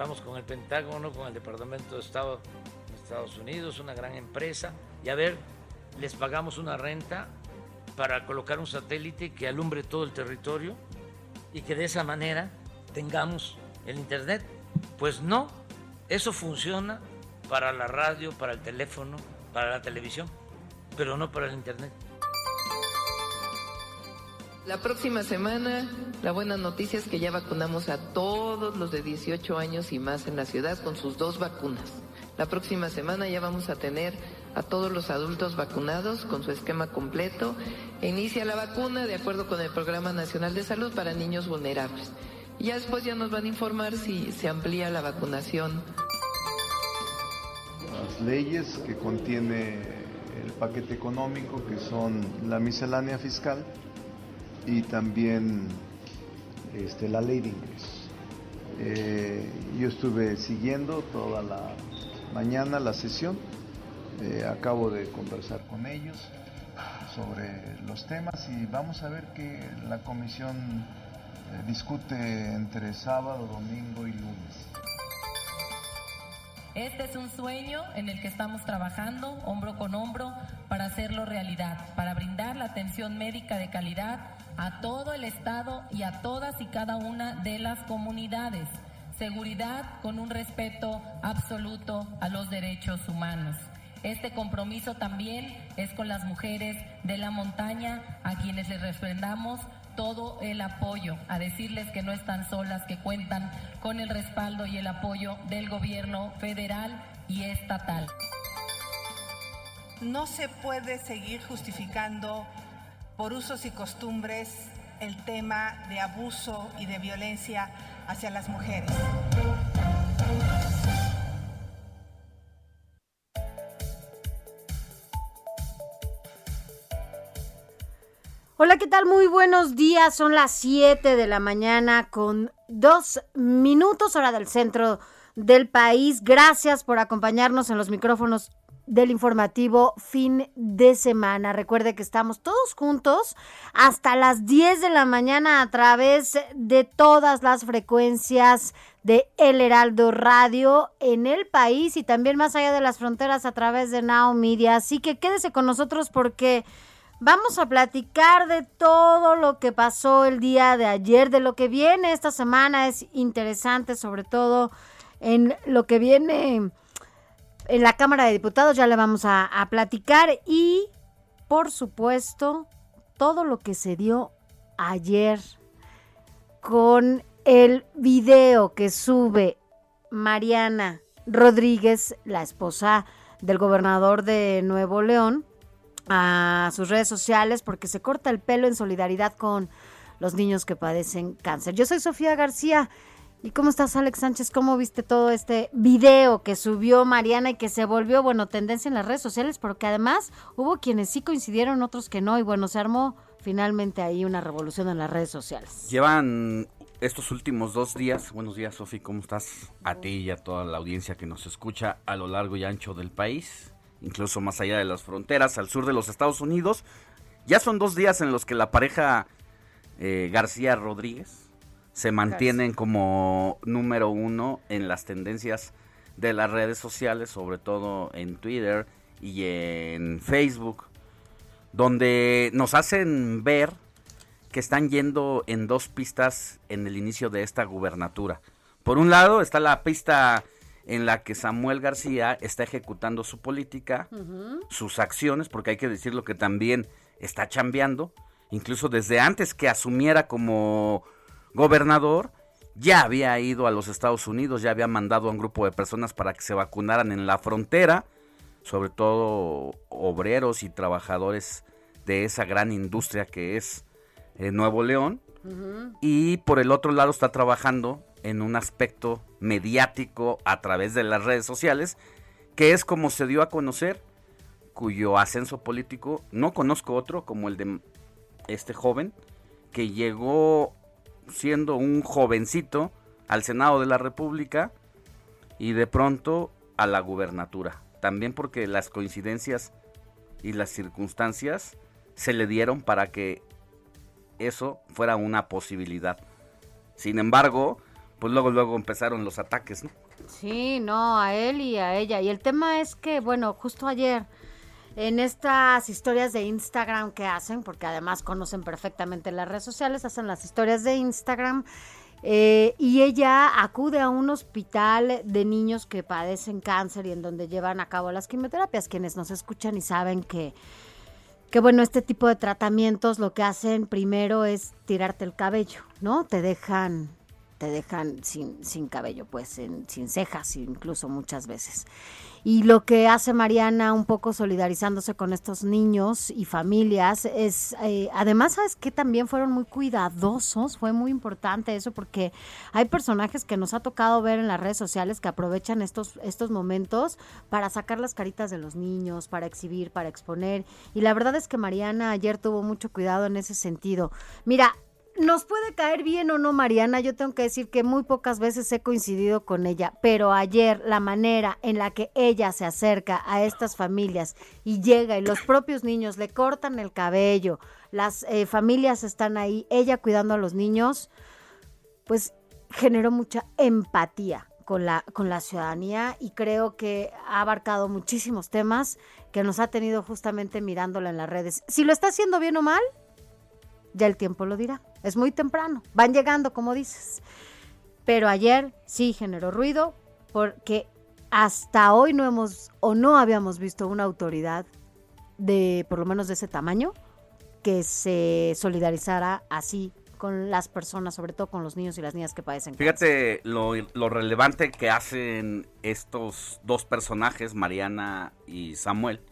Hablamos con el Pentágono, con el Departamento de Estado de Estados Unidos, una gran empresa, y a ver, les pagamos una renta para colocar un satélite que alumbre todo el territorio y que de esa manera tengamos el Internet. Pues no, eso funciona para la radio, para el teléfono, para la televisión, pero no para el Internet. La próxima semana, la buena noticia es que ya vacunamos a todos los de 18 años y más en la ciudad con sus dos vacunas. La próxima semana ya vamos a tener a todos los adultos vacunados con su esquema completo inicia la vacuna de acuerdo con el Programa Nacional de Salud para niños vulnerables. Ya después ya nos van a informar si se amplía la vacunación. Las leyes que contiene el paquete económico, que son la miscelánea fiscal y también este, la ley de ingresos. Eh, yo estuve siguiendo toda la mañana la sesión, eh, acabo de conversar con ellos sobre los temas y vamos a ver que la comisión eh, discute entre sábado, domingo y lunes. Este es un sueño en el que estamos trabajando hombro con hombro para hacerlo realidad, para brindar la atención médica de calidad a todo el Estado y a todas y cada una de las comunidades. Seguridad con un respeto absoluto a los derechos humanos. Este compromiso también es con las mujeres de la montaña, a quienes les refrendamos todo el apoyo, a decirles que no están solas, que cuentan con el respaldo y el apoyo del gobierno federal y estatal. No se puede seguir justificando por usos y costumbres el tema de abuso y de violencia hacia las mujeres. Hola, ¿qué tal? Muy buenos días. Son las 7 de la mañana con dos minutos hora del centro del país. Gracias por acompañarnos en los micrófonos del informativo fin de semana. Recuerde que estamos todos juntos hasta las 10 de la mañana a través de todas las frecuencias de El Heraldo Radio en el país y también más allá de las fronteras a través de Now Media. Así que quédese con nosotros porque Vamos a platicar de todo lo que pasó el día de ayer, de lo que viene esta semana. Es interesante, sobre todo en lo que viene en la Cámara de Diputados. Ya le vamos a, platicar. Y, por supuesto, todo lo que se dio ayer con el video que sube Mariana Rodríguez, la esposa del gobernador de Nuevo León a sus redes sociales porque se corta el pelo en solidaridad con los niños que padecen cáncer. Yo soy Sofía García. ¿Y cómo estás, Alex Sánchez? ¿Cómo viste todo este video que subió Mariana y que se volvió, bueno, tendencia en las redes sociales? Porque además hubo quienes sí coincidieron, otros que no. Y bueno, se armó finalmente ahí una revolución en las redes sociales. Llevan estos últimos dos días, buenos días, Sofía, ¿cómo estás? A ti y a toda la audiencia que nos escucha a lo largo y ancho del país incluso más allá de las fronteras, al sur de los Estados Unidos. Ya son dos días en los que la pareja eh, García Rodríguez se mantienen como número uno en las tendencias de las redes sociales, sobre todo en Twitter y en Facebook, donde nos hacen ver que están yendo en dos pistas en el inicio de esta gubernatura. Por un lado está la pista en la que Samuel García está ejecutando su política, sus acciones, porque hay que decirlo que también está chambeando, incluso desde antes que asumiera como gobernador, ya había ido a los Estados Unidos, ya había mandado a un grupo de personas para que se vacunaran en la frontera, sobre todo obreros y trabajadores de esa gran industria que es eh, Nuevo León. Y por el otro lado está trabajando en un aspecto mediático a través de las redes sociales, que es como se dio a conocer, cuyo ascenso político no conozco otro como el de este joven, que llegó siendo un jovencito al Senado de la República y de pronto a la gubernatura. También porque las coincidencias y las circunstancias se le dieron para que eso fuera una posibilidad. Sin embargo, pues luego luego empezaron los ataques, ¿no? Sí, no, a él y a ella. Y el tema es que, bueno, justo ayer en estas historias de Instagram que hacen, porque además conocen perfectamente las redes sociales, hacen las historias de Instagram. Eh, y ella acude a un hospital de niños que padecen cáncer y en donde llevan a cabo las quimioterapias. Quienes nos escuchan y saben que, que bueno, este tipo de tratamientos lo que hacen primero es tirarte el cabello, ¿no? Te dejan te dejan sin, sin cabello, pues sin cejas incluso muchas veces. Y lo que hace Mariana un poco solidarizándose con estos niños y familias es, eh, además, ¿sabes que También fueron muy cuidadosos, fue muy importante eso porque hay personajes que nos ha tocado ver en las redes sociales que aprovechan estos, estos momentos para sacar las caritas de los niños, para exhibir, para exponer. Y la verdad es que Mariana ayer tuvo mucho cuidado en ese sentido. Mira, nos puede caer bien o no Mariana, yo tengo que decir que muy pocas veces he coincidido con ella, pero ayer la manera en la que ella se acerca a estas familias y llega y los propios niños le cortan el cabello, las eh, familias están ahí, ella cuidando a los niños, pues generó mucha empatía con la, con la ciudadanía y creo que ha abarcado muchísimos temas que nos ha tenido justamente mirándola en las redes. Si lo está haciendo bien o mal, ya el tiempo lo dirá. Es muy temprano, van llegando, como dices. Pero ayer sí generó ruido porque hasta hoy no hemos o no habíamos visto una autoridad de por lo menos de ese tamaño que se solidarizara así con las personas, sobre todo con los niños y las niñas que padecen. Fíjate lo, lo, relevante que hacen estos dos personajes, Mariana y Samuel,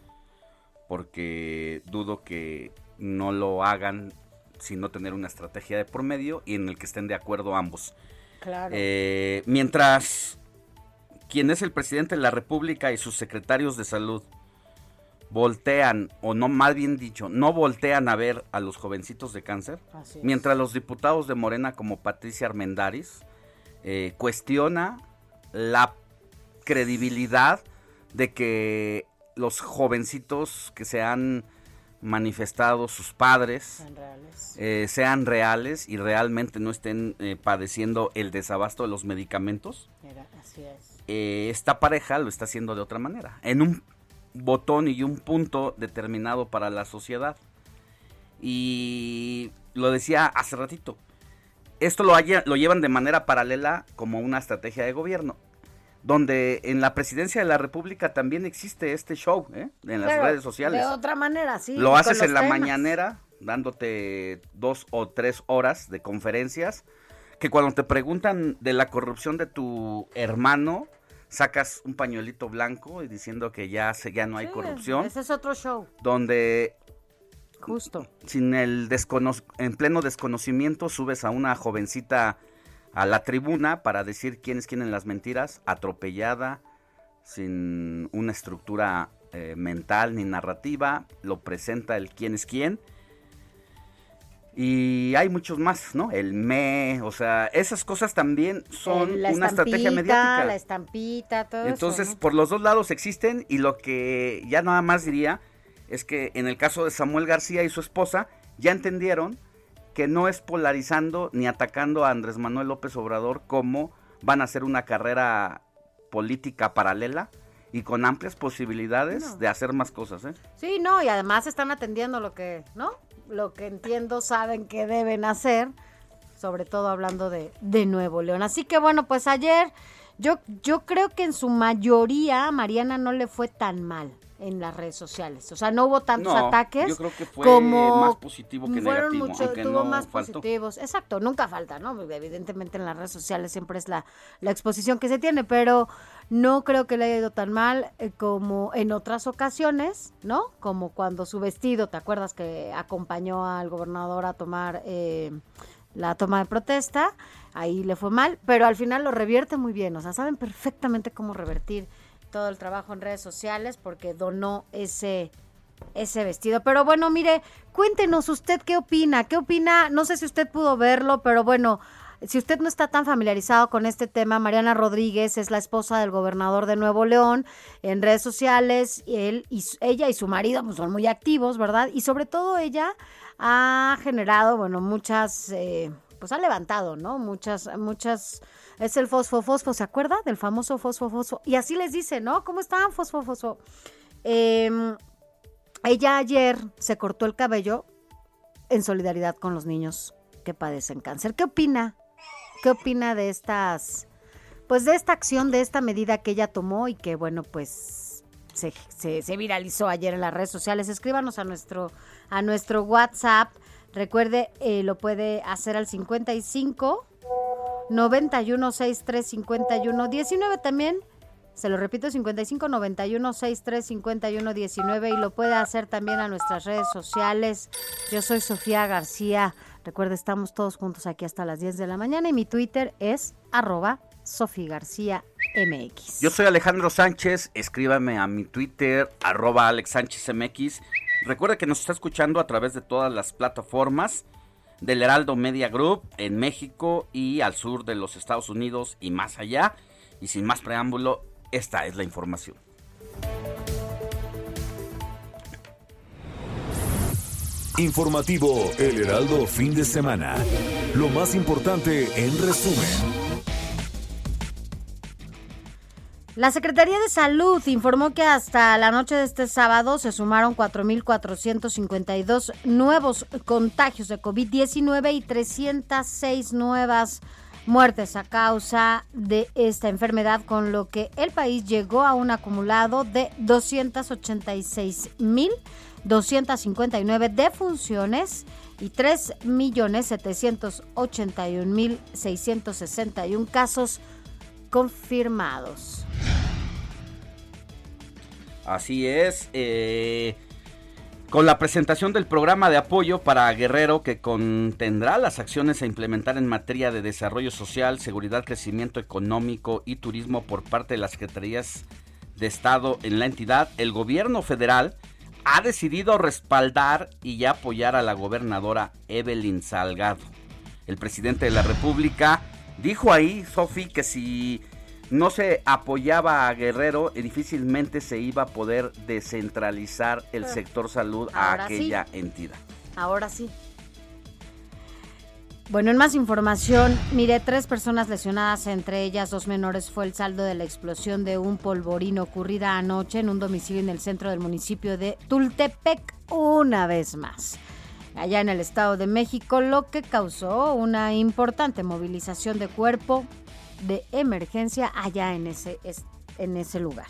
porque dudo que no lo hagan sino tener una estrategia de por medio y en el que estén de acuerdo ambos. Claro. Eh, mientras quien es el presidente de la República y sus secretarios de salud voltean, o no más bien dicho, no voltean a ver a los jovencitos de cáncer, mientras los diputados de Morena como Patricia Armendaris eh, cuestiona la credibilidad de que los jovencitos que se han manifestado sus padres sean reales, eh, sean reales y realmente no estén eh, padeciendo el desabasto de los medicamentos. así es. Eh, esta pareja lo está haciendo de otra manera, en un botón y un punto determinado para la sociedad. Y lo decía hace ratito, esto lo, lo llevan de manera paralela como una estrategia de gobierno donde en la presidencia de la República también existe este show, ¿eh? En las redes sociales. De otra manera, sí. Lo haces en la mañanera, dándote dos o tres horas de conferencias, que cuando te preguntan de la corrupción de tu hermano, sacas un pañuelito blanco y diciendo que ya, ya no hay corrupción. Ese es otro show. Donde Justo. Sin el en pleno desconocimiento subes a una jovencita a la tribuna para decir quiénes quieren las mentiras, atropellada, sin una estructura eh, mental ni narrativa, lo presenta el quién es quién. Y hay muchos más, ¿no? El me, o sea, esas cosas también son una estrategia mediática. La estampita, todo Entonces, por los dos lados existen y lo que ya nada más diría es que en el caso de Samuel García y su esposa ya entendieron que no es polarizando ni atacando a Andrés Manuel López Obrador como van a hacer una carrera política paralela y con amplias posibilidades de hacer más cosas, ¿eh? Sí, no, y además están atendiendo lo que, ¿no? Lo que entiendo saben que deben hacer sobre todo hablando de, de Nuevo León. Así que bueno, pues ayer yo, yo creo que en su mayoría a Mariana no le fue tan mal en las redes sociales. O sea, no hubo tantos No, ataques. yo creo que fue como más positivo que fueron negativo, mucho- aunque tuvo no más faltó. positivos. Exacto, nunca falta, ¿no? Evidentemente en las redes sociales siempre es la, la exposición que se tiene, pero no creo que le haya ido tan mal eh, como en otras ocasiones, ¿no? Como cuando su vestido, ¿te acuerdas que acompañó al gobernador a tomar eh, la toma de protesta? Ahí le fue mal, pero al final lo revierte muy bien, o sea, saben perfectamente cómo revertir todo el trabajo en redes sociales porque donó ese ese vestido. Pero bueno, mire, cuéntenos usted qué opina, qué opina, no sé si usted pudo verlo, pero bueno, si usted no está tan familiarizado con este tema, Mariana Rodríguez es la esposa del gobernador de Nuevo León en redes sociales, él y ella y su marido pues, son muy activos, ¿verdad? Y sobre todo ella ha generado, bueno, muchas, eh, pues ha levantado, ¿no? Muchas, muchas, es el fosfo fosfo, ¿se acuerda? Del famoso fosfo fosfo. Y así les dice, ¿no? ¿Cómo están, fosfo fosfo? Em, ella ayer se cortó el cabello en solidaridad con los niños que padecen cáncer. ¿Qué opina? ¿Qué opina de estas, pues de esta acción, de esta medida que ella tomó y que, bueno, pues se, se- se viralizó ayer en las redes sociales? Escríbanos a nuestro, a nuestro WhatsApp. Recuerde, eh, lo puede hacer al 55 91 63 51 19 también. Se lo repito, 55 91 63 51 19 y lo puede hacer también a nuestras redes sociales. Yo soy Sofía García. Recuerde, estamos todos juntos aquí hasta las 10 de la mañana y mi Twitter es arroba Sofía García MX. Yo soy Alejandro Sánchez, escríbame a mi Twitter, arroba Alex Sánchez MX. Recuerda que nos está escuchando a través de todas las plataformas del Heraldo Media Group en México y al sur de los Estados Unidos y más allá. Y sin más preámbulo, esta es la información. Informativo El Heraldo fin de semana. Lo más importante en resumen. La Secretaría de Salud informó que hasta la noche de este sábado se sumaron 4.452 nuevos contagios de COVID-19 y 306 nuevas muertes a causa de esta enfermedad, con lo que el país llegó a un acumulado de 286.259 defunciones y 3.781.661 casos confirmados. Así es. eh, con la presentación del programa de apoyo para Guerrero que contendrá las acciones a implementar en materia de desarrollo social, seguridad, crecimiento económico y turismo por parte de las secretarías de Estado en la entidad, el gobierno federal ha decidido respaldar y apoyar a la gobernadora Evelyn Salgado. El presidente de la República dijo ahí, Sofi, que si no se apoyaba a Guerrero, eh, difícilmente se iba a poder descentralizar el Ah. sector salud a Ahora sí. aquella entidad. Ahora sí. Bueno, en más información, mire, tres personas lesionadas, entre ellas dos menores, fue el saldo de la explosión de un polvorín ocurrida anoche en un domicilio en el centro del municipio de Tultepec, una vez más. Allá en el Estado de México, lo que causó una importante movilización de cuerpo de emergencia allá en ese, es- en ese lugar.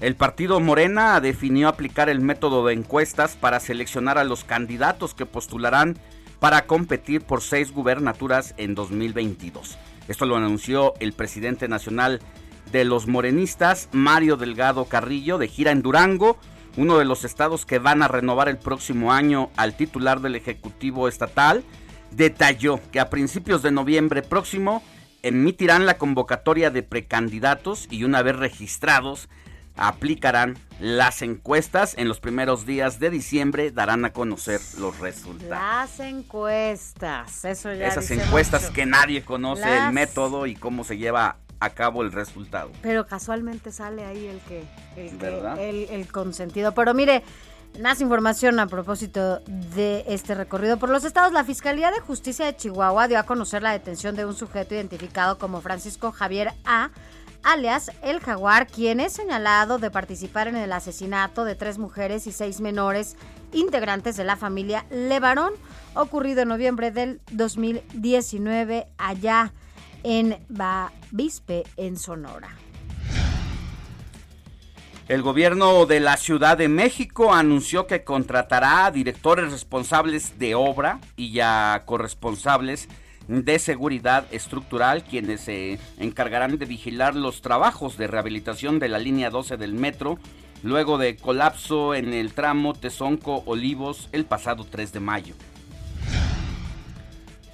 El partido Morena definió aplicar el método de encuestas para seleccionar a los candidatos que postularán para competir por seis gubernaturas en 2022. Esto lo anunció el presidente nacional de los morenistas, Mario Delgado Carrillo, de gira en Durango, uno de los estados que van a renovar el próximo año al titular del Ejecutivo Estatal. Detalló que a principios de noviembre próximo emitirán la convocatoria de precandidatos y una vez registrados aplicarán las encuestas. En los primeros días de diciembre darán a conocer los resultados. Las encuestas, eso ya Esas dice encuestas mucho. que nadie conoce Las- el método y cómo se lleva a cabo el resultado. Pero casualmente sale ahí el que, el, que- el consentido. Pero mire, más información a propósito de este recorrido por los estados. La Fiscalía de Justicia de Chihuahua dio a conocer la detención de un sujeto identificado como Francisco Javier A., alias El Jaguar, quien es señalado de participar en el asesinato de tres mujeres y seis menores integrantes de la familia Levarón, ocurrido en noviembre del 2019 allá en Bavispe, en Sonora. El gobierno de la Ciudad de México anunció que contratará a directores responsables de obra y a corresponsables de seguridad estructural quienes se encargarán de vigilar los trabajos de rehabilitación de la línea 12 del metro luego de colapso en el tramo Tezonco-Olivos el pasado 3 de mayo.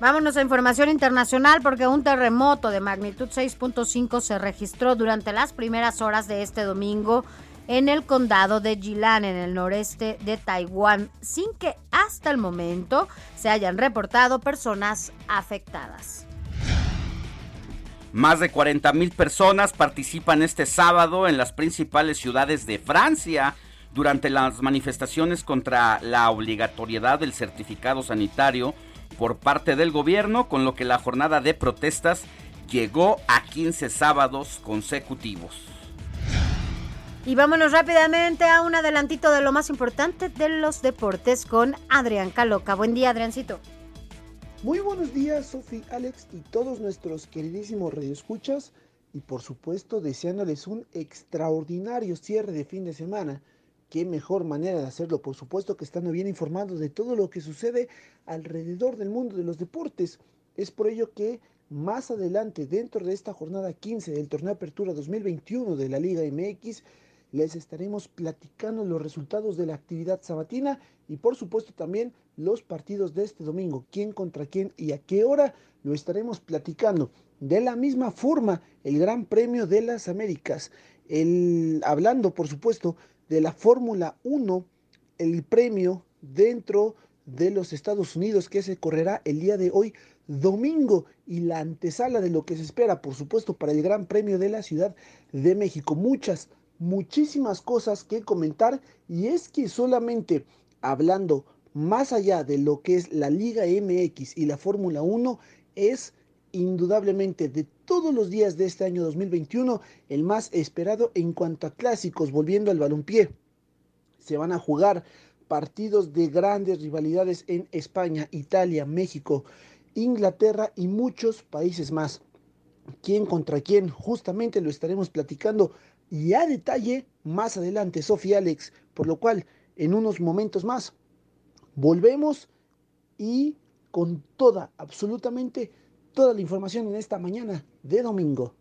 Vámonos a información internacional porque un terremoto de magnitud 6.5 se registró durante las primeras horas de este domingo en el condado de Jilan, en el noreste de Taiwán, sin que hasta el momento se hayan reportado personas afectadas. Más de 40 mil personas participan este sábado en las principales ciudades de Francia durante las manifestaciones contra la obligatoriedad del certificado sanitario por parte del gobierno, con lo que la jornada de protestas llegó a 15 sábados consecutivos. Y vámonos rápidamente a un adelantito de lo más importante de los deportes con Adrián Caloca. Buen día, Adriancito. Muy buenos días, Sofi, Alex y todos nuestros queridísimos radioescuchas. Y por supuesto, deseándoles un extraordinario cierre de fin de semana. Qué mejor manera de hacerlo, por supuesto, que estando bien informados de todo lo que sucede alrededor del mundo de los deportes. Es por ello que más adelante, dentro de esta jornada 15 del Torneo Apertura 2021 de la Liga MX, les estaremos platicando los resultados de la actividad sabatina y por supuesto también los partidos de este domingo, quién contra quién y a qué hora lo estaremos platicando. De la misma forma, el Gran Premio de las Américas, el, hablando por supuesto de la Fórmula 1, el premio dentro de los Estados Unidos que se correrá el día de hoy domingo y la antesala de lo que se espera por supuesto para el Gran Premio de la Ciudad de México. Muchas muchísimas cosas que comentar y es que solamente hablando más allá de lo que es la Liga MX y la Fórmula 1 es indudablemente de todos los días de este año 2021 el más esperado en cuanto a clásicos volviendo al balompié. Se van a jugar partidos de grandes rivalidades en España, Italia, México, Inglaterra y muchos países más. ¿Quién contra quién? Justamente lo estaremos platicando y a detalle más adelante, Sofía Alex, por lo cual en unos momentos más volvemos y con toda, absolutamente toda la información en esta mañana de domingo.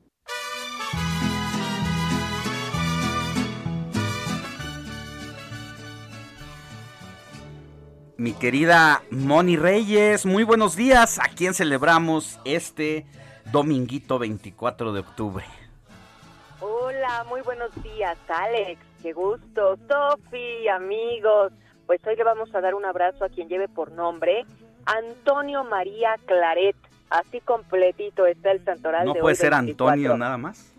Mi querida Moni Reyes, muy buenos días. ¿A quién celebramos este dominguito 24 de octubre? Hola, muy buenos días, Alex. Qué gusto. Sofi, amigos. Pues hoy le vamos a dar un abrazo a quien lleve por nombre Antonio María Claret. Así completito está el santoral ¿No de puede ser 24. Antonio nada más?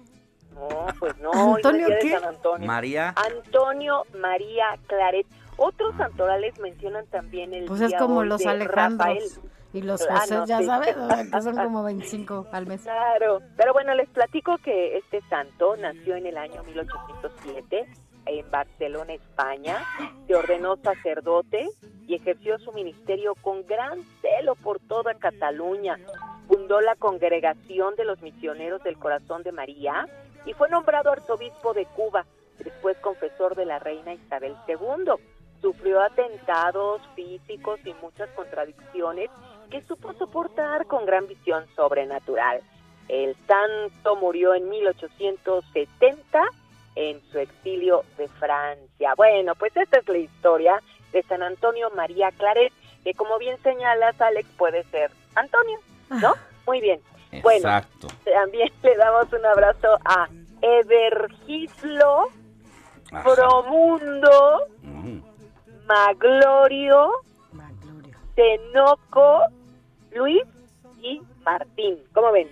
No, pues no. ¿Antonio qué? San Antonio. María. Antonio María Claret. Otros santorales mencionan también el Pues es día como los Alejandros Rafael. y los Ah, José, no, ya sí. sabes, que son como 25 al mes. Claro, pero bueno, les platico que este santo nació en el año 1807 en Barcelona, España, se ordenó sacerdote y ejerció su ministerio con gran celo por toda Cataluña. Fundó la Congregación de los Misioneros del Corazón de María y fue nombrado arzobispo de Cuba, después confesor de la reina Isabel II. Sufrió atentados físicos y muchas contradicciones que supo soportar con gran visión sobrenatural. El santo murió en 1870 en su exilio de Francia. Bueno, pues esta es la historia de San Antonio María Claret, que como bien señalas, Alex, puede ser Antonio, ¿no? Muy bien. Bueno, Exacto. también le damos un abrazo a Evergislo. Promundo, Mm. Maglorio, Tenoco, Luis y Martín. ¿Cómo ven?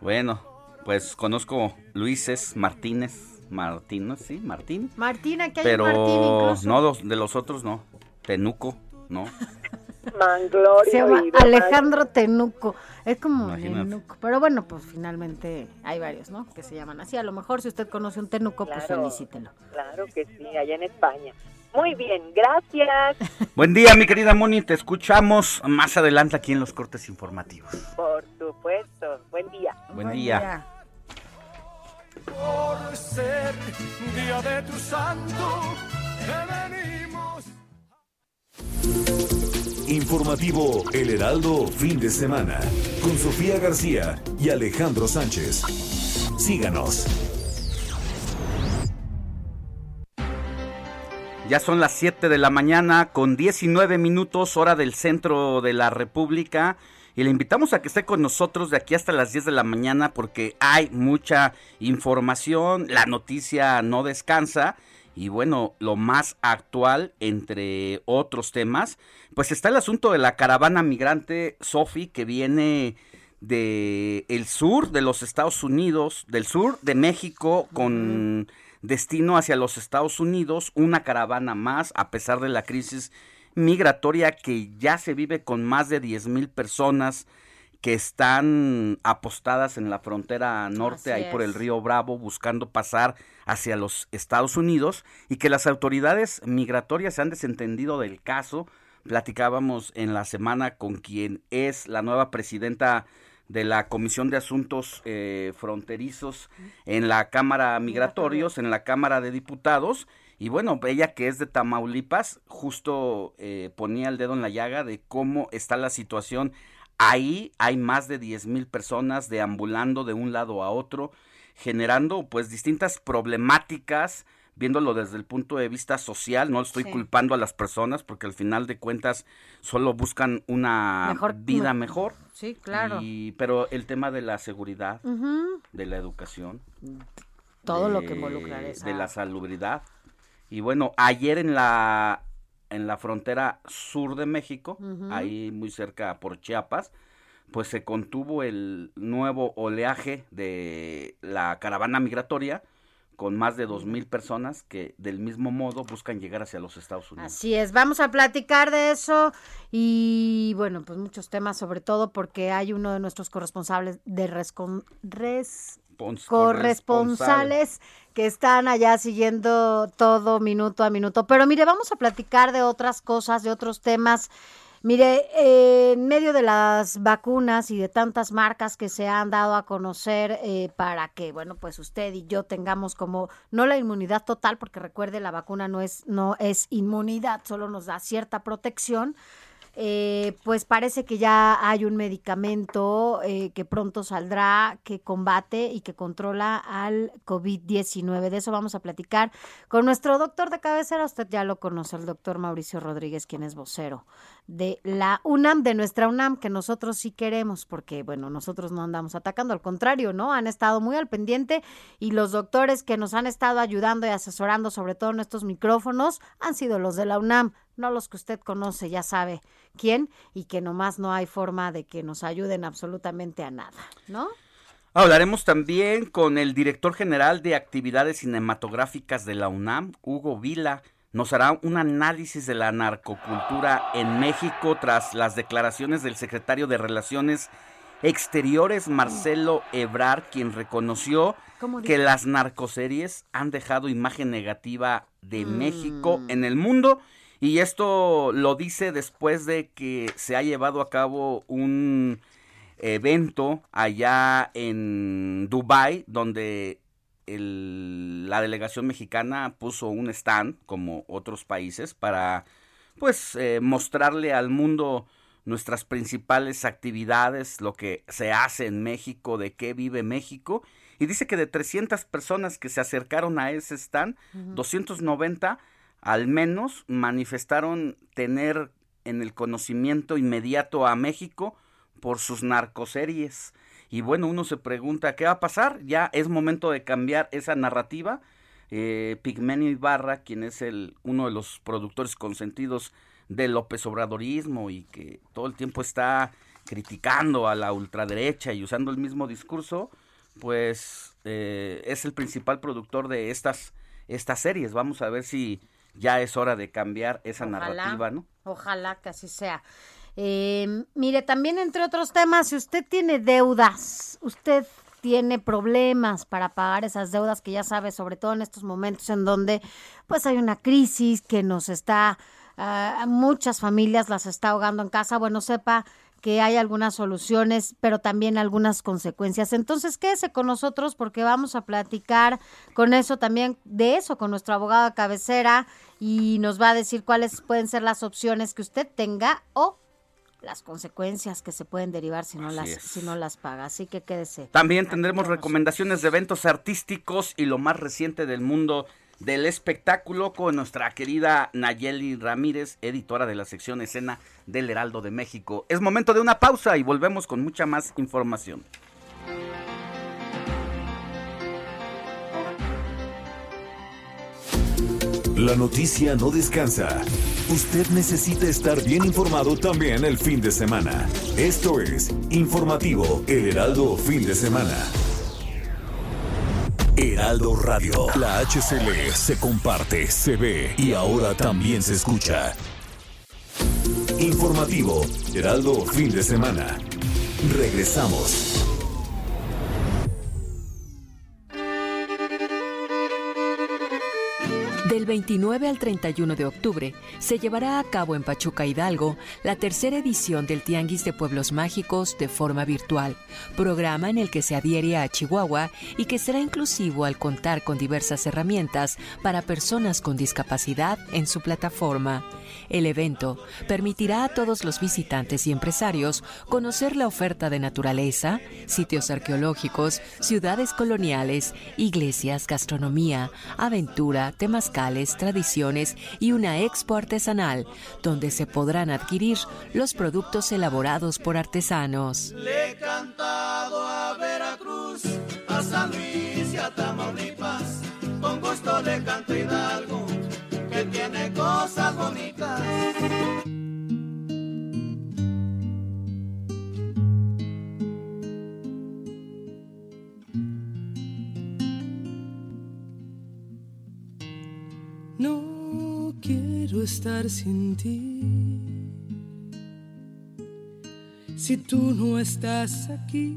Bueno, pues conozco Luises Martínez. Martínez, sí, Martín. Martín, aquí hay Pero un Martín incluso. no los- de los otros, no. Tenuco, no. Manglorio Se llama. Alejandro Tenuco. Es como. Tenuco. Pero bueno, pues finalmente hay varios, ¿no? Que se llaman así. A lo mejor si usted conoce un Tenuco, pues felicítelo. Claro que sí, allá en España. Muy bien, gracias. Buen día, mi querida Moni. Te escuchamos más adelante aquí en los cortes informativos. Por supuesto. Buen día. Buen, día. Por ser día de tu santo, venimos. Informativo El Heraldo, fin de semana, con Sofía García y Alejandro Sánchez. Síganos. Ya son las 7 de la mañana con 19 minutos hora del centro de la República. Y le invitamos a que esté con nosotros de aquí hasta las 10 de la mañana porque hay mucha información, la noticia no descansa. Y bueno, lo más actual entre otros temas, pues está el asunto de la caravana migrante Sofi que viene de el sur de los Estados Unidos, del sur de México con destino hacia los Estados Unidos, una caravana más, a pesar de la crisis migratoria que ya se vive con más de 10 mil personas que están apostadas en la frontera norte, ahí por el río Bravo, buscando pasar hacia los Estados Unidos y que las autoridades migratorias se han desentendido del caso. Platicábamos en la semana con quien es la nueva presidenta de la Comisión de Asuntos eh, Fronterizos en la Cámara Migratorios, en la Cámara de Diputados. Y bueno, ella que es de Tamaulipas, justo eh, ponía el dedo en la llaga de cómo está la situación. Ahí hay más de 10 mil personas deambulando de un lado a otro, generando pues distintas problemáticas viéndolo desde el punto de vista social, no estoy culpando a las personas porque al final de cuentas solo buscan una vida mejor. Sí, claro. pero el tema de la seguridad, de la educación, todo lo que involucra De la salubridad. Y bueno, ayer en la en la frontera sur de México, ahí muy cerca por Chiapas, pues se contuvo el nuevo oleaje de la caravana migratoria con más de dos mil personas que del mismo modo buscan llegar hacia los Estados Unidos. Así es, vamos a platicar de eso y bueno, pues muchos temas, sobre todo porque hay uno de nuestros corresponsales de res, corresponsales que están allá siguiendo todo minuto a minuto. Pero mire, vamos a platicar de otras cosas, de otros temas Mire, en medio de las vacunas y de tantas marcas que se han dado a conocer eh, para que, bueno, pues usted y yo tengamos como no la inmunidad total, porque recuerde la vacuna no es no es inmunidad, solo nos da cierta protección. Eh, pues parece que ya hay un medicamento eh, que pronto saldrá que combate y que controla al COVID-19. De eso vamos a platicar con nuestro doctor de cabecera. Usted ya lo conoce, el doctor Mauricio Rodríguez, quien es vocero de la UNAM, de nuestra UNAM, que nosotros sí queremos, porque bueno, nosotros no andamos atacando, al contrario, ¿no? Han estado muy al pendiente y los doctores que nos han estado ayudando y asesorando, sobre todo en estos micrófonos, han sido los de la UNAM no los que usted conoce, ya sabe quién, y que nomás no hay forma de que nos ayuden absolutamente a nada, ¿no? Hablaremos también con el director general de actividades cinematográficas de la UNAM, Hugo Vila. Nos hará un análisis de la narcocultura en México tras las declaraciones del secretario de Relaciones Exteriores, Marcelo Ebrar, quien reconoció que las narcoseries han dejado imagen negativa de México mm. en el mundo y esto lo dice después de que se ha llevado a cabo un evento allá en Dubai donde la delegación mexicana puso un stand como otros países para pues eh, mostrarle al mundo nuestras principales actividades, lo que se hace en México, de qué vive México. Y dice que de 300 personas que se acercaron a ese stand, 290 al menos manifestaron tener en el conocimiento inmediato a México por sus narcoseries. Y bueno, uno se pregunta, ¿qué va a pasar? Ya es momento de cambiar esa narrativa. Eh, Pigmenio Ibarra, quien es el, uno de los productores consentidos del López Obradorismo y que todo el tiempo está criticando a la ultraderecha y usando el mismo discurso, pues eh, es el principal productor de estas, estas series. Vamos a ver si ya es hora de cambiar esa narrativa, ¿no? Ojalá que así sea. Eh, mire, también entre otros temas, si usted tiene deudas, usted tiene problemas para pagar esas deudas que ya sabe, sobre todo en estos momentos en donde pues hay una crisis que nos está, a muchas familias las está ahogando en casa, bueno, sepa que hay algunas soluciones, pero también algunas consecuencias. Entonces, quédese con nosotros porque vamos a platicar con eso también, de eso, con nuestro abogado de cabecera y nos va a decir cuáles pueden ser las opciones que usted tenga o las consecuencias que se pueden derivar si no las si no las paga. Así que quédese. También tendremos recomendaciones de eventos artísticos y lo más reciente del mundo del espectáculo con nuestra querida Nayeli Ramírez, editora de la sección escena del Heraldo de México. Es momento de una pausa y volvemos con mucha más información. La noticia no descansa. Usted necesita estar bien informado también el fin de semana. Esto es Informativo El Heraldo Fin de Semana. Heraldo Radio. La HCL se comparte, se ve y ahora también se escucha. Informativo, Heraldo fin de semana. Regresamos. Del 29 al 31 de octubre se llevará a cabo en Pachuca Hidalgo la tercera edición del Tianguis de Pueblos Mágicos de forma virtual, programa en el que se adhiere a Chihuahua y que será inclusivo al contar con diversas herramientas para personas con discapacidad en su plataforma. El evento permitirá a todos los visitantes y empresarios conocer la oferta de naturaleza, sitios arqueológicos, ciudades coloniales, iglesias, gastronomía, aventura, temascales, tradiciones y una expo artesanal, donde se podrán adquirir los productos elaborados por artesanos. Le he cantado a Veracruz, a San Luis y a Tamaulipas, con gusto le canto Hidalgo que tiene cosas bonitas. Quiero estar sin ti. Si tú no estás aquí,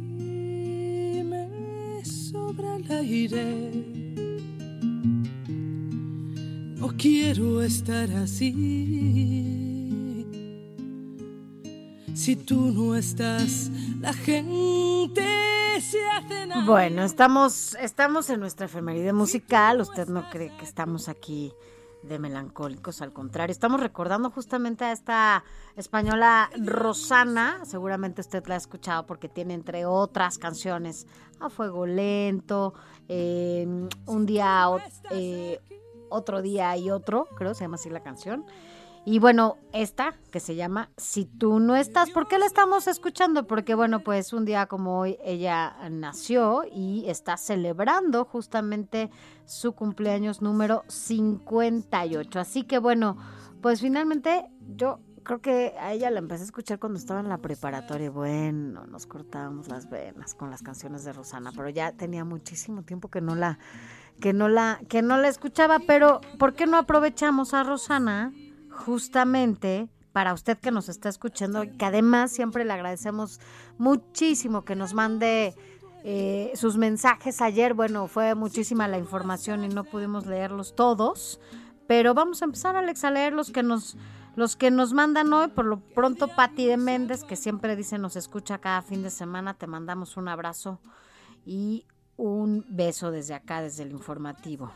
me sobra el aire no quiero estar así. Si tú no estás, la gente se hace nada. Bueno, estamos, estamos en nuestra efeméride musical. Usted no cree que estamos aquí de melancólicos, al contrario, estamos recordando justamente a esta española Rosana, seguramente usted la ha escuchado porque tiene entre otras canciones A Fuego Lento, eh, Un día, eh, otro día y otro, creo, se llama así la canción. Y bueno, esta que se llama Si tú no estás, ¿por qué la estamos escuchando? Porque bueno, pues un día como hoy ella nació y está celebrando justamente su cumpleaños número 58. Así que bueno, pues finalmente yo creo que a ella la empecé a escuchar cuando estaba en la preparatoria. Bueno, nos cortábamos las venas con las canciones de Rosana, pero ya tenía muchísimo tiempo que no la que no la que no la escuchaba, pero ¿por qué no aprovechamos a Rosana justamente para usted que nos está escuchando, que además siempre le agradecemos muchísimo que nos mande eh, sus mensajes ayer, bueno, fue muchísima la información y no pudimos leerlos todos, pero vamos a empezar, Alex, a leer los que nos, los que nos mandan hoy. Por lo pronto, Patti de Méndez, que siempre dice nos escucha cada fin de semana, te mandamos un abrazo y un beso desde acá, desde el informativo.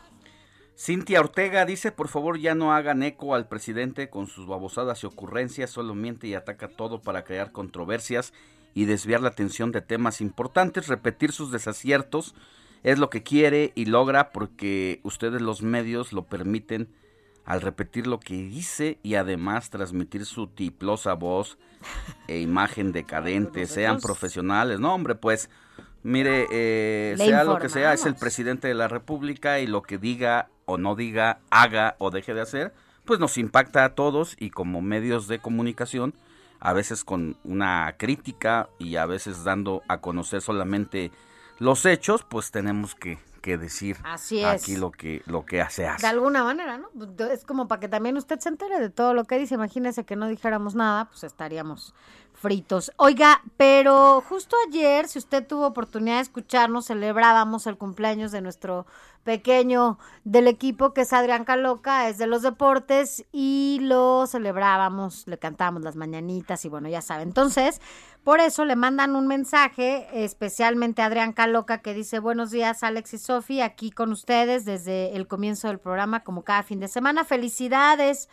Cintia Ortega dice, por favor ya no hagan eco al presidente con sus babosadas y ocurrencias, solo miente y ataca todo para crear controversias y desviar la atención de temas importantes, repetir sus desaciertos es lo que quiere y logra porque ustedes los medios lo permiten al repetir lo que dice y además transmitir su tiplosa voz e imagen decadente, sean profesionales. No, hombre, pues Mire, eh, sea lo que sea, es el presidente de la República y lo que diga o no diga, haga o deje de hacer, pues nos impacta a todos y como medios de comunicación, a veces con una crítica y a veces dando a conocer solamente los hechos, pues tenemos que, que decir aquí lo que lo que hace. De alguna manera, ¿no? Es como para que también usted se entere de todo lo que dice. Imagínese que no dijéramos nada, pues estaríamos fritos. Oiga, pero justo ayer, si usted tuvo oportunidad de escucharnos, celebrábamos el cumpleaños de nuestro pequeño del equipo que es Adrián Caloca, es de los deportes y lo celebrábamos, le cantábamos las mañanitas y bueno, ya sabe. Entonces, por eso le mandan un mensaje, especialmente a Adrián Caloca, que dice, buenos días Alex y Sofi, aquí con ustedes desde el comienzo del programa, como cada fin de semana. Felicidades.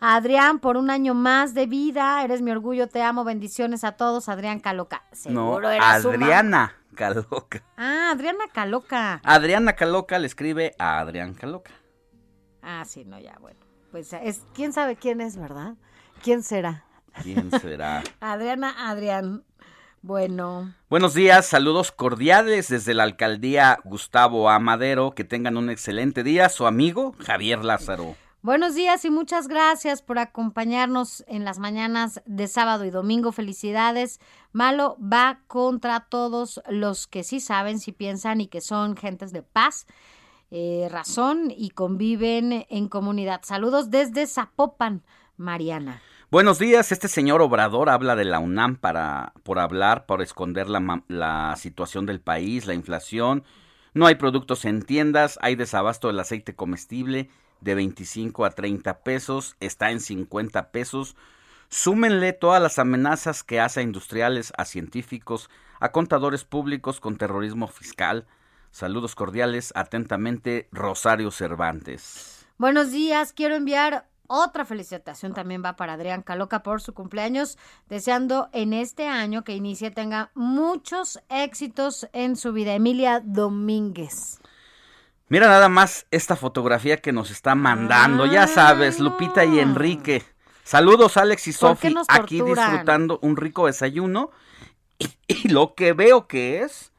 Adrián, por un año más de vida, eres mi orgullo, te amo, bendiciones a todos, Adrián Caloca. no, Adriana Caloca. Ah, Adriana Caloca. Adriana Caloca le escribe a Adrián Caloca. Ah, sí, no, ya, bueno. Pues es, quién sabe quién es, ¿verdad? ¿Quién será? ¿Quién será? Adriana, Adrián. Bueno. Buenos días, saludos cordiales desde la alcaldía Gustavo Amadero. Que tengan un excelente día. Su amigo Javier Lázaro. Buenos días y muchas gracias por acompañarnos en las mañanas de sábado y domingo. Felicidades. Malo va contra todos los que sí saben, si piensan y que son gentes de paz, eh, razón y conviven en comunidad. Saludos desde Zapopan, Mariana. Buenos días, este señor Obrador habla de la UNAM para, por hablar, por esconder la, la situación del país, la inflación. No hay productos en tiendas, hay desabasto del aceite comestible de 25 a 30 pesos, está en 50 pesos. Súmenle todas las amenazas que hace a industriales, a científicos, a contadores públicos con terrorismo fiscal. Saludos cordiales, atentamente, Rosario Cervantes. Buenos días, quiero enviar otra felicitación también va para Adrián Caloca por su cumpleaños, deseando en este año que inicie tenga muchos éxitos en su vida. Emilia Domínguez. Mira nada más esta fotografía que nos está mandando. Ya sabes, Lupita y Enrique. Saludos, Alex y Sofi, aquí disfrutando un rico desayuno. Y, lo que veo que es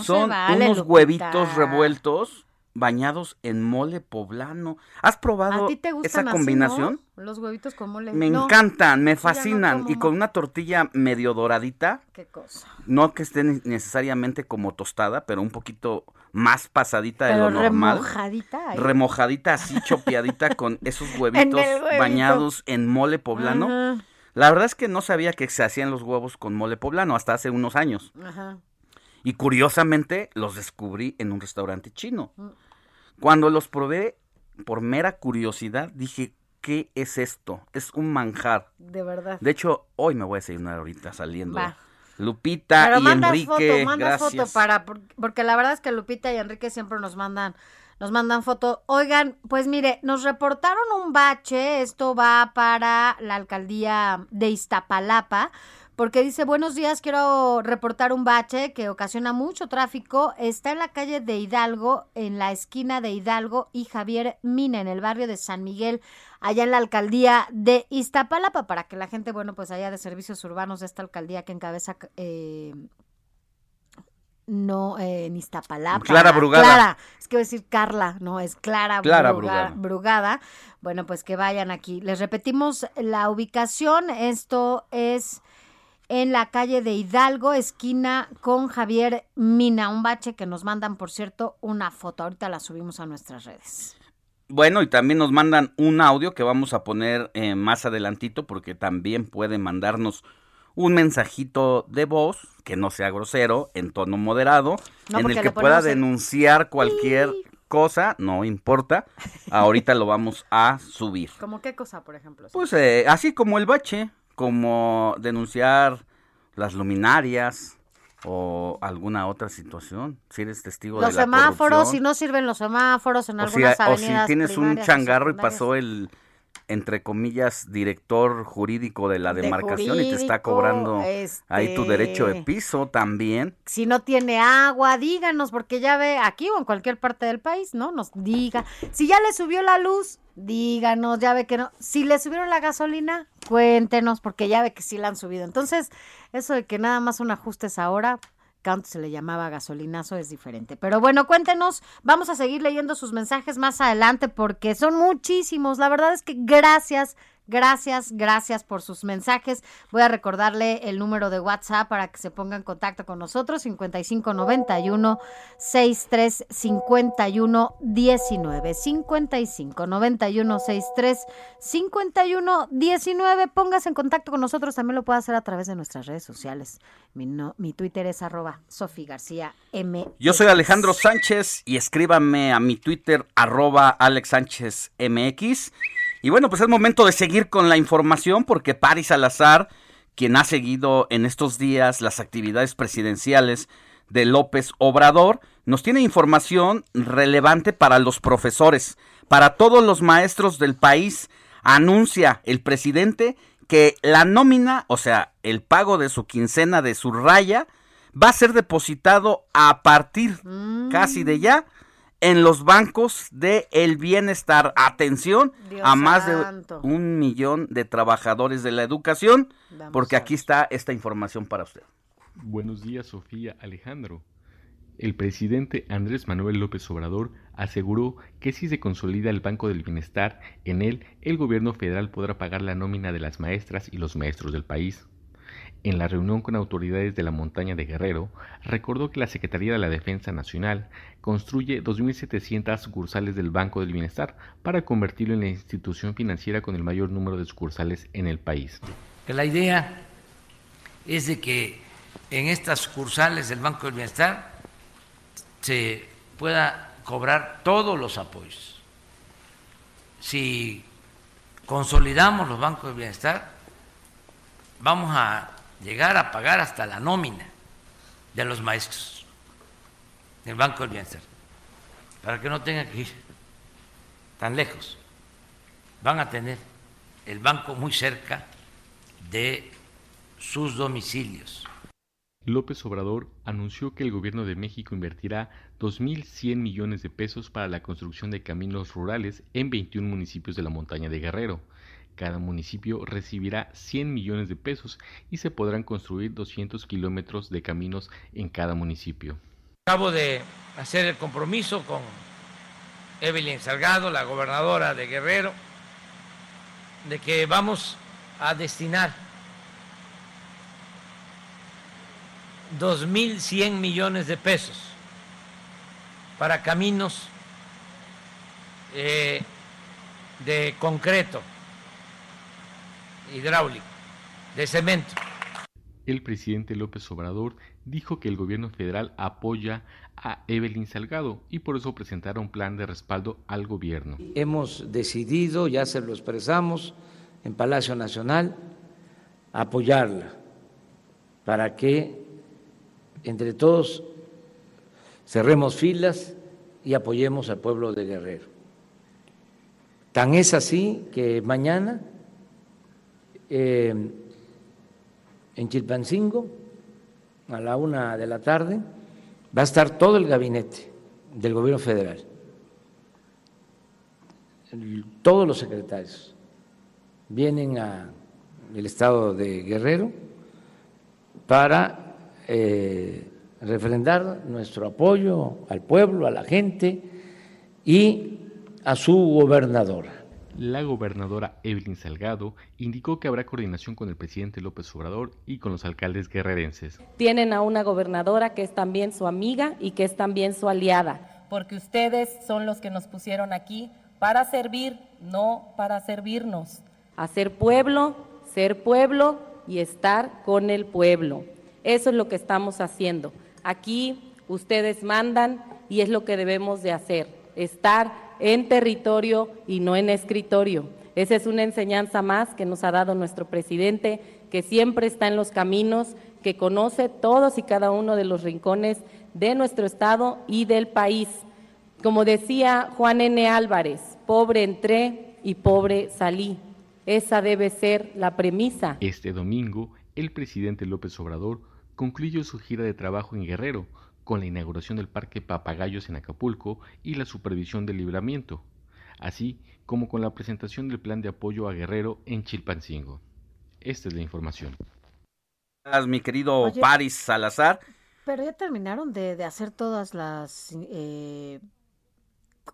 son unos huevitos revueltos bañados en mole poblano. ¿Has probado esa combinación? Los huevitos con mole. Me encantan, me fascinan. y con una tortilla medio doradita. Qué cosa. No que esté necesariamente como tostada, pero un poquito más pasadita de lo normal. Remojadita. Remojadita, así chopeadita con esos huevitos bañados en mole poblano. La verdad es que no sabía que se hacían los huevos con mole poblano hasta hace unos años. Ajá. Y curiosamente los descubrí en un restaurante chino. Mm. Cuando los probé, por mera curiosidad, dije, ¿qué es esto? Es un manjar. De verdad. De hecho, hoy me voy a desayunar ahorita saliendo. Lupita y Enrique, foto, gracias. foto para porque la verdad es que Lupita y Enrique siempre nos mandan nos mandan foto. Oigan, pues mire, nos reportaron un bache, esto va para la alcaldía de Iztapalapa porque dice, buenos días, quiero reportar un bache que ocasiona mucho tráfico. Está en la calle de Hidalgo, en la esquina de Hidalgo y Javier Mina, en el barrio de San Miguel, allá en la alcaldía de Iztapalapa, para que la gente, bueno, pues allá de servicios urbanos de esta alcaldía que encabeza... Eh, no, eh, en Iztapalapa. Clara Brugada. Clara, es que voy a decir Carla, no, es Clara, Brugada. Bueno, pues que vayan aquí. Les repetimos la ubicación. Esto es en la calle de Hidalgo, esquina con Javier Mina. Un bache que nos mandan, por cierto, una foto. Ahorita la subimos a nuestras redes. Bueno, y también nos mandan un audio que vamos a poner eh, más adelantito porque también pueden mandarnos un mensajito de voz que no sea grosero, en tono moderado, en el que pueda denunciar cualquier cosa, no importa. Ahorita lo vamos a subir. ¿Cómo qué cosa, por ejemplo? Pues eh, así como el bache como denunciar las luminarias o alguna otra situación, si eres testigo de la semáforos, si no sirven los semáforos en algunas avenidas O si tienes un changarro y pasó el entre comillas, director jurídico de la demarcación y te está cobrando ahí tu derecho de este, piso también. Si no tiene agua, díganos, porque ya ve aquí o en cualquier parte del país, ¿no? Nos diga. Si ya le subió la luz, díganos, ya ve que no. Si le subieron la gasolina, cuéntenos, porque ya ve que sí la han subido. Entonces, eso de que nada más un ajuste es ahora, que se le llamaba gasolinazo, es diferente. Pero bueno, cuéntenos, vamos a seguir leyendo sus mensajes más adelante porque son muchísimos. La verdad es que gracias, Gracias, gracias por sus mensajes. Voy a recordarle el número de WhatsApp para que se ponga en contacto con nosotros, 5591 6351 19. 5591 63 51 19. Póngase en contacto con nosotros, también lo puede hacer a través de nuestras redes sociales. Mi, mi Twitter es arroba Sofi García. Yo soy Alejandro Sánchez y escríbame a mi Twitter arroba Alex Sánchez MX. Y bueno, pues es momento de seguir con la información porque Paris Salazar, quien ha seguido en estos días las actividades presidenciales de López Obrador, nos tiene información relevante para los profesores, para todos los maestros del país. Anuncia el presidente que la nómina, o sea, el pago de su quincena de su raya, va a ser depositado a partir casi de ya en los bancos de el bienestar. Atención a más de un millón de trabajadores de la educación, porque aquí está esta información para usted. Buenos días, Sofía Alejandro. El presidente Andrés Manuel López Obrador aseguró que si se consolida el Banco del Bienestar, en él el gobierno federal podrá pagar la nómina de las maestras y los maestros del país. En la reunión con autoridades de la montaña de Guerrero, recordó que la Secretaría de la Defensa Nacional construye 2.700 sucursales del Banco del Bienestar para convertirlo en la institución financiera con el mayor número de sucursales en el país. La idea es de que en estas sucursales del Banco del Bienestar se pueda cobrar todos los apoyos. Si consolidamos los bancos del bienestar, vamos a llegar a pagar hasta la nómina de los maestros del Banco del Bienestar, para que no tengan que ir tan lejos. Van a tener el banco muy cerca de sus domicilios. López Obrador anunció que el gobierno de México invertirá 2.100 millones de pesos para la construcción de caminos rurales en 21 municipios de la montaña de Guerrero. Cada municipio recibirá 100 millones de pesos y se podrán construir 200 kilómetros de caminos en cada municipio. Acabo de hacer el compromiso con Evelyn Salgado, la gobernadora de Guerrero, de que vamos a destinar 2.100 millones de pesos para caminos eh, de concreto hidráulico, de cemento. El presidente López Obrador dijo que el gobierno federal apoya a Evelyn Salgado y por eso presentará un plan de respaldo al gobierno. Hemos decidido, ya se lo expresamos en Palacio Nacional, apoyarla para que entre todos cerremos filas y apoyemos al pueblo de Guerrero. Tan es así que mañana eh, en Chilpancingo, a la una de la tarde, va a estar todo el gabinete del gobierno federal, todos los secretarios vienen al estado de Guerrero para eh, refrendar nuestro apoyo al pueblo, a la gente y a su gobernadora. La gobernadora Evelyn Salgado indicó que habrá coordinación con el presidente López Obrador y con los alcaldes guerrerenses. Tienen a una gobernadora que es también su amiga y que es también su aliada. Porque ustedes son los que nos pusieron aquí para servir, no para servirnos. Hacer pueblo, ser pueblo y estar con el pueblo. Eso es lo que estamos haciendo. Aquí ustedes mandan y es lo que debemos de hacer, estar en territorio y no en escritorio. Esa es una enseñanza más que nos ha dado nuestro presidente, que siempre está en los caminos, que conoce todos y cada uno de los rincones de nuestro Estado y del país. Como decía Juan N. Álvarez, pobre entré y pobre salí. Esa debe ser la premisa. Este domingo, el presidente López Obrador concluyó su gira de trabajo en Guerrero, con la inauguración del Parque Papagayos en Acapulco y la supervisión del libramiento, así como con la presentación del plan de apoyo a Guerrero en Chilpancingo. Esta es la información. Mi querido Paris Salazar. Pero ya terminaron de, hacer todas las... Eh,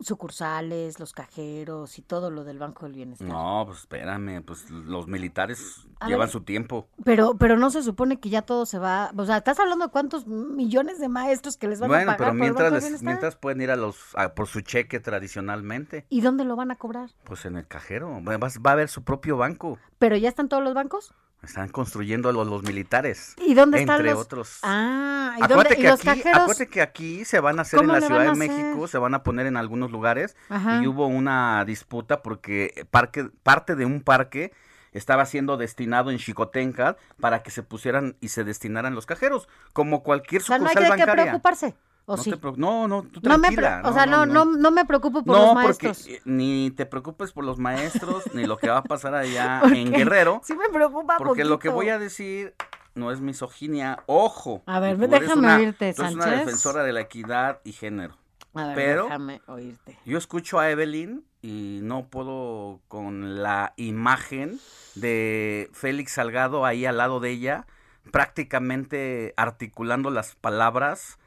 sucursales, los cajeros y todo lo del Banco del Bienestar. No, pues espérame, pues los militares llevan su tiempo. Pero, pero no se supone que ya todo se va, o sea, estás hablando de cuántos millones de maestros que les van a pagar. Bueno, pero mientras, mientras pueden ir a los, por su cheque tradicionalmente. ¿Y dónde lo van a cobrar? Pues en el cajero, va, va a haber su propio banco. ¿Pero ya están todos los bancos? Están construyendo los, los militares. ¿Y dónde están entre los... otros. Ah, ¿y, acuérdate dónde, que los aquí, cajeros? Acuérdate que aquí se van a hacer en la Ciudad de México, se van a poner en algunos lugares Ajá. y hubo una disputa porque parque, parte de un parque estaba siendo destinado en Chicotenca para que se pusieran y se destinaran los cajeros, como cualquier O sea, sucursal no hay que bancaria. preocuparse. ¿O no, sí? te, no, no, tú no me tranquila. o sea, no, no, no, me preocupo por los maestros. porque eh, ni te preocupes por los maestros, ni lo que va a pasar allá ¿Por en? Guerrero. Sí me preocupa Porque lo que poquito. voy a decir no es misoginia, ojo. A ver, déjame una- oírte, tú eres una Sánchez. defensora de la equidad y género. A ver, pero déjame oírte. yo escucho a Evelyn y no puedo con la imagen de Félix Salgado ahí al lado de ella, prácticamente articulando las palabras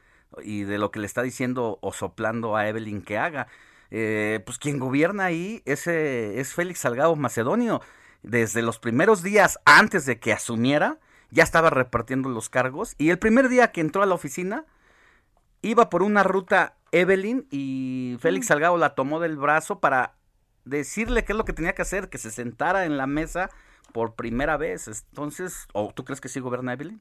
y de lo que le está diciendo o soplando a Evelyn que haga. Eh, pues quien gobierna ahí ese es Félix Salgado Macedonio. Desde los primeros días antes de que asumiera, ya estaba repartiendo los cargos y el primer día que entró a la oficina, iba por una ruta Evelyn y Félix Salgado la tomó del brazo para decirle qué es lo que tenía que hacer, que se sentara en la mesa por primera vez. Entonces, ¿o tú crees que sí gobierna Evelyn?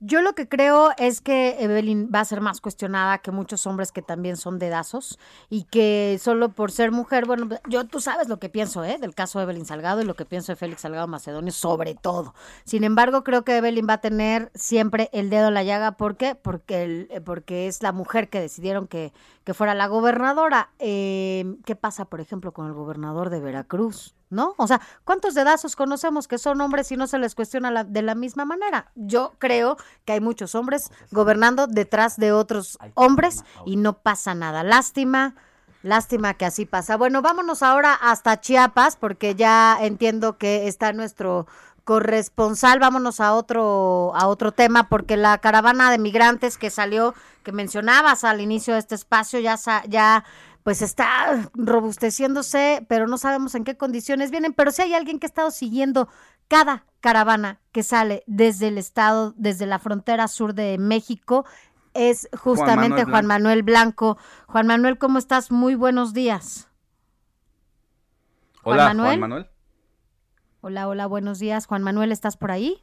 Yo lo que creo es que Evelyn va a ser más cuestionada que muchos hombres que también son dedazos y que solo por ser mujer, bueno, yo tú sabes lo que pienso, ¿eh? Del caso de Evelyn Salgado y lo que pienso de Félix Salgado Macedonio, sobre todo. Sin embargo, creo que Evelyn va a tener siempre el dedo en la llaga. ¿Por qué? Porque, el- eh, porque es la mujer que decidieron que, que fuera la gobernadora. Eh, ¿Qué pasa, por ejemplo, con el gobernador de Veracruz? ¿No? O sea, ¿cuántos dedazos conocemos que son hombres y no se les cuestiona la- de la misma manera? Yo creo que hay muchos hombres gobernando detrás de otros hombres y no pasa nada. Lástima, lástima que así pasa. Bueno, vámonos ahora hasta Chiapas porque ya entiendo que está nuestro corresponsal. Vámonos a otro a otro tema porque la caravana de migrantes que salió que mencionabas al inicio de este espacio ya ya pues está robusteciéndose, pero no sabemos en qué condiciones vienen, pero si hay alguien que ha estado siguiendo cada caravana que sale desde el estado, desde la frontera sur de México, es justamente Manuel Juan Manuel Blanco. Juan Manuel, ¿cómo estás? Muy buenos días. Juan Hola, Manuel. Juan Manuel. Hola, hola, buenos días. Juan Manuel, ¿estás por ahí?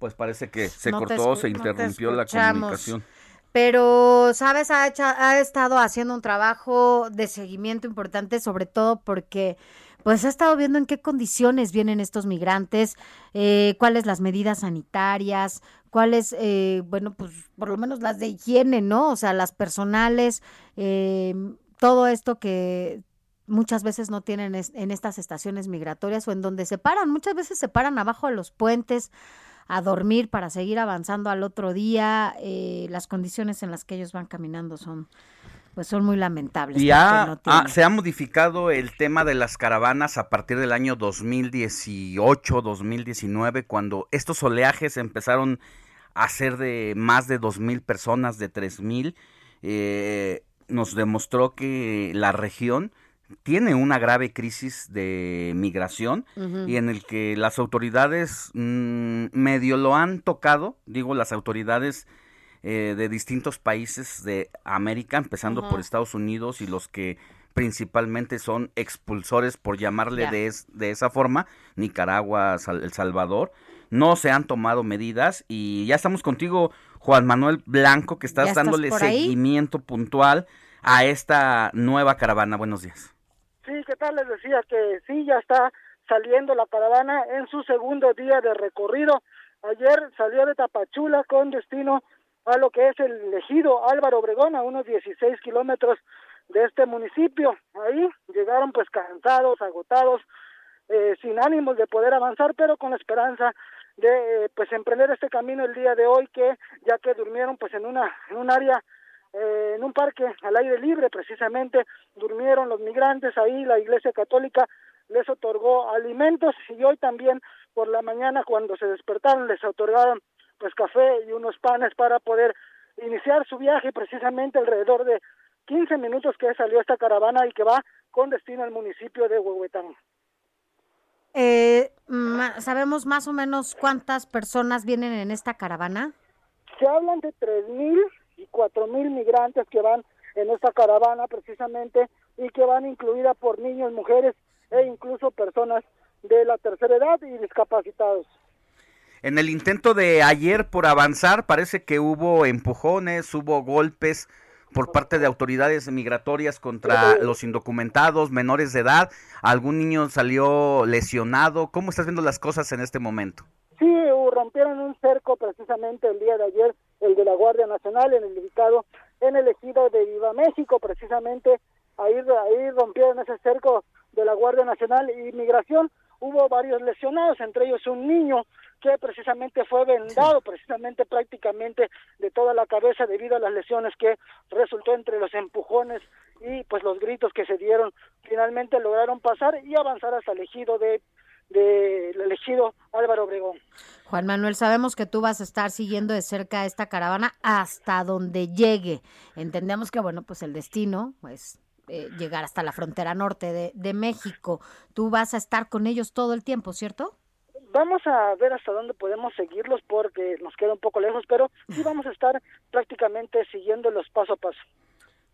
Pues parece que se No cortó, se no interrumpió la comunicación. Pero, ¿sabes? Ha, hecho- ha estado haciendo un trabajo de seguimiento importante, sobre todo porque pues ha estado viendo en qué condiciones vienen estos migrantes, eh, cuáles las medidas sanitarias, cuáles, eh, bueno, pues por lo menos las de higiene, ¿no? O sea, las personales, eh, todo esto que muchas veces no tienen es- en estas estaciones migratorias o en donde se paran, muchas veces se paran abajo de los puentes a dormir para seguir avanzando al otro día. eh, las condiciones en las que ellos van caminando son, pues son muy lamentables. Y porque ha- no ha- tienen- se ha modificado el tema de las caravanas a partir del año 2018, 2019, cuando estos oleajes empezaron a ser de más de 2.000 personas, de 3.000. Eh, nos demostró que la región tiene una grave crisis de migración y en el que las autoridades mm, medio lo han tocado, digo las autoridades eh, de distintos países de América, empezando por Estados Unidos y los que principalmente son expulsores, por llamarle de, es- de esa forma, Nicaragua, Sal- El Salvador, no se han tomado medidas y ya estamos contigo, Juan Manuel Blanco, que ¿Ya estás estás dándole seguimiento puntual a esta nueva caravana. Buenos días. Sí, ¿qué tal? Les decía que sí, ya está saliendo la caravana en su segundo día de recorrido. Ayer salió de Tapachula con destino a lo que es el ejido Álvaro Obregón, a unos 16 kilómetros de este municipio. Ahí llegaron pues cansados, agotados, eh, sin ánimos de poder avanzar, pero con la esperanza de eh, pues emprender este camino el día de hoy, que ya que durmieron pues en una en un área eh, en un parque al aire libre precisamente durmieron los migrantes ahí la iglesia católica les otorgó alimentos y hoy también por la mañana cuando se despertaron les otorgaron pues café y unos panes para poder iniciar su viaje precisamente alrededor de 15 minutos que salió esta caravana y que va con destino al municipio de Huehuetán. Eh, ¿Sabemos más o menos cuántas personas vienen en esta caravana? Se hablan de 3.000 y 4.000 migrantes que van en esta caravana precisamente y que van incluida por niños, mujeres e incluso personas de la tercera edad y discapacitados. En el intento de ayer por avanzar parece que hubo empujones, hubo golpes por parte de autoridades migratorias contra los indocumentados, menores de edad. ¿Algún niño salió lesionado? ¿Cómo estás viendo las cosas en este momento? Sí, rompieron un cerco precisamente el día de ayer, el de la Guardia Nacional, en el ubicado en el ejido de Viva México, precisamente ahí, ahí rompieron ese cerco de la Guardia Nacional y Migración. Hubo varios lesionados, entre ellos un niño que precisamente fue vendado precisamente prácticamente de toda la cabeza debido a las lesiones que resultó entre los empujones y pues los gritos que se dieron finalmente lograron pasar y avanzar hasta el ejido de del elegido Álvaro Obregón. Juan Manuel, sabemos que tú vas a estar siguiendo de cerca esta caravana hasta donde llegue. Entendemos que, bueno, pues el destino, pues eh, llegar hasta la frontera norte de, de México. Tú vas a estar con ellos todo el tiempo, ¿cierto? Vamos a ver hasta dónde podemos seguirlos porque nos queda un poco lejos, pero sí vamos a estar prácticamente siguiéndolos paso a paso.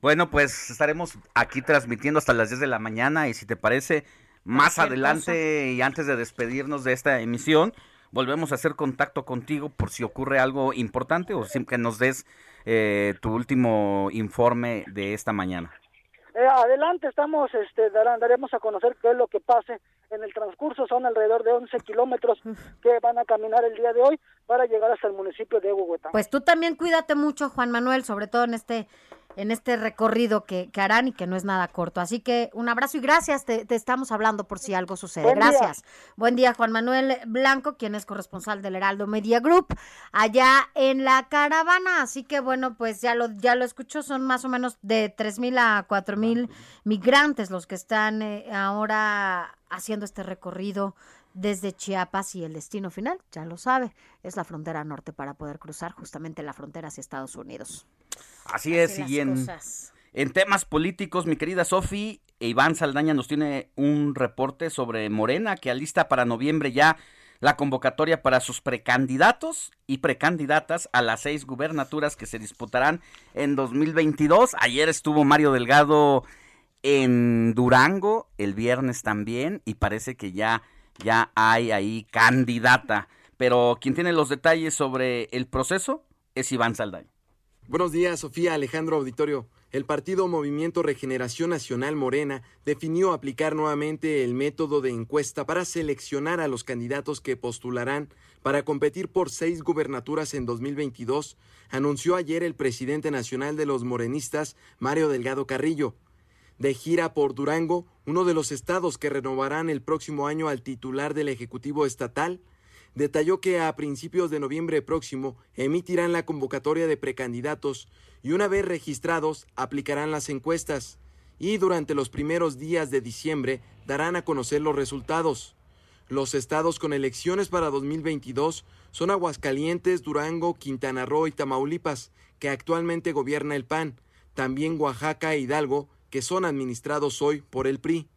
Bueno, pues estaremos aquí transmitiendo hasta las 10 de la mañana y si te parece, más adelante y antes de despedirnos de esta emisión, volvemos a hacer contacto contigo por si ocurre algo importante o que nos des eh, tu último informe de esta mañana. Eh, adelante, estamos, este, daremos a conocer qué es lo que pase en el transcurso. Son alrededor de 11 kilómetros que van a caminar el día de hoy para llegar hasta el municipio de Huehuetán. Pues tú también cuídate mucho, Juan Manuel, sobre todo en este en este recorrido que, harán y que no es nada corto. Así que un abrazo y gracias, te, estamos hablando por si algo sucede. gracias. Buen día, Juan Manuel Blanco, quien es corresponsal del Heraldo Media Group, allá en la caravana. Así que bueno, pues ya lo, ya lo escuchó, son más o menos de tres mil a cuatro mil migrantes los que están eh, ahora haciendo este recorrido desde Chiapas y el destino final, ya lo sabe, es la frontera norte para poder cruzar justamente la frontera hacia Estados Unidos. Así, es, y en, en, temas políticos, mi querida Sofi, Iván Saldaña nos tiene un reporte sobre Morena que alista para noviembre ya la convocatoria para sus precandidatos y precandidatas a las seis gubernaturas que se disputarán en 2022. Ayer estuvo Mario Delgado en Durango, el viernes también, y parece que ya, ya hay ahí candidata. Pero quien tiene los detalles sobre el proceso es Iván Saldaña. Buenos días, Sofía Alejandro Auditorio. El partido Movimiento Regeneración Nacional Morena definió aplicar nuevamente el método de encuesta para seleccionar a los candidatos que postularán para competir por seis gubernaturas en 2022, anunció ayer el presidente nacional de los morenistas, Mario Delgado Carrillo. De gira por Durango, uno de los estados que renovarán el próximo año al titular del Ejecutivo Estatal, detalló que a principios de noviembre próximo emitirán la convocatoria de precandidatos y una vez registrados aplicarán las encuestas y durante los primeros días de diciembre darán a conocer los resultados. Los estados con elecciones para 2022 son Aguascalientes, Durango, Quintana Roo y Tamaulipas, que actualmente gobierna el PAN, también Oaxaca e Hidalgo, que son administrados hoy por el PRI.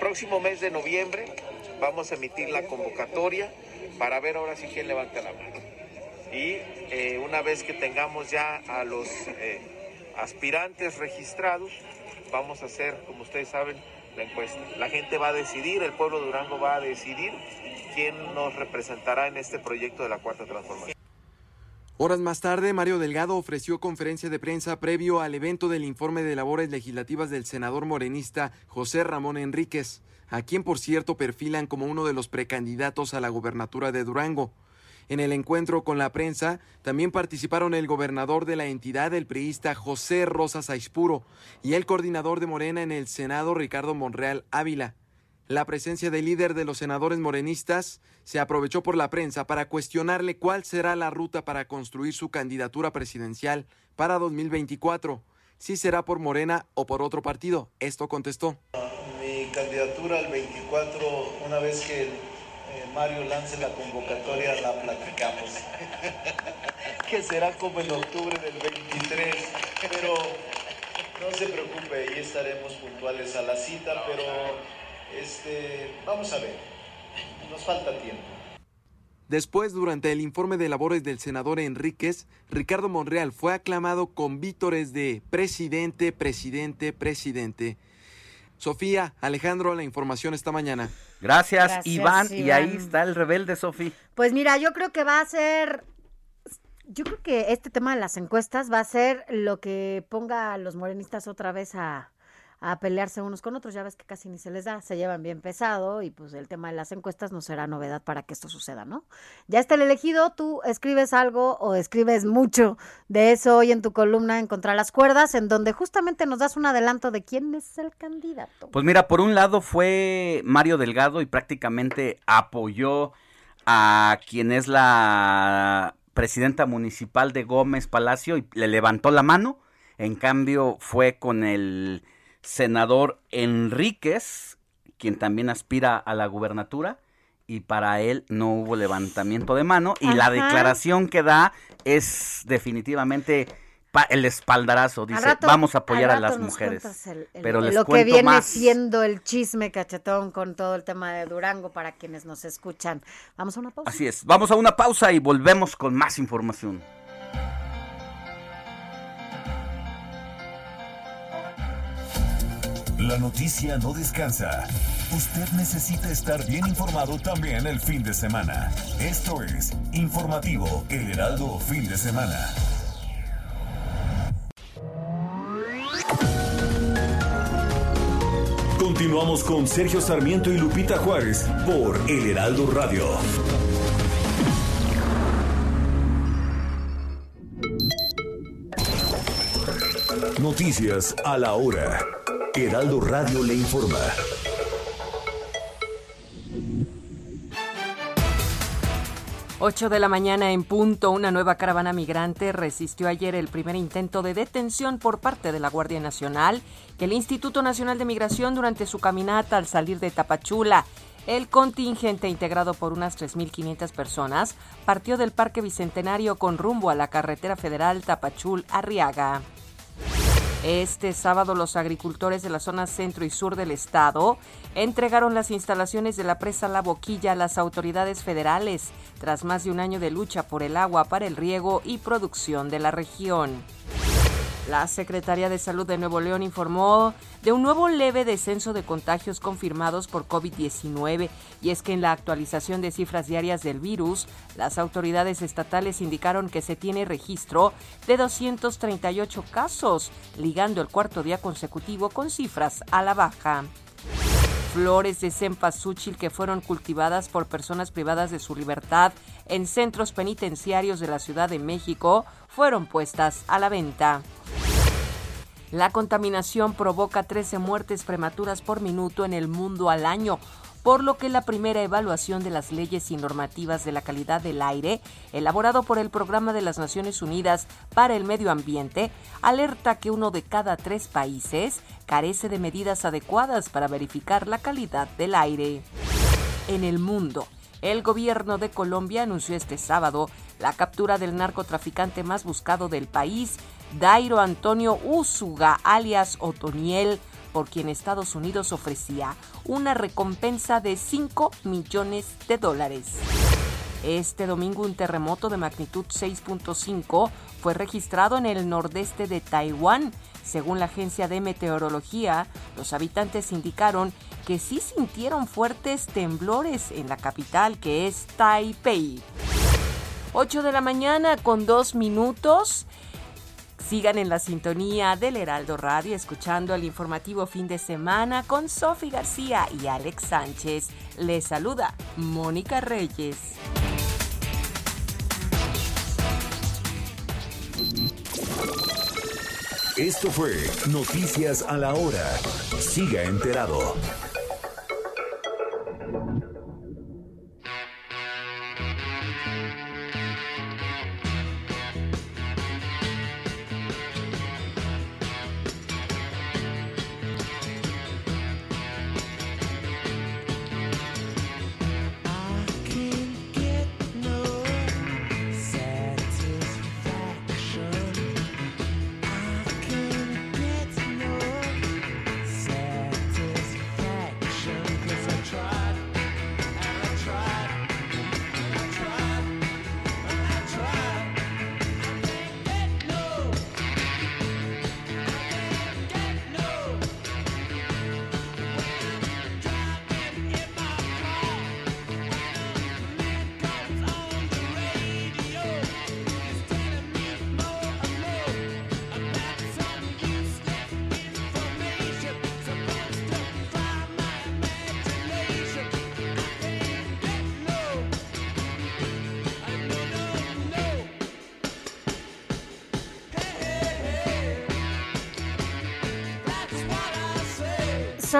Próximo mes de noviembre vamos a emitir la convocatoria para ver ahora sí quién levanta la mano. Y eh, una vez que tengamos ya a los eh, aspirantes registrados, vamos a hacer, como ustedes saben, la encuesta. La gente va a decidir, el pueblo de Durango va a decidir quién nos representará en este proyecto de la Cuarta Transformación. Horas más tarde, Mario Delgado ofreció conferencia de prensa previo al evento del informe de labores legislativas del senador morenista José Ramón Enríquez a quien por cierto perfilan como uno de los precandidatos a la gobernatura de Durango. En el encuentro con la prensa también participaron el gobernador de la entidad, el priista José Rosas Aispuro, y el coordinador de Morena en el Senado, Ricardo Monreal Ávila. La presencia del líder de los senadores morenistas se aprovechó por la prensa para cuestionarle cuál será la ruta para construir su candidatura presidencial para 2024, si será por Morena o por otro partido. Esto contestó candidatura al 24, una vez que eh, Mario lance la convocatoria, la platicamos. que será como en octubre del 23. Pero estaremos puntuales a la cita, pero este, vamos a ver, nos falta tiempo. Después, durante el informe de labores del senador Enríquez, Ricardo Monreal fue aclamado con vítores de presidente, presidente, presidente. Sofía, Alejandro, la información esta mañana. Gracias, Gracias, Iván. Y Iván. ahí está el rebelde, Sofía. Pues mira, yo creo que va a ser, yo creo que este tema de las encuestas va a ser lo que ponga a los morenistas otra vez a, a pelearse unos con otros. Ya ves que casi ni se les da, se llevan bien pesado y pues el tema de las encuestas no será novedad para que esto suceda, ¿no? Ya está el elegido, tú escribes algo o escribes mucho de eso hoy en tu columna en Contra las Cuerdas, en donde justamente nos das un adelanto de quién es el candidato. Pues mira, por un lado fue Mario Delgado y prácticamente apoyó a quien es la presidenta municipal de Gómez Palacio y le levantó la mano. En cambio fue con el senador Enríquez, quien también aspira a la gubernatura, y para él no hubo levantamiento de mano. Y la declaración que da es definitivamente el espaldarazo. Dice, rato- vamos a apoyar a las mujeres. el- el- Pero les lo que viene más. siendo el chisme cachetón con todo el tema de Durango para quienes nos escuchan. Vamos a una pausa. Así es. Vamos a una pausa y volvemos con más información. La noticia no descansa. Usted necesita estar bien informado también el fin de semana. Esto es Informativo El Heraldo Fin de Semana. Continuamos con Sergio Sarmiento y Lupita Juárez por El Heraldo Radio. Noticias a la hora. Heraldo Radio le informa. Ocho de la mañana en punto, una nueva caravana migrante resistió ayer el primer intento de detención por parte de la Guardia Nacional que el Instituto Nacional de Migración durante su caminata al salir de Tapachula. El contingente, integrado por unas 3.500 personas, partió del Parque Bicentenario con rumbo a la carretera federal Tapachul-Arriaga. Este sábado los agricultores de la zona centro y sur del estado entregaron las instalaciones de la presa La Boquilla a las autoridades federales tras más de un año de lucha por el agua para el riego y producción de la región. La Secretaría de Salud de Nuevo León informó de un nuevo leve descenso de contagios confirmados por COVID-19 y es que en la actualización de cifras diarias del virus, las autoridades estatales indicaron que se tiene registro de 238 casos, ligando el cuarto día consecutivo con cifras a la baja. Flores de cempasúchil que fueron cultivadas por personas privadas de su libertad en centros penitenciarios de la Ciudad de México fueron puestas a la venta. La contaminación provoca 13 muertes prematuras por minuto en el mundo al año, por lo que la primera evaluación de las leyes y normativas de la calidad del aire, elaborado por el Programa de las Naciones Unidas para el Medio Ambiente, alerta que uno de cada tres países carece de medidas adecuadas para verificar la calidad del aire. En el mundo, el gobierno de Colombia anunció este sábado la captura del narcotraficante más buscado del país, Dairo Antonio Úsuga, alias Otoniel, por quien Estados Unidos ofrecía una recompensa de 5 millones de dólares. Este domingo un terremoto de magnitud 6.5 fue registrado en el nordeste de Taiwán. Según la agencia de meteorología, los habitantes indicaron que sí sintieron fuertes temblores en la capital que es Taipei. 8 de la mañana con 2 minutos. Sigan en la sintonía del Heraldo Radio escuchando el informativo fin de semana con Sofi García y Alex Sánchez. Les saluda Mónica Reyes. Esto fue Noticias a la Hora. Siga enterado.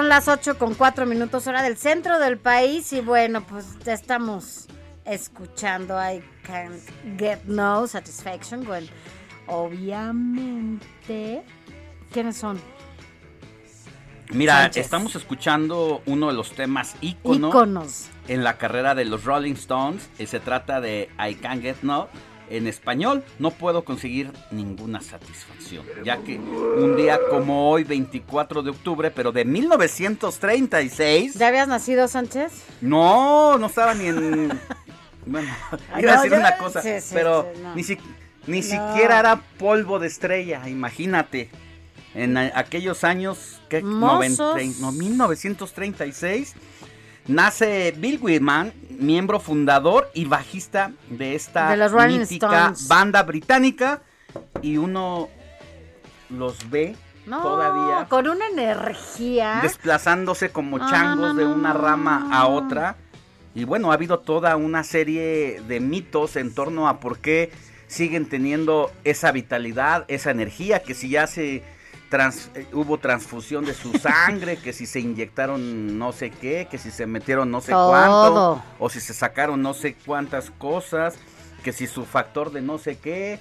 Son las 8 con 4 minutos hora del centro del país y bueno, pues ya estamos escuchando I Can't Get No Satisfaction. Bueno, obviamente, ¿quiénes son? Mira, Sánchez. estamos escuchando uno de los temas ícono Íconos. en la carrera de los Rolling Stones. Y se trata de I Can't Get No. En español, no puedo conseguir ninguna satisfacción, ya que un día como hoy, 24 de octubre, pero de 1936, ¿Ya habías nacido, Sánchez? no, no estaba ni en... Bueno, iba a decir una cosa, sí, sí, pero sí, no. ni, si- ni No. siquiera era polvo de estrella, imagínate. En aquellos años, que Mozos. no, 1936, nace Bill Whitman, miembro fundador y bajista de esta De mítica banda británica, y uno los ve No, todavía con una energía. desplazándose como No, changos no, de una rama a otra. Y bueno, ha habido toda una serie de mitos en torno a por qué siguen teniendo esa vitalidad, esa energía, que si ya se trans- eh, hubo transfusión de su sangre, que si se inyectaron no sé qué, que si se metieron no sé Todo. cuánto, o si se sacaron no sé cuántas cosas, que si su factor de no sé qué,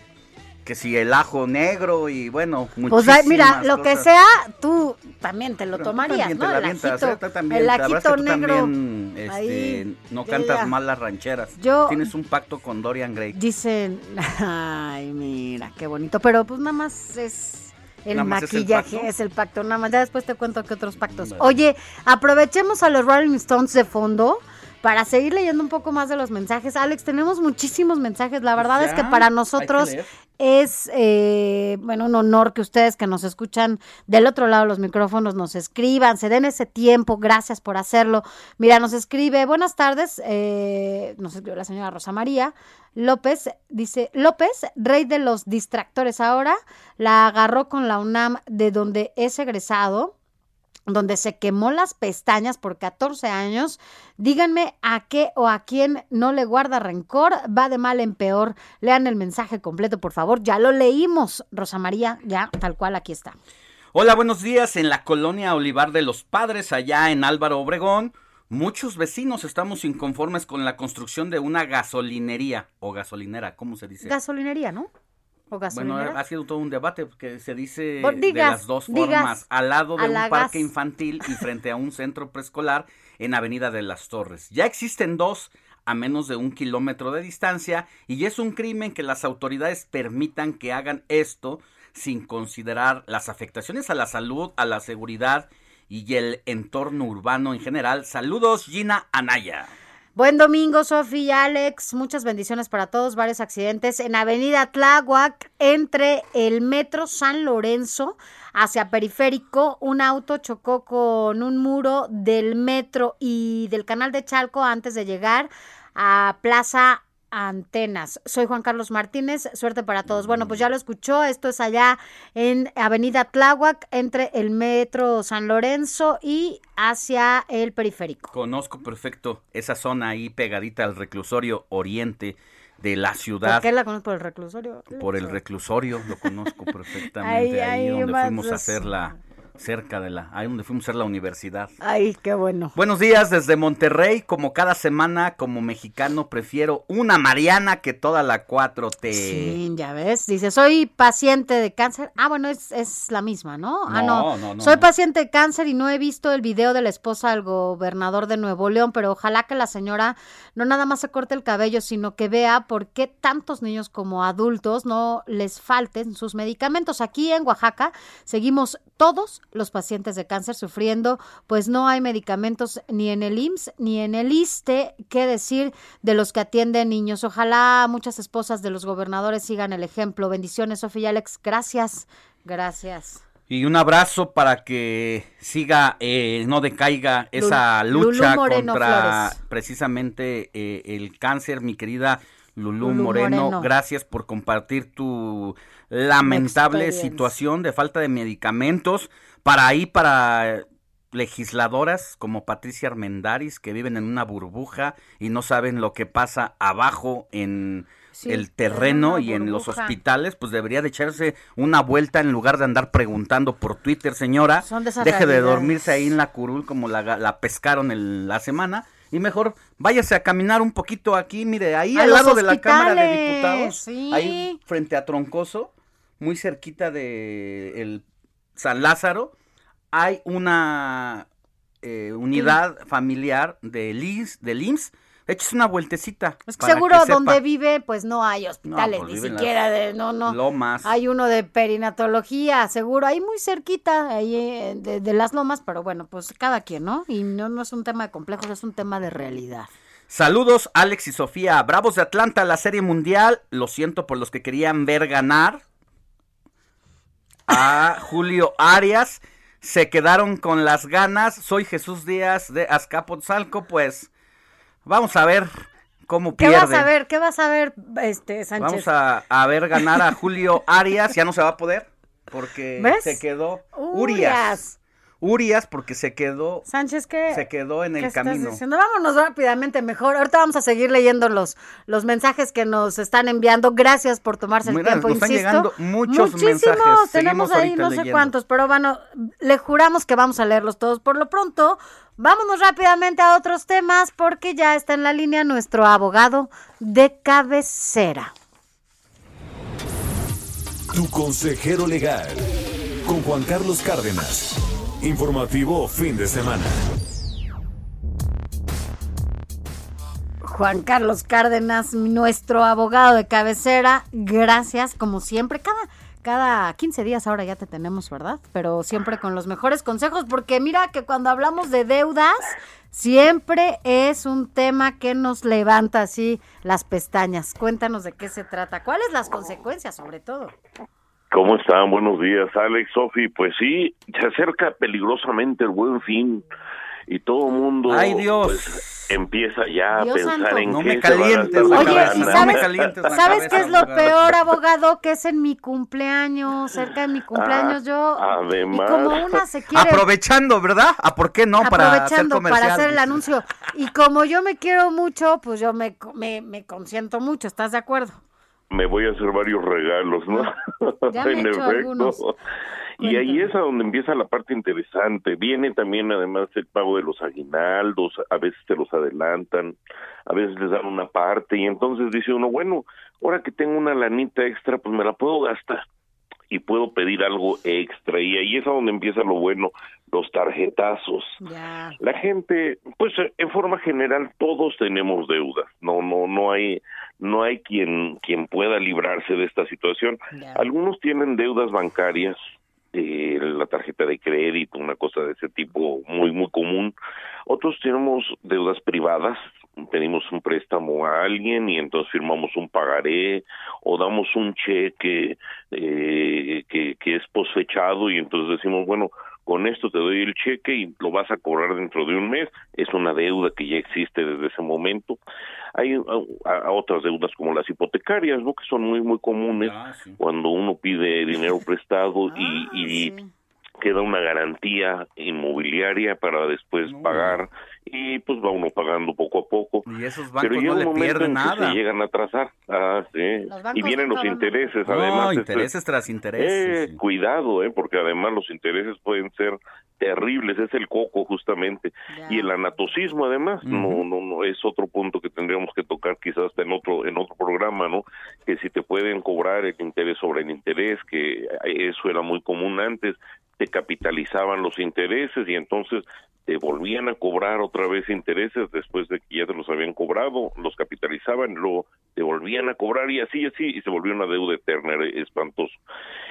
que si el ajo negro y bueno, Pues ay, mira, muchísimas lo que sea, tú también te lo Pero tomarías, también ¿no? te El avientas, ajito. Tú también, el la verdad es ajito que tú negro. también, este, ahí, no cantas ya. mal las rancheras. Yo- Tienes un pacto con Dorian Gray. Dicen, ay, mira, qué bonito, pero pues nada más es el es maquillaje, es el pacto, nada más, ya después te cuento qué otros pactos. Vale. Oye, aprovechemos a los Rolling Stones de fondo para seguir leyendo un poco más de los mensajes. Alex, tenemos muchísimos mensajes, la verdad es que para que nosotros es, eh, bueno, un honor que ustedes que nos escuchan del otro lado de los micrófonos nos escriban, se den ese tiempo, gracias por hacerlo. Mira, nos escribe, buenas tardes, eh, nos escribió la señora Rosa María López, dice, López, rey de los distractores ahora, la agarró con la UNAM de donde es egresado donde se quemó las pestañas por 14 años. Díganme a qué o a quién no le guarda rencor, va de mal en peor. Lean el mensaje completo, por favor. Ya lo leímos, Rosa María, ya tal cual aquí está. Hola, buenos días. En la colonia Olivar de los Padres, allá en Álvaro Obregón, muchos vecinos estamos inconformes con la construcción de una gasolinería o gasolinera, ¿cómo se dice? Gasolinería, ¿no? ¿O Bueno, ha sido todo un debate porque se dice de las dos digas, formas, al lado de un parque infantil y frente a un centro preescolar en Avenida de las Torres. Ya existen dos a menos de un kilómetro de distancia y es un crimen que las autoridades permitan que hagan esto sin considerar las afectaciones a la salud, a la seguridad y el entorno urbano en general. Saludos, Gina Anaya. Buen domingo, Sofi y Alex. Muchas bendiciones para todos. Varios accidentes en Avenida Tláhuac, entre el Metro San Lorenzo hacia Periférico. Un auto chocó con un muro del metro y del canal de Chalco antes de llegar a Plaza Antenas. Soy Juan Carlos Martínez. Suerte para todos. Bueno, pues ya lo escuchó. Esto es allá en Avenida Tláhuac, entre el Metro San Lorenzo y hacia el Periférico. Conozco perfecto esa zona ahí pegadita al reclusorio oriente de la ciudad. ¿Por qué la conozco por el reclusorio? Por el reclusorio, lo conozco perfectamente. Ahí, ahí, ahí donde fuimos a hacer la, cerca de la, ahí donde fuimos a hacer la universidad. Ay, qué bueno. Buenos días desde Monterrey, como cada semana, como mexicano prefiero una Mariana que toda la 4T. Sí, ya ves. Dice, soy paciente de cáncer. Ah, bueno, es, es la misma, ¿no? ah, No, no. no, no, soy no. paciente de cáncer y no he visto el video de la esposa del gobernador de Nuevo León, pero ojalá que la señora no nada más se corte el cabello, sino que vea por qué tantos niños como adultos no les falten sus medicamentos. Aquí en Oaxaca seguimos todos los pacientes de cáncer sufriendo, pues no hay medicamentos ni en el IMSS ni en el ISTE. ¿Qué decir de los que atienden niños? Ojalá muchas esposas de los gobernadores sigan el ejemplo. Bendiciones, Sofía y Alex. Gracias. Gracias. Y un abrazo para que siga, eh, no decaiga esa lucha contra Flores. precisamente eh, el cáncer, mi querida Lulú, Lulú Moreno. Moreno. Gracias por compartir tu lamentable situación de falta de medicamentos para ahí, para legisladoras como Patricia Armendaris que viven en una burbuja y no saben lo que pasa abajo en el terreno y en los hospitales, pues debería de echarse una vuelta en lugar de andar preguntando por Twitter, señora, deje de dormirse ahí en la curul como la, la pescaron en la semana y mejor váyase a caminar un poquito aquí, mire, ahí al lado de la Cámara de Diputados, ahí frente a Troncoso, muy cerquita de el San Lázaro, hay una eh, unidad familiar de IMSS, del IMSS eches una vueltecita. Es que seguro donde vive, pues no hay hospitales, pues, ni siquiera de, no, no. Lomas. Hay uno de perinatología, seguro, ahí muy cerquita, ahí eh, de, las lomas, pero bueno, pues cada quien, ¿no? Y no, no es un tema de complejos, es un tema de realidad. Saludos, Alex y Sofía. Bravos de Atlanta, la Serie Mundial. Lo siento por los que querían ver ganar. A Julio Arias. Se quedaron con las ganas. Soy Jesús Díaz de Azcapotzalco, pues Vamos a ver cómo pierde. ¿Qué vas a ver? ¿Qué vas a ver, este, Sánchez? Vamos a, ver ganar a Julio Arias. Ya no se va a poder porque se quedó Urias. Urias porque se quedó Sánchez ¿qué? se quedó en el camino. Vámonos rápidamente mejor. Ahorita vamos a seguir leyendo los los mensajes que nos están enviando. Gracias por tomarse el tiempo, nos insisto. Están llegando muchos Muchísimos, tenemos ahí no sé cuántos, pero bueno, le juramos que vamos a leerlos todos. Por lo pronto, vámonos rápidamente a otros temas porque ya está en la línea nuestro abogado de cabecera. Tu consejero legal con Juan Carlos Cárdenas. Informativo fin de semana. Juan Carlos Cárdenas, nuestro abogado de cabecera, gracias como siempre. Cada, cada 15 días ahora ya te tenemos, ¿verdad? Pero siempre con los mejores consejos, porque mira que cuando hablamos de deudas, siempre es un tema que nos levanta así las pestañas. Cuéntanos de qué se trata, cuáles las consecuencias sobre todo. ¿Cómo están? Buenos días, Alex, Sofi. Pues sí, se acerca peligrosamente el buen fin y todo el mundo Ay, Dios. Pues, empieza ya a pensar en no qué me calientes, Oye, ¿y sabes, ¿sabes qué es lo peor, abogado? Que es en mi cumpleaños, cerca de mi cumpleaños, yo además, y como una se quiere aprovechando, ¿verdad? ¿A por qué no para hacer comercial? para hacer el anuncio y como yo me quiero mucho, pues yo me, me, me consiento mucho, ¿estás de acuerdo? Me voy a hacer varios regalos, ¿no? Ya me en efecto. Y ahí es a donde empieza la parte interesante. Viene también además el pago de los aguinaldos, a veces te los adelantan, a veces les dan una parte y entonces dice uno, bueno, ahora que tengo una lanita extra, pues me la puedo gastar y puedo pedir algo extra y ahí es a donde empieza lo bueno, los tarjetazos. La gente, pues en forma general todos tenemos deudas, no no no hay no hay quien quien pueda librarse de esta situación. Algunos tienen deudas bancarias, eh, la tarjeta de crédito, una cosa de ese tipo muy muy común. Otros tenemos deudas privadas, pedimos un préstamo a alguien y entonces firmamos un pagaré o damos un cheque eh, que, que es posfechado y entonces decimos, bueno, con esto te doy el cheque y lo vas a cobrar dentro de un mes, es una deuda que ya existe desde ese momento. Hay a, otras deudas como las hipotecarias, ¿no? que son muy muy comunes ah, cuando uno pide dinero prestado y, ah, queda una garantía inmobiliaria para después pagar y pues va uno pagando poco a poco. Y esos bancos Pero llega no un momento en nada. Que se llegan a atrasar. Ah, sí. Y vienen los intereses, además. intereses tras intereses. Eh, cuidado, eh, porque además los intereses pueden ser terribles, es el coco justamente. Y el anatocismo además, no, no, no, es otro punto que tendríamos que tocar quizás hasta en otro, en otro programa, ¿no? Que si te pueden cobrar el interés sobre el interés, que eso era muy común antes, te capitalizaban los intereses y entonces te volvían a cobrar otra vez intereses después de que ya te los habían cobrado, los capitalizaban, luego te volvían a cobrar y así, así, y se volvió una deuda eterna, espantoso.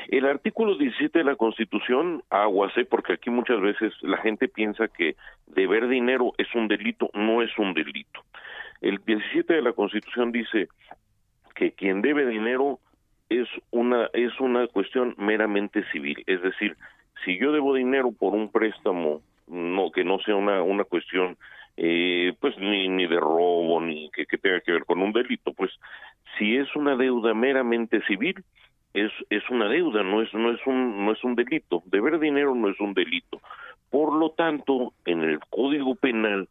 El artículo 17 de la Constitución, aguas, ¿eh? porque aquí muchas veces la gente piensa que deber dinero es un delito, no es un delito. El 17 de la Constitución dice que quien debe dinero es una es una cuestión meramente civil, es decir, si yo debo dinero por un préstamo no que no sea una una cuestión eh, pues ni, ni de robo ni que, que tenga que ver con un delito pues si es una deuda meramente civil es es una deuda no es no es un no es un delito deber dinero no es un delito por lo tanto en el código penal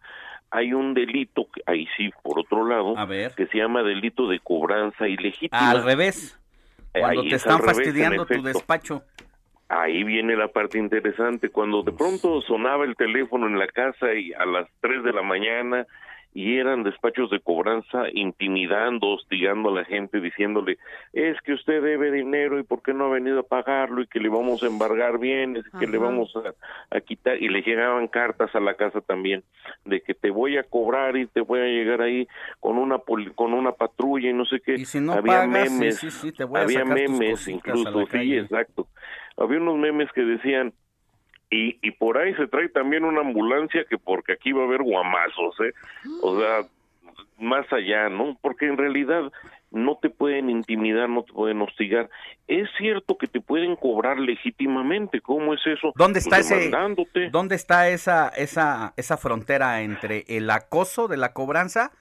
hay un delito, ahí sí, por otro lado, que se llama delito de cobranza ilegítima. Al revés. Eh, Cuando ahí te es están fastidiando tu efecto. despacho. Ahí viene la parte interesante, cuando de pronto sonaba el teléfono en la casa y a las 3 de la mañana y eran despachos de cobranza intimidando, hostigando a la gente, diciéndole, es que usted debe dinero y por qué no ha venido a pagarlo y que le vamos a embargar bienes, que le Ajá. vamos a, a quitar y le llegaban cartas a la casa también de que te voy a cobrar y te voy a llegar ahí con una poli- con una patrulla y no sé qué. no había pagas, sí, memes, sí, sí, te voy a había memes incluso, sí, exacto. Había unos memes que decían y, y por ahí se trae también una ambulancia que porque aquí va a haber guamazos, ¿eh? O sea, más allá, ¿no? Porque en realidad no te pueden intimidar, no te pueden hostigar. Es cierto que te pueden cobrar legítimamente, ¿cómo es eso? ¿Dónde está Pues ese demandándote. ¿Dónde está esa esa esa frontera entre el acoso de la cobranza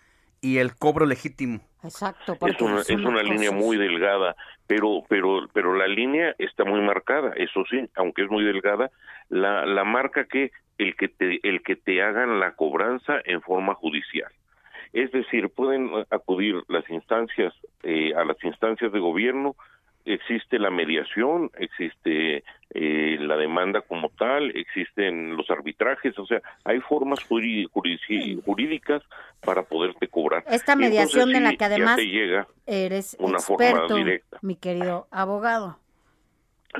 y el cobro legítimo? Exacto, es una, es una línea muy delgada, pero pero pero la línea está muy marcada, eso sí, aunque es muy delgada, la la marca que el que te el que te hagan la cobranza en forma judicial. Es decir, pueden acudir las instancias eh, a las instancias de gobierno, existe la mediación, existe eh, la demanda como tal, existen los arbitrajes, o sea, hay formas jurídicas para poderte cobrar. Esta mediación entonces de la que además te llega eres una forma experto, directa. mi querido abogado.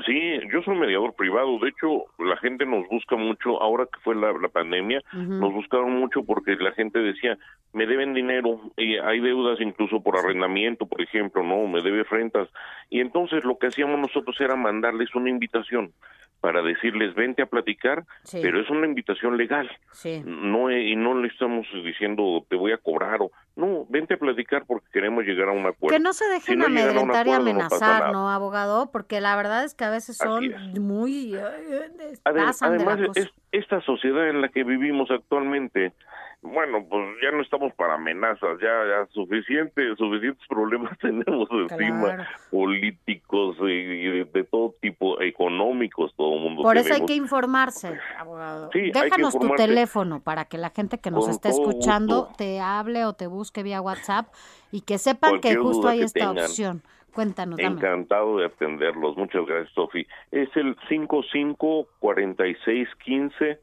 Sí, yo soy mediador privado. De hecho, la gente nos busca mucho. Ahora que fue la, la pandemia, nos buscaron mucho porque la gente decía, me deben dinero. Y hay deudas incluso por arrendamiento, por ejemplo, ¿no? Me debe rentas. Y entonces lo que hacíamos nosotros era mandarles una invitación para decirles, vente a platicar, Sí. pero es una invitación legal. Sí. No, eh, y no le estamos diciendo, te voy a cobrar o... No, vente a platicar porque queremos llegar a un acuerdo. Que no se dejen Si no amedrentar y acuerdo, amenazar. ¿no, abogado? Porque la verdad es que a veces son muy... eh, además, es- esta sociedad en la que vivimos actualmente, bueno, pues ya no estamos para amenazas, ya, ya suficiente, suficientes problemas tenemos encima, políticos y, y de, de todo tipo, económicos, todo el mundo Por eso hay que informarse, abogado. Sí, hay que Déjanos tu teléfono para que la gente que nos Con esté escuchando gusto. te hable o te busque vía WhatsApp y que sepan Cualquier que justo hay esta tengan. opción. Cuéntanos, dame. Encantado de atenderlos. Muchas gracias, Sofi. Es el 55 46 15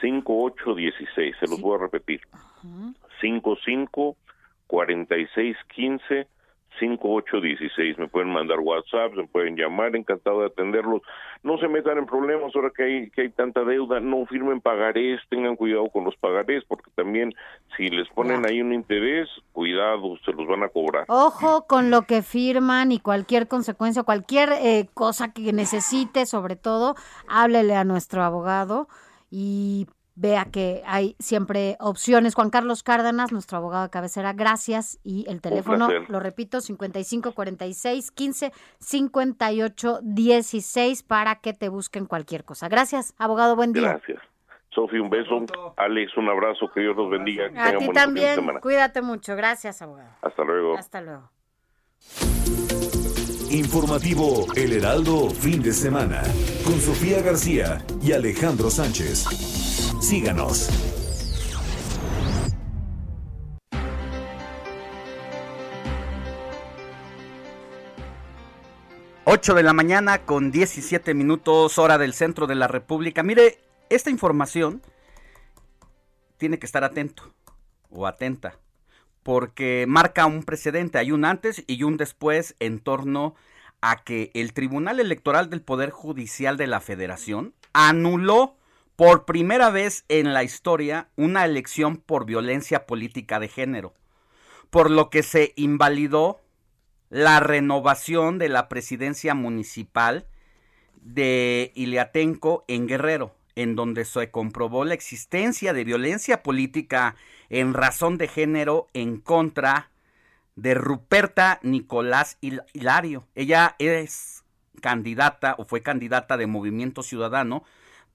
58 16. Se los voy a repetir. 55 46 15 5816. Me pueden mandar WhatsApp, me pueden llamar, encantado de atenderlos. No se metan en problemas ahora que hay, que hay tanta deuda, no firmen pagarés, tengan cuidado con los pagarés, porque también si les ponen ahí un interés, cuidado, se los van a cobrar. Ojo con lo que firman y cualquier consecuencia, cualquier eh, cosa que necesite, sobre todo, háblele a nuestro abogado y vea que hay siempre opciones. Juan Carlos Cárdenas, nuestro abogado de cabecera, gracias. Y el teléfono, lo repito, 55 46 15 58 16 para que te busquen cualquier cosa. Gracias, abogado, buen día. Gracias. Sofi, un beso. Alex, un abrazo. Que Dios los bendiga. Que A ti también, cuídate mucho. Gracias, abogado. Hasta luego. Hasta luego. Informativo El Heraldo fin de semana con Sofía García y Alejandro Sánchez. Síganos. Ocho de la mañana con 17 minutos hora del centro de la República. Mire, esta información tiene que estar atento o atenta porque marca un precedente, hay un antes y un después en torno a que el Tribunal Electoral del Poder Judicial de la Federación anuló por primera vez en la historia una elección por violencia política de género, por lo que se invalidó la renovación de la presidencia municipal de Iliatenco en Guerrero, en donde se comprobó la existencia de violencia política en razón de género en contra de Ruperta Nicolás Hil- Hilario. Ella es candidata o fue candidata de Movimiento Ciudadano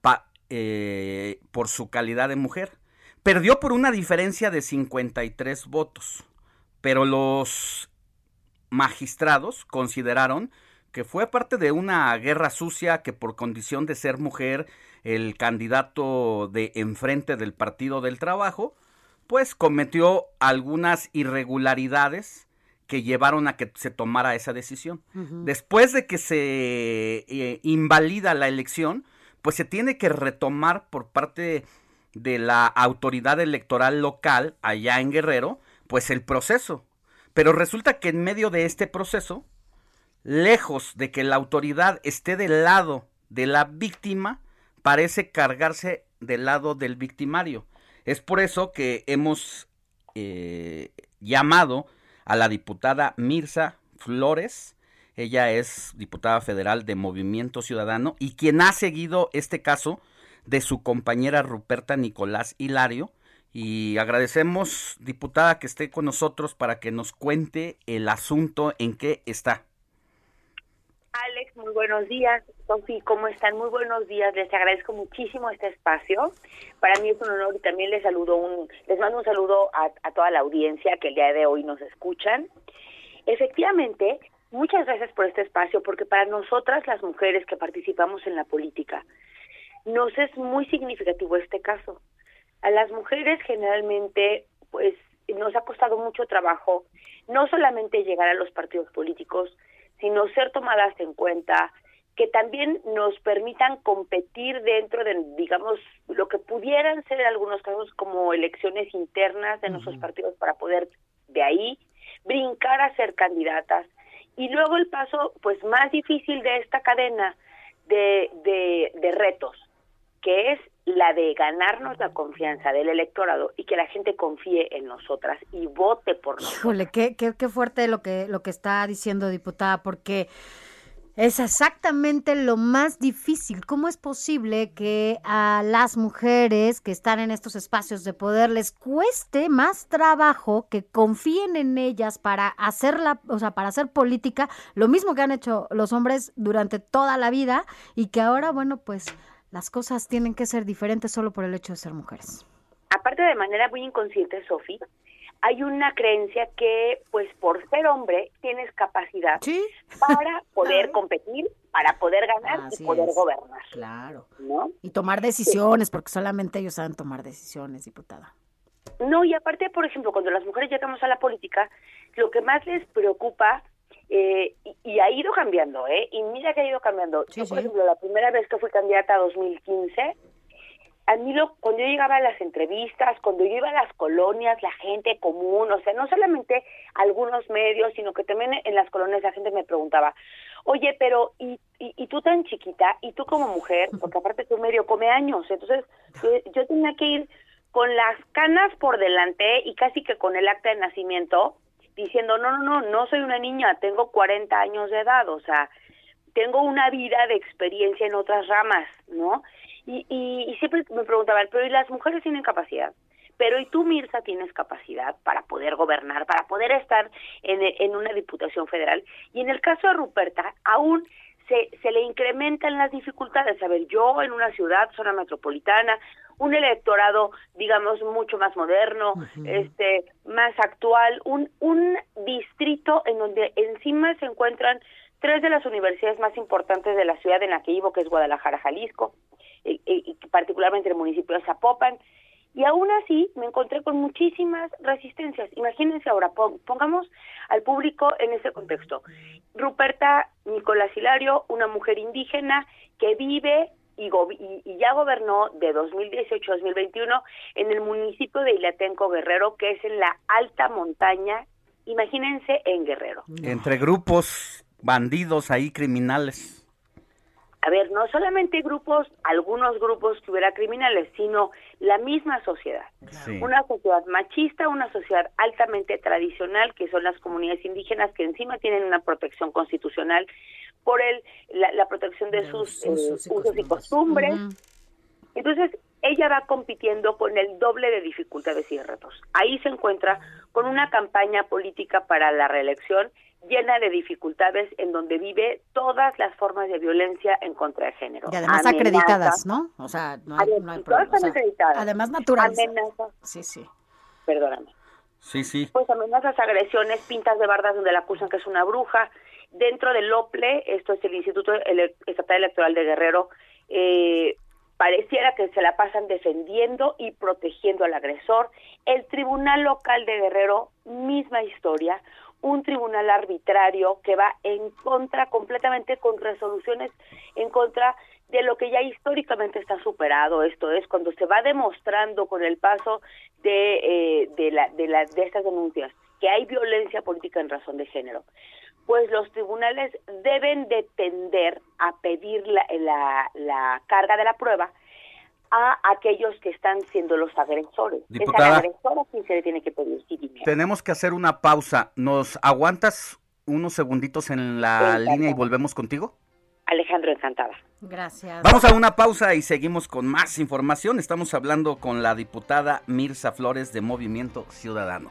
pa- eh, por su calidad de mujer. Perdió por una diferencia de 53 votos, pero los magistrados consideraron que fue parte de una guerra sucia que por condición de ser mujer, el candidato de enfrente del Partido del Trabajo, pues cometió algunas irregularidades que llevaron a que se tomara esa decisión. Después de que se eh, invalida la elección, pues se tiene que retomar por parte de la autoridad electoral local allá en Guerrero, pues el proceso. Pero resulta que en medio de este proceso, lejos de que la autoridad esté del lado de la víctima, parece cargarse del lado del victimario. Es por eso que hemos eh, llamado a la diputada Mirza Flores. Ella es diputada federal de Movimiento Ciudadano y quien ha seguido este caso de su compañera Ruperta Nicolás Hilario. Y agradecemos, diputada, que esté con nosotros para que nos cuente el asunto en qué está. Alex, muy buenos días. Sofi, ¿cómo están? Muy buenos días. Les agradezco muchísimo este espacio. Para mí es un honor y también les saludo un, les mando un saludo a, a toda la audiencia que el día de hoy nos escuchan. Efectivamente, muchas gracias por este espacio, porque para nosotras las mujeres que participamos en la política, nos es muy significativo este caso. A las mujeres generalmente, pues, nos ha costado mucho trabajo no solamente llegar a los partidos políticos, sino ser tomadas en cuenta, que también nos permitan competir dentro de, digamos, lo que pudieran ser en algunos casos como elecciones internas de nuestros partidos para poder de ahí brincar a ser candidatas. Y luego el paso, pues, más difícil de esta cadena de, de, retos, que es la de ganarnos la confianza del electorado y que la gente confíe en nosotras y vote por nosotros. Híjole, qué, qué, qué fuerte lo que, lo que está diciendo diputada, porque es exactamente lo más difícil. ¿Cómo es posible que a las mujeres que están en estos espacios de poder les cueste más trabajo que confíen en ellas para hacer la, o sea, para hacer política, lo mismo que han hecho los hombres durante toda la vida y que ahora, bueno, pues las cosas tienen que ser diferentes solo por el hecho de ser mujeres. Aparte de manera muy inconsciente, Sofi, hay una creencia que, pues, por ser hombre, tienes capacidad para poder competir, para poder ganar y poder gobernar. Claro. Y tomar decisiones, porque solamente ellos saben tomar decisiones, diputada. No, y aparte, por ejemplo, cuando las mujeres llegamos a la política, lo que más les preocupa eh, y, ha ido cambiando, ¿eh? Y mira que ha ido cambiando. yo, por ejemplo, la primera vez que fui candidata a 2015, a mí lo, cuando yo llegaba a las entrevistas, cuando yo iba a las colonias, la gente común, o sea, no solamente algunos medios, sino que también en las colonias la gente me preguntaba, oye, pero ¿y, y, tú tan chiquita? ¿Y tú como mujer? Porque aparte tu medio come años, entonces yo tenía que ir con las canas por delante y casi que con el acta de nacimiento diciendo, no, no, no, no soy una niña, tengo 40 años de edad, o sea, tengo una vida de experiencia en otras ramas, ¿no? Y, y, siempre me preguntaban, pero ¿y las mujeres tienen capacidad? Pero ¿y tú, Mirza, tienes capacidad para poder gobernar, para poder estar en, en una diputación federal? Y en el caso de Ruperta, aún se, se le incrementan las dificultades. A ver, yo en una ciudad, zona metropolitana, un electorado, digamos, mucho más moderno, este, más actual, un, un distrito en donde encima se encuentran tres de las universidades más importantes de la ciudad en la que vivo, que es Guadalajara, Jalisco, y, particularmente el municipio de Zapopan, y aún así me encontré con muchísimas resistencias. Imagínense ahora, pongamos al público en ese contexto. Ruperta Nicolás Hilario, una mujer indígena que vive y, ya gobernó de 2018 a 2021 en el municipio de Ilatenco Guerrero, que es en la alta montaña, imagínense en Guerrero. Entre grupos bandidos ahí criminales. A ver, no solamente grupos, algunos grupos que hubiera criminales, sino la misma sociedad. Una sociedad machista, una sociedad altamente tradicional, que son las comunidades indígenas, que encima tienen una protección constitucional por el, la, protección de, sus, usos, y eh, costumbres. Entonces, ella va compitiendo con el doble de dificultades y retos. Ahí se encuentra con una campaña política para la reelección llena de dificultades en donde vive todas las formas de violencia en contra de género. Y además acreditadas, ¿no? O sea, no hay, no hay problema. además naturales. Amenazas. Sí, sí. Perdóname. Sí, sí. Pues amenazas, agresiones, pintas de bardas donde la acusan que es una bruja, Dentro del OPLE, esto es el Instituto Estatal Electoral de Guerrero, eh, pareciera que se la pasan defendiendo y protegiendo al agresor. El Tribunal Local de Guerrero, misma historia, un tribunal arbitrario que va en contra completamente con resoluciones en contra de lo que ya históricamente está superado. Esto es cuando se va demostrando con el paso de, eh, de, la, de, de estas denuncias que hay violencia política en razón de género, pues los tribunales deben de tender a pedir la, la, la carga de la prueba a aquellos que están siendo los agresores. Diputada, es al agresor a quien se le tiene que pedir sí, dinero. Tenemos que hacer una pausa. ¿Nos aguantas unos segunditos en la Encantada. línea y volvemos contigo? Alejandro, encantada. Gracias. Vamos a una pausa y seguimos con más información. Estamos hablando con la diputada Mirza Flores de Movimiento Ciudadano.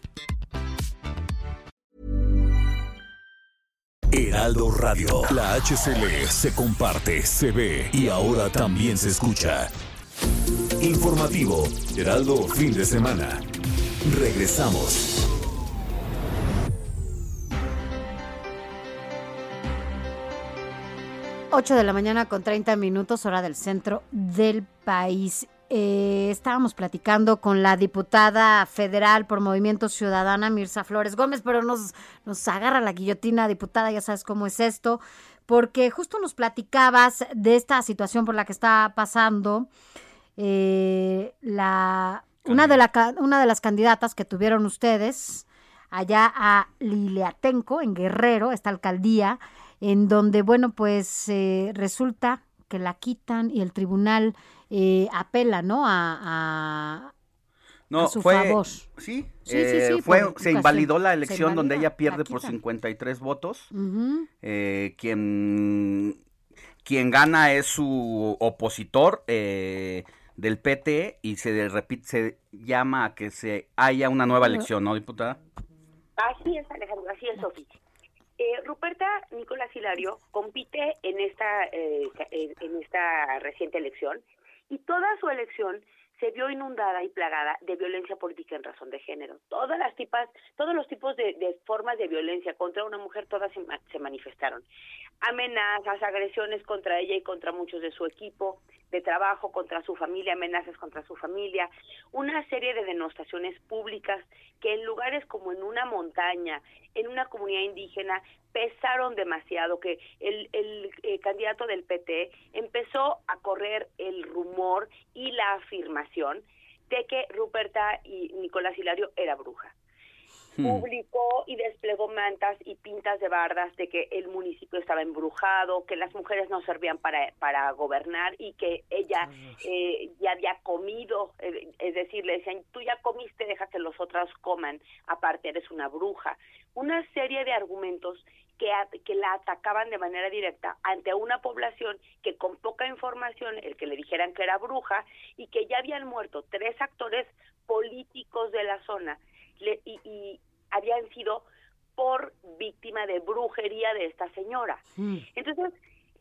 Heraldo Radio. La HCL se comparte, se ve y ahora también se escucha. Informativo Heraldo Fin de Semana. Regresamos. Ocho de la mañana con 30 minutos, hora del centro del país. Eh, estábamos platicando con la diputada federal por Movimiento Ciudadana, Mirza Flores Gómez, pero nos, nos agarra la guillotina, diputada, ya sabes cómo es esto, porque justo nos platicabas de esta situación por la que está pasando eh, la, una, de la, una de las candidatas que tuvieron ustedes allá a Liliatenco, en Guerrero, esta alcaldía, en donde, bueno, pues eh, resulta que la quitan y el tribunal eh, apela, ¿no? A, a- No, a su fue, favor. Sí, Sí, sí, eh, sí, fue, por se invalidó la elección donde ella pierde por quitan. 53 votos. Ujú. Eh, quien, quien gana es su opositor eh, del PT y se repite, se llama a que se haya una nueva elección, ¿no, diputada? Así es, Alejandro, así es, Sofi. Eh, Ruperta Nicolás Hilario compite en esta, eh, en esta reciente elección y toda su elección se vio inundada y plagada de violencia política en razón de género. Todas las tipas, todos los tipos de, de formas de violencia contra una mujer, todas se, se manifestaron. Amenazas, agresiones contra ella y contra muchos de su equipo de trabajo, contra su familia, amenazas contra su familia, una serie de denostaciones públicas que en lugares como en una montaña, en una comunidad indígena, pesaron demasiado, que el, el eh, candidato del PT empezó a correr el rumor y la afirmación de que Ruperta y Nicolás Hilario era bruja publicó y desplegó mantas y pintas de bardas de que el municipio estaba embrujado, que las mujeres no servían para, para gobernar y que ella eh, ya había comido, eh, es decir, le decían, tú ya comiste, deja que los otros coman, aparte eres una bruja. Una serie de argumentos que, a- que la atacaban de manera directa ante una población que con poca información, el que le dijeran que era bruja, y que ya habían muerto tres actores políticos de la zona le- y, y habían sido por víctima de brujería de esta señora. Entonces,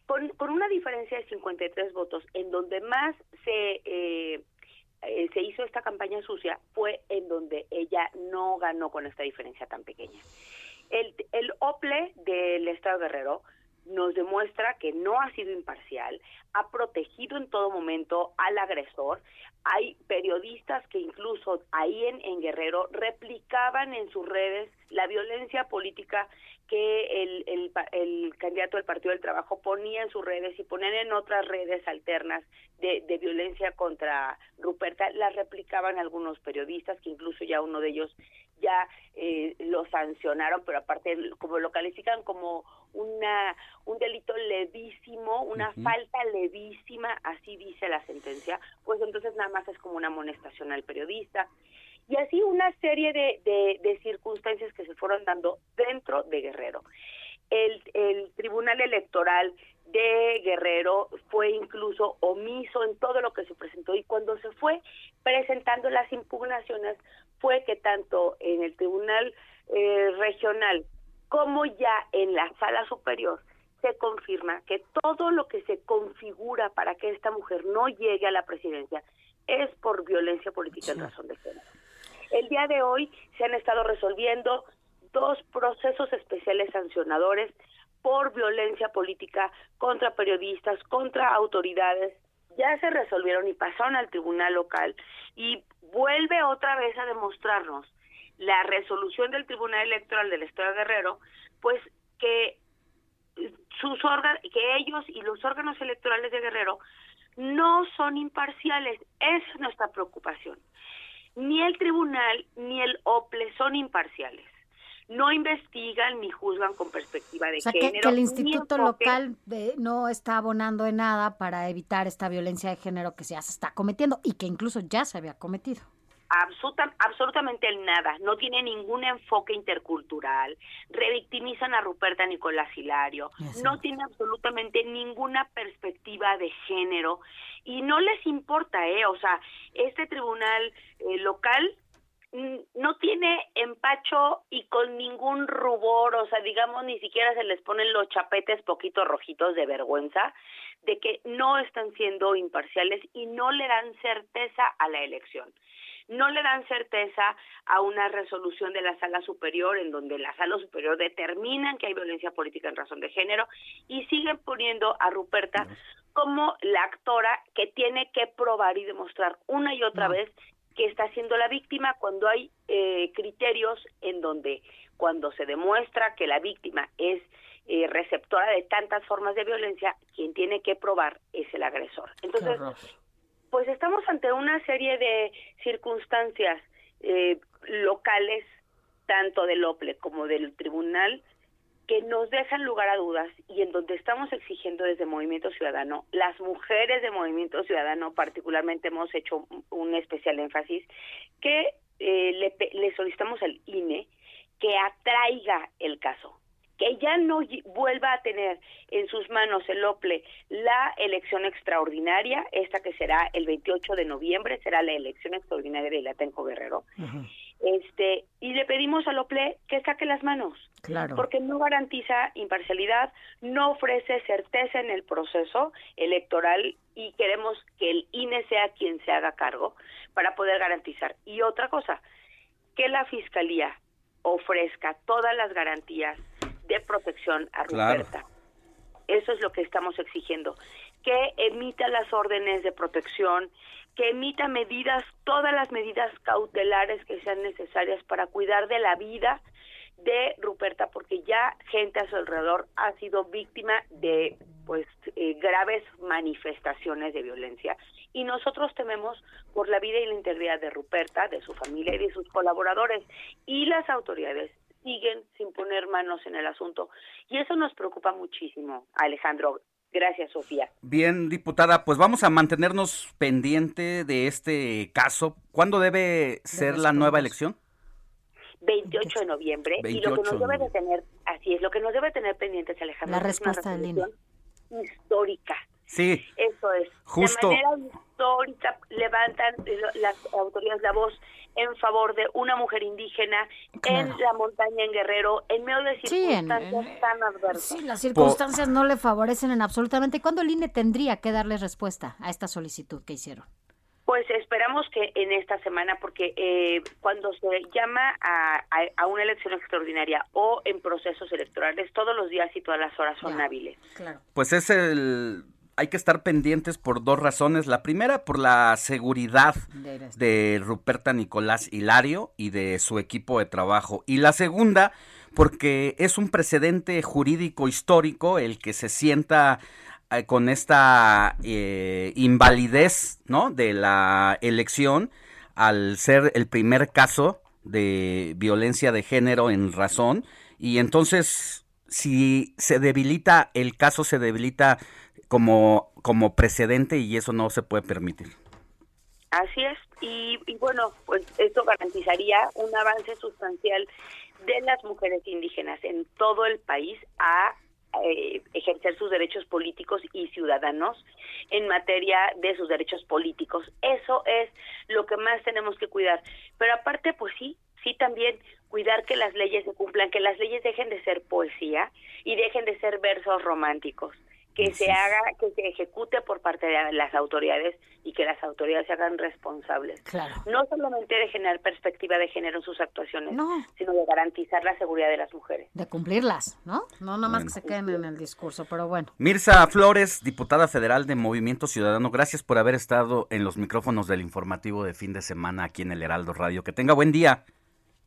con, con una diferencia de 53 votos, en donde más se, eh, eh, se hizo esta campaña sucia, fue en donde ella no ganó con esta diferencia tan pequeña. El, el OPLE del Estado de Guerrero nos demuestra que no ha sido imparcial, ha protegido en todo momento al agresor, hay periodistas que incluso ahí en, Guerrero replicaban en sus redes la violencia política que el, el, el, candidato del Partido del Trabajo ponía en sus redes y ponían en otras redes alternas de, de, violencia contra Ruperta, las replicaban algunos periodistas, que incluso ya uno de ellos ya eh, lo sancionaron, pero aparte como lo califican como una un delito levísimo, una falta levísima, así dice la sentencia, pues entonces nada más es como una amonestación al periodista y así una serie de, de, circunstancias que se fueron dando dentro de Guerrero. El, el Tribunal Electoral de Guerrero fue incluso omiso en todo lo que se presentó y cuando se fue presentando las impugnaciones fue que tanto en el Tribunal eh, Regional como ya en la Sala Superior se confirma que todo lo que se configura para que esta mujer no llegue a la presidencia es por violencia política en razón de género. El día de hoy se han estado resolviendo dos procesos especiales sancionadores por violencia política contra periodistas, contra autoridades. Ya se resolvieron y pasaron al tribunal local y vuelve otra vez a demostrarnos la resolución del Tribunal Electoral del Estado de Guerrero, pues que sus órganos, que ellos y los órganos electorales de Guerrero no son imparciales. Esa es nuestra preocupación ni el tribunal ni el OPLE son imparciales. No investigan ni juzgan con perspectiva de o sea, género. Que, que el instituto local no está abonando en nada para evitar esta violencia de género que ya se está cometiendo y que incluso ya se había cometido absoluta, absolutamente el nada, no tiene ningún enfoque intercultural, revictimizan a Ruperta Nicolás Hilario, no tiene absolutamente ninguna perspectiva de género y no les importa, ¿eh? O sea, este tribunal eh, local no tiene empacho y con ningún rubor, o sea, digamos, ni siquiera se les ponen los chapetes poquitos rojitos de vergüenza de que no están siendo imparciales y no le dan certeza a la elección no le dan certeza a una resolución de la sala superior en donde la sala superior determinan que hay violencia política en razón de género y siguen poniendo a Ruperta como la actora que tiene que probar y demostrar una y otra vez que está siendo la víctima cuando hay eh, criterios en donde cuando se demuestra que la víctima es eh, receptora de tantas formas de violencia, quien tiene que probar es el agresor. Entonces, pues estamos ante una serie de circunstancias eh, locales, tanto del OPLE como del tribunal, que nos dejan lugar a dudas y en donde estamos exigiendo desde Movimiento Ciudadano, las mujeres de Movimiento Ciudadano particularmente hemos hecho un especial énfasis, que eh, le, le solicitamos al INE que atraiga el caso, que ya no vuelva a tener en sus manos el OPLE la elección extraordinaria, esta que será el 28 de noviembre, será la elección extraordinaria de Latenco Guerrero. Este, y le pedimos al OPLE que saque las manos, claro. porque no garantiza imparcialidad, no ofrece certeza en el proceso electoral y queremos que el INE sea quien se haga cargo para poder garantizar. Y otra cosa, que la Fiscalía ofrezca todas las garantías de protección a Ruperta. Eso es lo que estamos exigiendo, que emita las órdenes de protección, que emita medidas, todas las medidas cautelares que sean necesarias para cuidar de la vida de Ruperta, porque ya gente a su alrededor ha sido víctima de pues eh, graves manifestaciones de violencia. Y nosotros tememos por la vida y la integridad de Ruperta, de su familia y de sus colaboradores y las autoridades siguen sin poner manos en el asunto. Y eso nos preocupa muchísimo, Alejandro. Gracias, Sofía. Bien, diputada, pues vamos a mantenernos pendiente de este caso. ¿Cuándo debe ser la nueva elección? 28 de noviembre. y lo que nos debe de tener, así es, lo que nos debe tener pendientes, Alejandro, la respuesta es una histórica. Sí. Eso es. Justo. De manera histórica levantan las autoridades la voz en favor de una mujer indígena en la montaña en Guerrero, en medio de circunstancias tan adversas. Sí, las circunstancias no le favorecen en absolutamente. ¿Cuándo el INE tendría que darles respuesta a esta solicitud que hicieron? Pues esperamos que en esta semana, porque eh, cuando se llama a, a, una elección extraordinaria o en procesos electorales, todos los días y todas las horas son hábiles. Claro. Pues es el hay que estar pendientes por dos razones. La primera, por la seguridad de Ruperta Nicolás Hilario y de su equipo de trabajo. Y la segunda, porque es un precedente jurídico histórico el que se sienta eh, con esta eh, invalidez ¿no? de la elección al ser el primer caso de violencia de género en razón y entonces si se debilita el caso se debilita como como precedente y eso no se puede permitir. Así es y, bueno pues esto garantizaría un avance sustancial de las mujeres indígenas en todo el país a eh, ejercer sus derechos políticos y ciudadanos en materia de sus derechos políticos. Eso es lo que más tenemos que cuidar. Pero aparte, pues sí, sí también cuidar que las leyes se cumplan, que las leyes dejen de ser poesía y dejen de ser versos románticos que se haga, que se ejecute por parte de las autoridades y que las autoridades se hagan responsables. No solamente de generar perspectiva de género en sus actuaciones, sino de garantizar la seguridad de las mujeres. De cumplirlas, ¿no? No nada más que se queden en el discurso, pero bueno. Mirza Flores, diputada federal de Movimiento Ciudadano, gracias por haber estado en los micrófonos del informativo de fin de semana aquí en el Heraldo Radio. Que tenga buen día.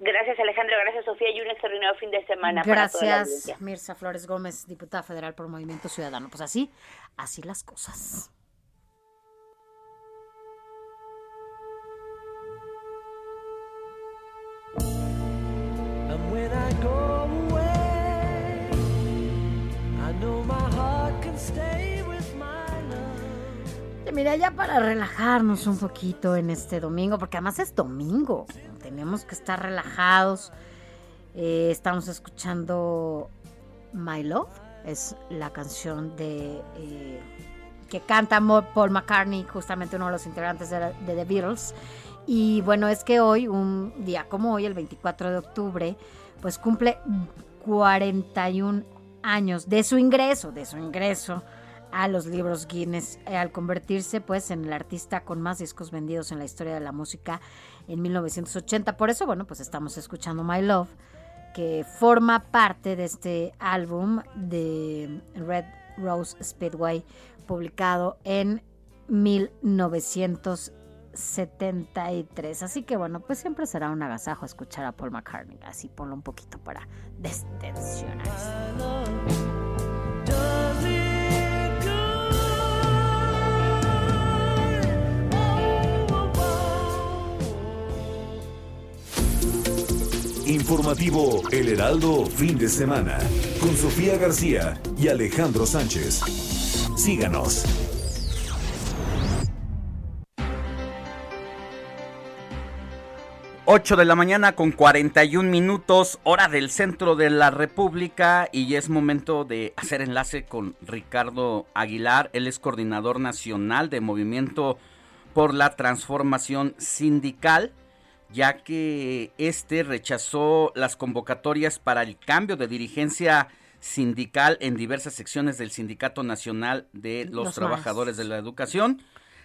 Gracias Alejandro, gracias Sofía y un extraordinario fin de semana. Gracias para Mirza Flores Gómez, diputada federal por Movimiento Ciudadano. Pues así, así las cosas. Mira, ya para relajarnos un poquito en este domingo, porque además es domingo, tenemos que estar relajados. Eh, estamos escuchando My Love, es la canción de eh, que canta Paul McCartney, justamente uno de los integrantes de, The Beatles. Y bueno, es que hoy, un día como hoy, el 24 de octubre, pues cumple 41 años de su ingreso, de su ingreso a los libros Guinness eh, al convertirse pues en el artista con más discos vendidos en la historia de la música en 1980. Por eso, bueno, pues estamos escuchando My Love, que forma parte de este álbum de Red Rose Speedway, publicado en 1973. Así que bueno, pues siempre será un agasajo escuchar a Paul McCartney. Así ponlo un poquito para destensionar. Informativo El Heraldo Fin de Semana con Sofía García y Alejandro Sánchez. Síganos. Ocho de la mañana con 41 minutos, hora del centro de la República y es momento de hacer enlace con Ricardo Aguilar. Él es coordinador nacional de Movimiento por la Transformación Sindical ya que este rechazó las convocatorias para el cambio de dirigencia sindical en diversas secciones del Sindicato Nacional de los, Trabajadores de la Educación,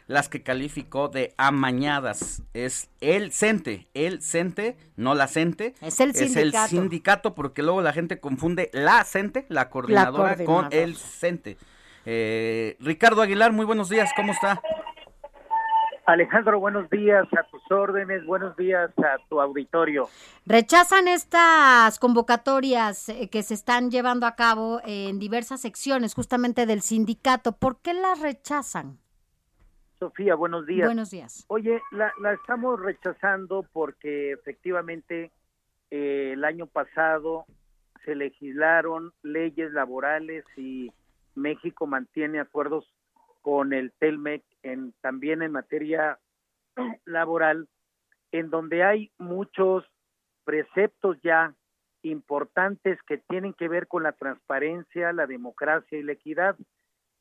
las que calificó de amañadas. Es el CENTE, el CENTE, no la CENTE. Es el sindicato. Es el sindicato porque luego la gente confunde la CENTE, la coordinadora, con el CENTE. Eh, Ricardo Aguilar, muy buenos días, ¿cómo está? Alejandro, buenos días a tus órdenes, buenos días a tu auditorio. Rechazan estas convocatorias eh, que se están llevando a cabo en diversas secciones justamente del sindicato. ¿Por qué las rechazan? Sofía, buenos días. Buenos días. Oye, la, estamos rechazando porque efectivamente eh, el año pasado se legislaron leyes laborales y México mantiene acuerdos con el TELMEC en, también en materia laboral, en donde hay muchos preceptos ya importantes que tienen que ver con la transparencia, la democracia y la equidad.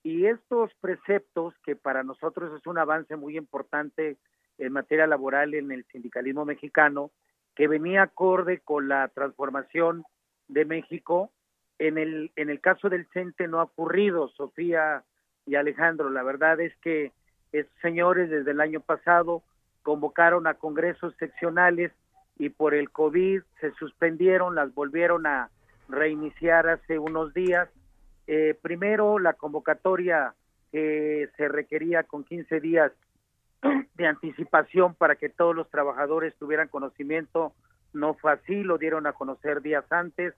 Y estos preceptos, que para nosotros es un avance muy importante en materia laboral en el sindicalismo mexicano, que venía acorde con la transformación de México, en el, en el caso del CENTE no ha ocurrido, Sofía y Alejandro. La verdad es que estos señores desde el año pasado convocaron a congresos seccionales y por el COVID se suspendieron, las volvieron a reiniciar hace unos días. Eh, primero, la convocatoria que se requería con 15 días de anticipación para que todos los trabajadores tuvieran conocimiento. No fue así, lo dieron a conocer días antes,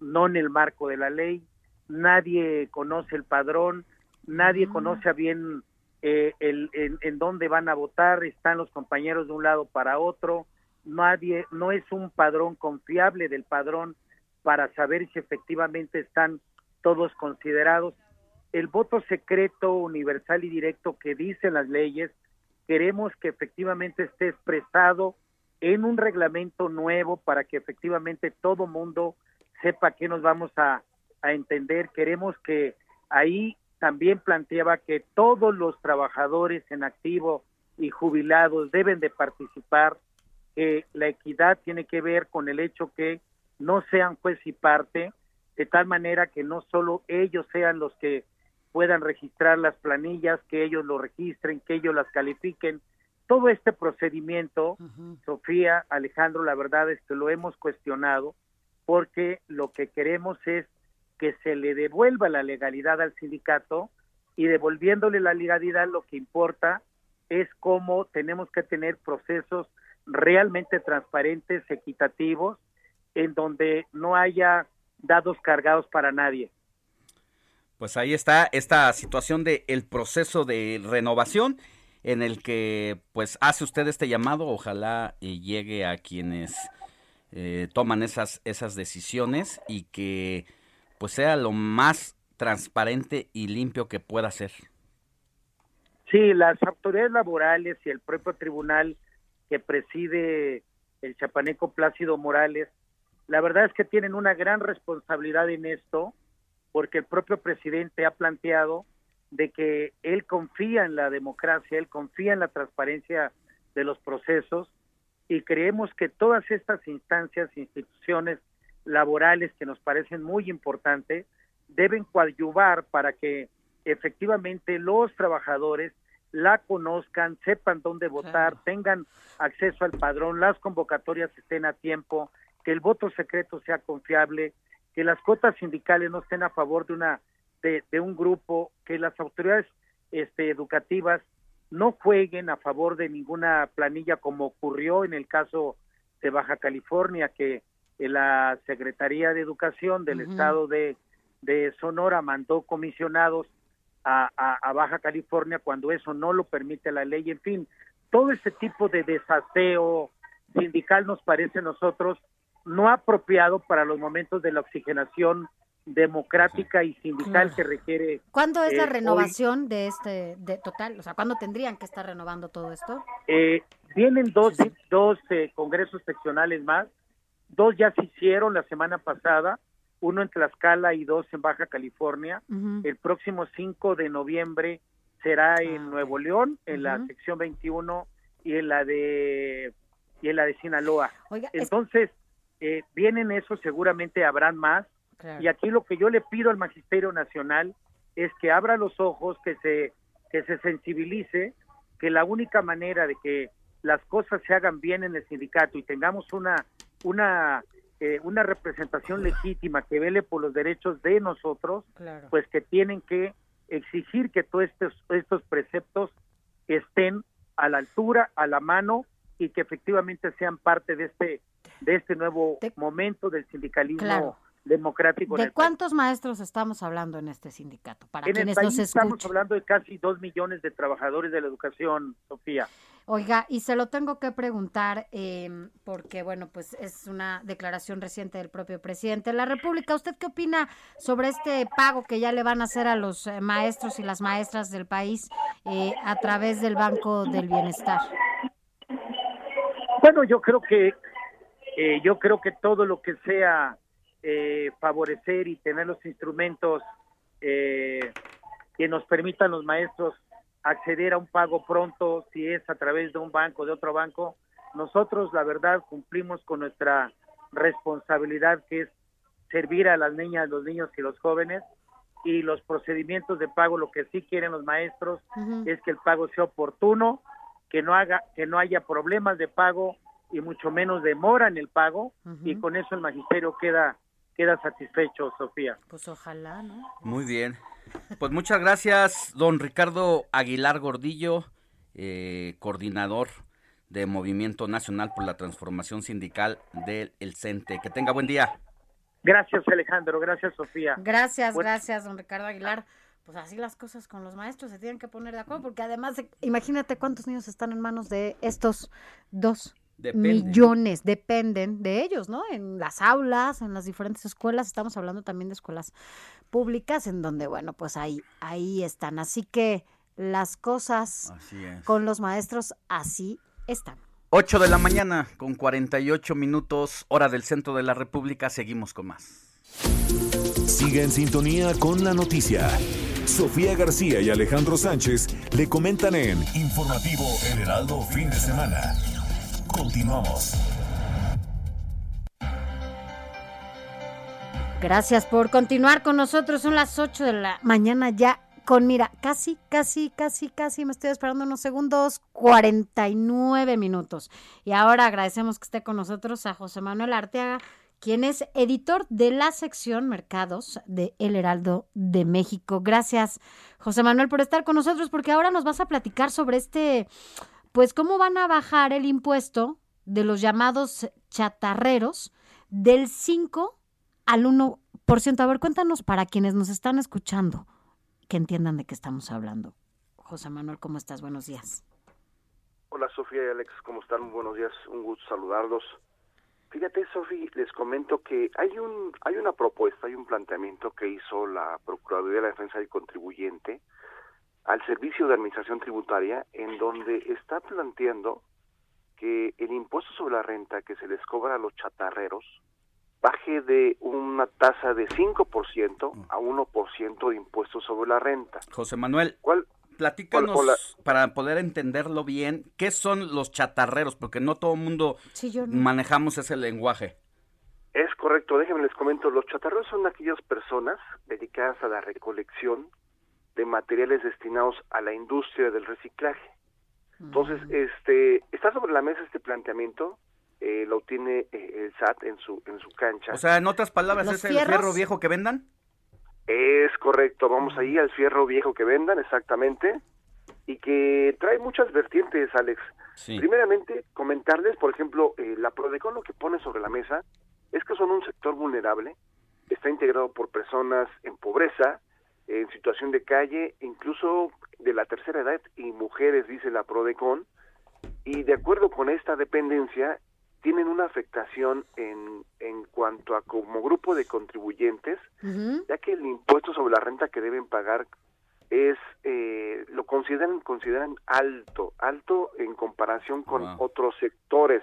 no en el marco de la ley. Nadie conoce el padrón, nadie conoce a bien eh, el, en, en dónde van a votar, están los compañeros de un lado para otro. Nadie, no es un padrón confiable del padrón para saber si efectivamente están todos considerados. El voto secreto, universal y directo que dicen las leyes queremos que efectivamente esté expresado en un reglamento nuevo para que efectivamente todo mundo sepa qué nos vamos a, a entender. Queremos que ahí también planteaba que todos los trabajadores en activo y jubilados deben de participar, que la equidad tiene que ver con el hecho que no sean juez y parte, de tal manera que no solo ellos sean los que puedan registrar las planillas, que ellos lo registren, que ellos las califiquen. Todo este procedimiento, Sofía, Alejandro, la verdad es que lo hemos cuestionado porque lo que queremos es que se le devuelva la legalidad al sindicato y devolviéndole la legalidad lo que importa es cómo tenemos que tener procesos realmente transparentes, equitativos, en donde no haya dados cargados para nadie. Pues ahí está esta situación de el proceso de renovación en el que pues hace usted este llamado, ojalá llegue a quienes eh, toman esas esas decisiones y que pues sea lo más transparente y limpio que pueda ser. Sí, las autoridades laborales y el propio tribunal que preside el chapaneco Plácido Morales, la verdad es que tienen una gran responsabilidad en esto porque el propio presidente ha planteado de que él confía en la democracia, él confía en la transparencia de los procesos y creemos que todas estas instancias, instituciones laborales que nos parecen muy importantes, deben coadyuvar para que efectivamente los trabajadores la conozcan, sepan dónde votar, tengan acceso al padrón, las convocatorias estén a tiempo, que el voto secreto sea confiable, que las cuotas sindicales no estén a favor de una de, un grupo, que las autoridades este, educativas no jueguen a favor de ninguna planilla como ocurrió en el caso de Baja California, que la Secretaría de Educación del Estado de, de, Sonora mandó comisionados a, a, Baja California cuando eso no lo permite la ley. En fin, todo ese tipo de desaseo sindical nos parece a nosotros no apropiado para los momentos de la oxigenación democrática y sindical que requiere. ¿Cuándo es la eh, renovación de este de total? O sea, ¿cuándo tendrían que estar renovando todo esto? Eh, vienen dos, dos eh, congresos seccionales más. Dos ya se hicieron la semana pasada, uno en Tlaxcala y dos en Baja California. El próximo 5 de noviembre será en ah, Nuevo León, en la sección 21 y en la de y en la de Sinaloa. Entonces, eh, vienen eso, seguramente habrán más. Y aquí lo que yo le pido al Magisterio Nacional es que abra los ojos, que se, que se sensibilice, que la única manera de que las cosas se hagan bien en el sindicato y tengamos una, una, eh, una representación legítima que vele por los derechos de nosotros, pues que tienen que exigir que todos estos, estos preceptos estén a la altura, a la mano y que efectivamente sean parte de este de este nuevo momento del sindicalismo democrático. ¿De cuántos maestros estamos hablando en este sindicato? Para en quienes el país estamos hablando de casi dos millones de trabajadores de la educación, Sofía. Oiga, y se lo tengo que preguntar eh, porque, bueno, pues es una declaración reciente del propio presidente de la República. ¿Usted qué opina sobre este pago que ya le van a hacer a los eh, maestros y las maestras del país eh, a través del Banco del Bienestar? Bueno, yo creo que eh, yo creo que todo lo que sea eh, favorecer y tener los instrumentos que nos permitan los maestros acceder a un pago pronto, si es a través de un banco, de otro banco, nosotros la verdad cumplimos con nuestra responsabilidad que es servir a las niñas, los niños y los jóvenes. Y los procedimientos de pago lo que sí quieren los maestros es que el pago sea oportuno, que no haga que no haya problemas de pago y mucho menos demora en el pago. Y con eso el magisterio queda queda satisfecho, Sofía. Pues ojalá, ¿no? Muy bien. Pues muchas gracias, don Ricardo Aguilar Gordillo, eh, coordinador de Movimiento Nacional por la Transformación Sindical del El CENTE. Que tenga buen día. Gracias, Alejandro. Gracias, Sofía. Gracias, gracias, don Ricardo Aguilar. Pues así las cosas con los maestros se tienen que poner de acuerdo, porque además, imagínate cuántos niños están en manos de estos dos millones, dependen de ellos, ¿no? En las aulas, en las diferentes escuelas, estamos hablando también de escuelas públicas, en donde, bueno, pues ahí, ahí están. Así que las cosas con los maestros así están. 8 de la mañana con 48 minutos, hora del centro de la República, seguimos con más. Sigue en sintonía con la noticia. Sofía García y Alejandro Sánchez le comentan en Informativo El Heraldo Fin de Semana. Continuamos. Gracias por continuar con nosotros. Son las 8 de la mañana ya con, mira, casi, casi, casi, casi, me estoy esperando unos segundos, 49 minutos. Y ahora agradecemos que esté con nosotros a José Manuel Arteaga, quien es editor de la sección Mercados de El Heraldo de México. Gracias, José Manuel, por estar con nosotros, porque ahora nos vas a platicar sobre este, pues, cómo van a bajar el impuesto de los llamados chatarreros del 5 al 1%. A ver, cuéntanos para quienes nos están escuchando que entiendan de qué estamos hablando. José Manuel, ¿cómo estás? Buenos días. Hola Sofía y Alex, ¿cómo están? Buenos días, un gusto saludarlos. Fíjate, Sofía, les comento que hay un hay una propuesta, hay un planteamiento que hizo la Procuraduría de la Defensa del Contribuyente al Servicio de Administración Tributaria, en donde está planteando que el impuesto sobre la renta que se les cobra a los chatarreros baje de una tasa de 5% a 1% de impuestos sobre la renta. José Manuel, ¿cuál? Platícanos para poder entenderlo bien, ¿qué son los chatarreros? Porque no todo el mundo manejamos ese lenguaje. Es correcto, déjenme les comento, los chatarreros son aquellas personas dedicadas a la recolección de materiales destinados a la industria del reciclaje. Entonces, este, está sobre la mesa este planteamiento eh, lo tiene eh, el SAT en su en su cancha. O sea, en otras palabras, ¿es el fierro viejo que vendan? Es correcto, vamos ahí al fierro viejo que vendan, exactamente, y que trae muchas vertientes, Alex. Primeramente, comentarles, por ejemplo, eh, la Prodecon lo que pone sobre la mesa es que son un sector vulnerable, está integrado por personas en pobreza, en situación de calle, incluso de la tercera edad y mujeres, dice la Prodecon, y de acuerdo con esta dependencia, tienen una afectación en, en cuanto a como grupo de contribuyentes, ya que el impuesto sobre la renta que deben pagar es eh, lo consideran consideran alto, alto en comparación con otros sectores.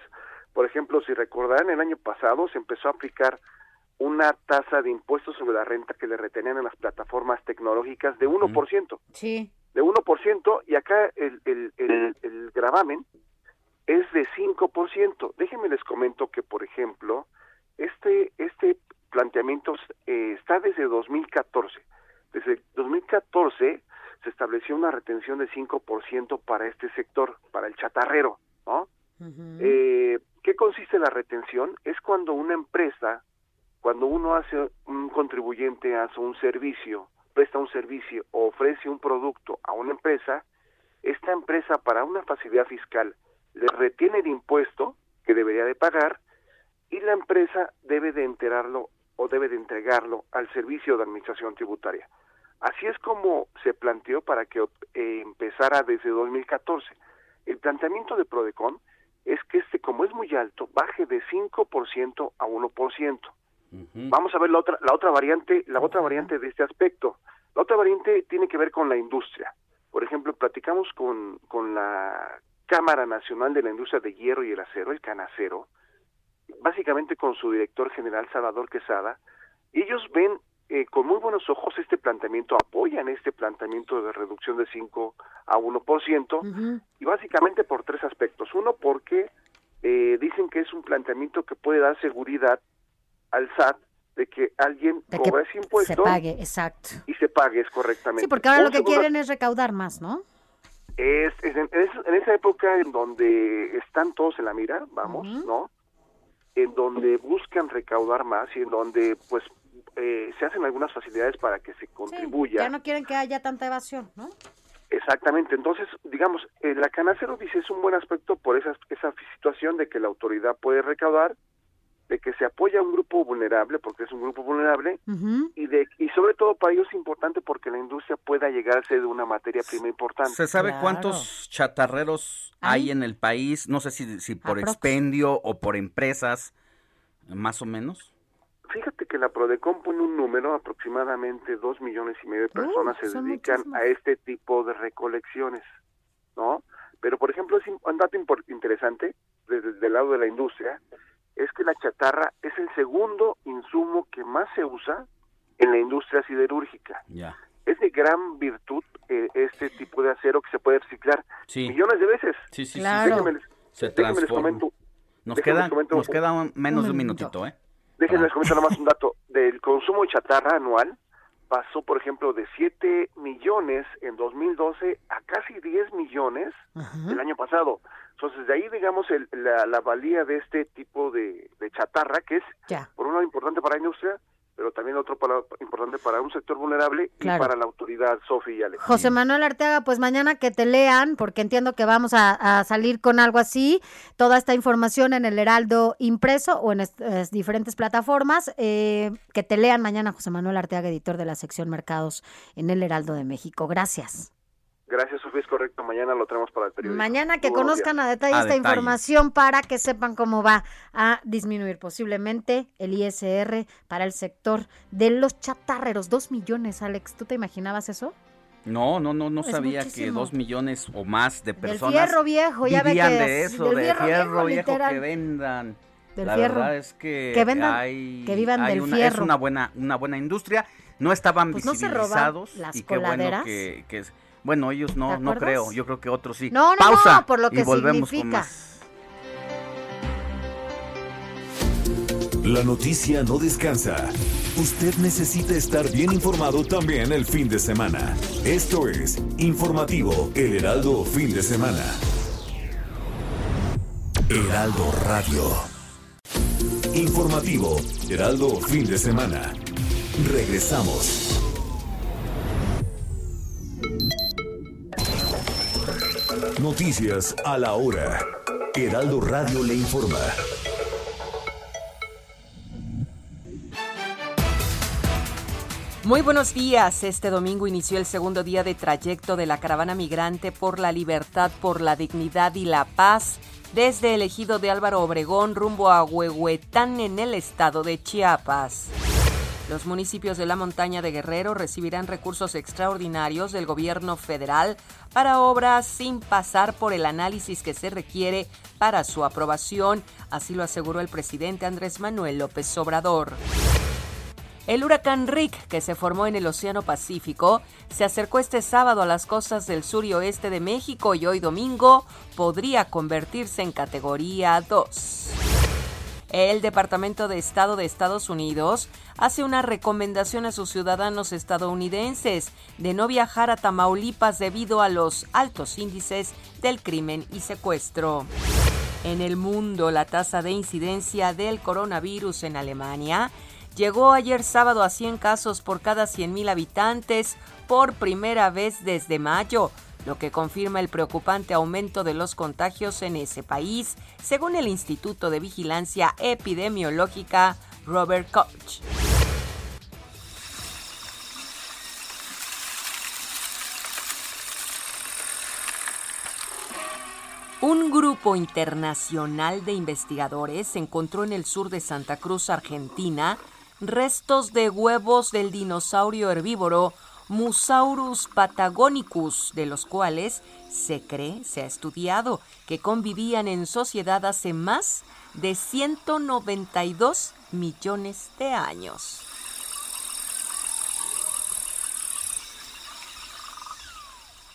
Por ejemplo, si recordarán, el año pasado se empezó a aplicar una tasa de impuestos sobre la renta que le retenían en las plataformas tecnológicas de 1%. Sí. De 1%, y acá el, el, el, el gravamen es de 5%. Déjenme les comento que, por ejemplo, este, este planteamiento eh, está desde 2014. Desde 2014 se estableció una retención de 5% para este sector, para el chatarrero, ¿no? eh, ¿Qué consiste la retención? Es cuando una empresa, cuando uno hace, un contribuyente hace un servicio, presta un servicio o ofrece un producto a una empresa, esta empresa para una facilidad fiscal le retiene el impuesto que debería de pagar y la empresa debe de enterarlo o debe de entregarlo al servicio de administración tributaria. Así es como se planteó para que eh, empezara desde 2014. El planteamiento de Prodecon es que este, como es muy alto, baje de 5% a 1%. Vamos a ver la otra, la otra variante, la otra variante de este aspecto. La otra variante tiene que ver con la industria. Por ejemplo, platicamos con, con la Cámara Nacional de la Industria de Hierro y el Acero, el Canacero, básicamente con su director general Salvador Quesada, ellos ven eh, con muy buenos ojos este planteamiento, apoyan este planteamiento de reducción de 5 a 1%, y básicamente por tres aspectos. Uno, porque eh, dicen que es un planteamiento que puede dar seguridad al SAT de que alguien cobra ese impuesto. Se pague, exacto. Y se pague correctamente. Sí, porque ahora lo que quieren es recaudar más, ¿no? Es, en, esa época en donde están todos en la mira, vamos, ¿no? en donde buscan recaudar más y en donde pues eh, se hacen algunas facilidades para que se contribuya. Ya no quieren que haya tanta evasión, ¿no? Exactamente, entonces, digamos, eh, la canacero dice es un buen aspecto por esa, esa situación de que la autoridad puede recaudar, de que se apoya a un grupo vulnerable, porque es un grupo vulnerable, y de y sobre todo para ellos es importante porque la industria pueda llegarse de una materia prima importante. ¿Se sabe cuántos chatarreros hay en el país? No sé si, si por expendio o por empresas, más o menos. Fíjate que la Prodecon pone un número, aproximadamente dos millones y medio de personas se dedican a este tipo de recolecciones, ¿no? Pero, por ejemplo, es un dato interesante desde, el lado de la industria, es que la chatarra es el segundo insumo que más se usa en la industria siderúrgica. Ya. Es de gran virtud eh, este tipo de acero que se puede reciclar millones de veces. Sí, sí, Claro. Déjenme les- Se déjenme les transforma. comento, Nos queda, les comento nos un- queda un- menos Un de un minuto. minutito, ¿eh? Déjenme les comento nada más un dato. Del consumo de chatarra anual pasó, por ejemplo, de 7 millones en 2012 a casi 10 millones el año pasado. Entonces, de ahí, digamos, el- la, la valía de este tipo de, de chatarra, que es, Ya. por un lado, importante para la industria, pero también otro para, importante para un sector vulnerable Claro. y para la autoridad, Sofi y Alex. José Manuel Arteaga, pues mañana que te lean, porque entiendo que vamos a, a salir con algo así, toda esta información en el Heraldo impreso o en eh, diferentes plataformas, eh, que te lean mañana José Manuel Arteaga, editor de la sección Mercados en el Heraldo de México. Gracias. Gracias, Sofi, es correcto. Mañana lo tenemos para el periódico. Mañana que buenos conozcan días. a detalle A esta detalle. información para que sepan cómo va a disminuir posiblemente el ISR para el sector de los chatarreros. Dos millones, Alex. ¿Tú te imaginabas eso? No, no, no, no Es sabía que dos millones o más de Del personas fierro viejo, ya ve vivían que de es- eso, del de fierro fierro, viejo, que vendan. Del la fierro. verdad es que, Que vendan, hay, que vivan hay del una, fierro. Es una buena, una buena industria. No estaban Pues no se roban visibilizados las y qué bueno que, que es- bueno ellos no, ¿Te no creo. Yo creo que otros sí. No, no, Pausa no, por lo que y volvemos significa. con más. La noticia no descansa. Usted necesita estar bien informado también el fin de semana. Esto es Informativo El Heraldo Fin de Semana. Heraldo Radio. Informativo Heraldo Fin de Semana. Regresamos. Noticias a la hora. Heraldo Radio le informa. Muy buenos días. Este domingo inició el segundo día de trayecto de la caravana migrante por la libertad, por la dignidad y la paz desde el ejido de Álvaro Obregón rumbo a Huehuetán en el estado de Chiapas. Los municipios de la montaña de Guerrero recibirán recursos extraordinarios del gobierno federal para obras sin pasar por el análisis que se requiere para su aprobación, así lo aseguró el presidente Andrés Manuel López Obrador. El huracán Rick, que se formó en el Océano Pacífico, se acercó este sábado a las costas del sur y oeste de México y hoy domingo podría convertirse en categoría 2. El Departamento de Estado de Estados Unidos hace una recomendación a sus ciudadanos estadounidenses de no viajar a Tamaulipas debido a los altos índices del crimen y secuestro. En el mundo, la tasa de incidencia del coronavirus en Alemania llegó ayer sábado a 100 casos por cada 100.000 habitantes por primera vez desde mayo, lo que confirma el preocupante aumento de los contagios en ese país, según el Instituto de Vigilancia Epidemiológica Robert Koch. Un grupo internacional de investigadores encontró en el sur de Santa Cruz, Argentina, restos de huevos del dinosaurio herbívoro Musaurus patagonicus, de los cuales se cree, se ha estudiado, que convivían en sociedad hace más de 192 millones de años.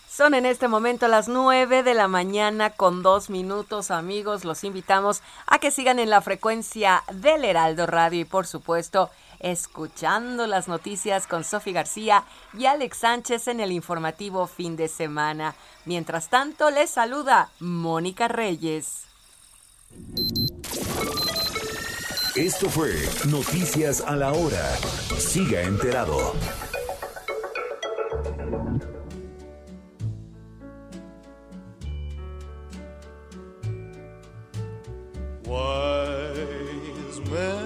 Son en este momento las 9 de la mañana con dos minutos, amigos. Los invitamos a que sigan en la frecuencia del Heraldo Radio y, por supuesto, escuchando las noticias con Sofi García y Alex Sánchez en el informativo fin de semana. Mientras tanto, les saluda Mónica Reyes. Esto fue Noticias a la Hora. Siga enterado. Wise men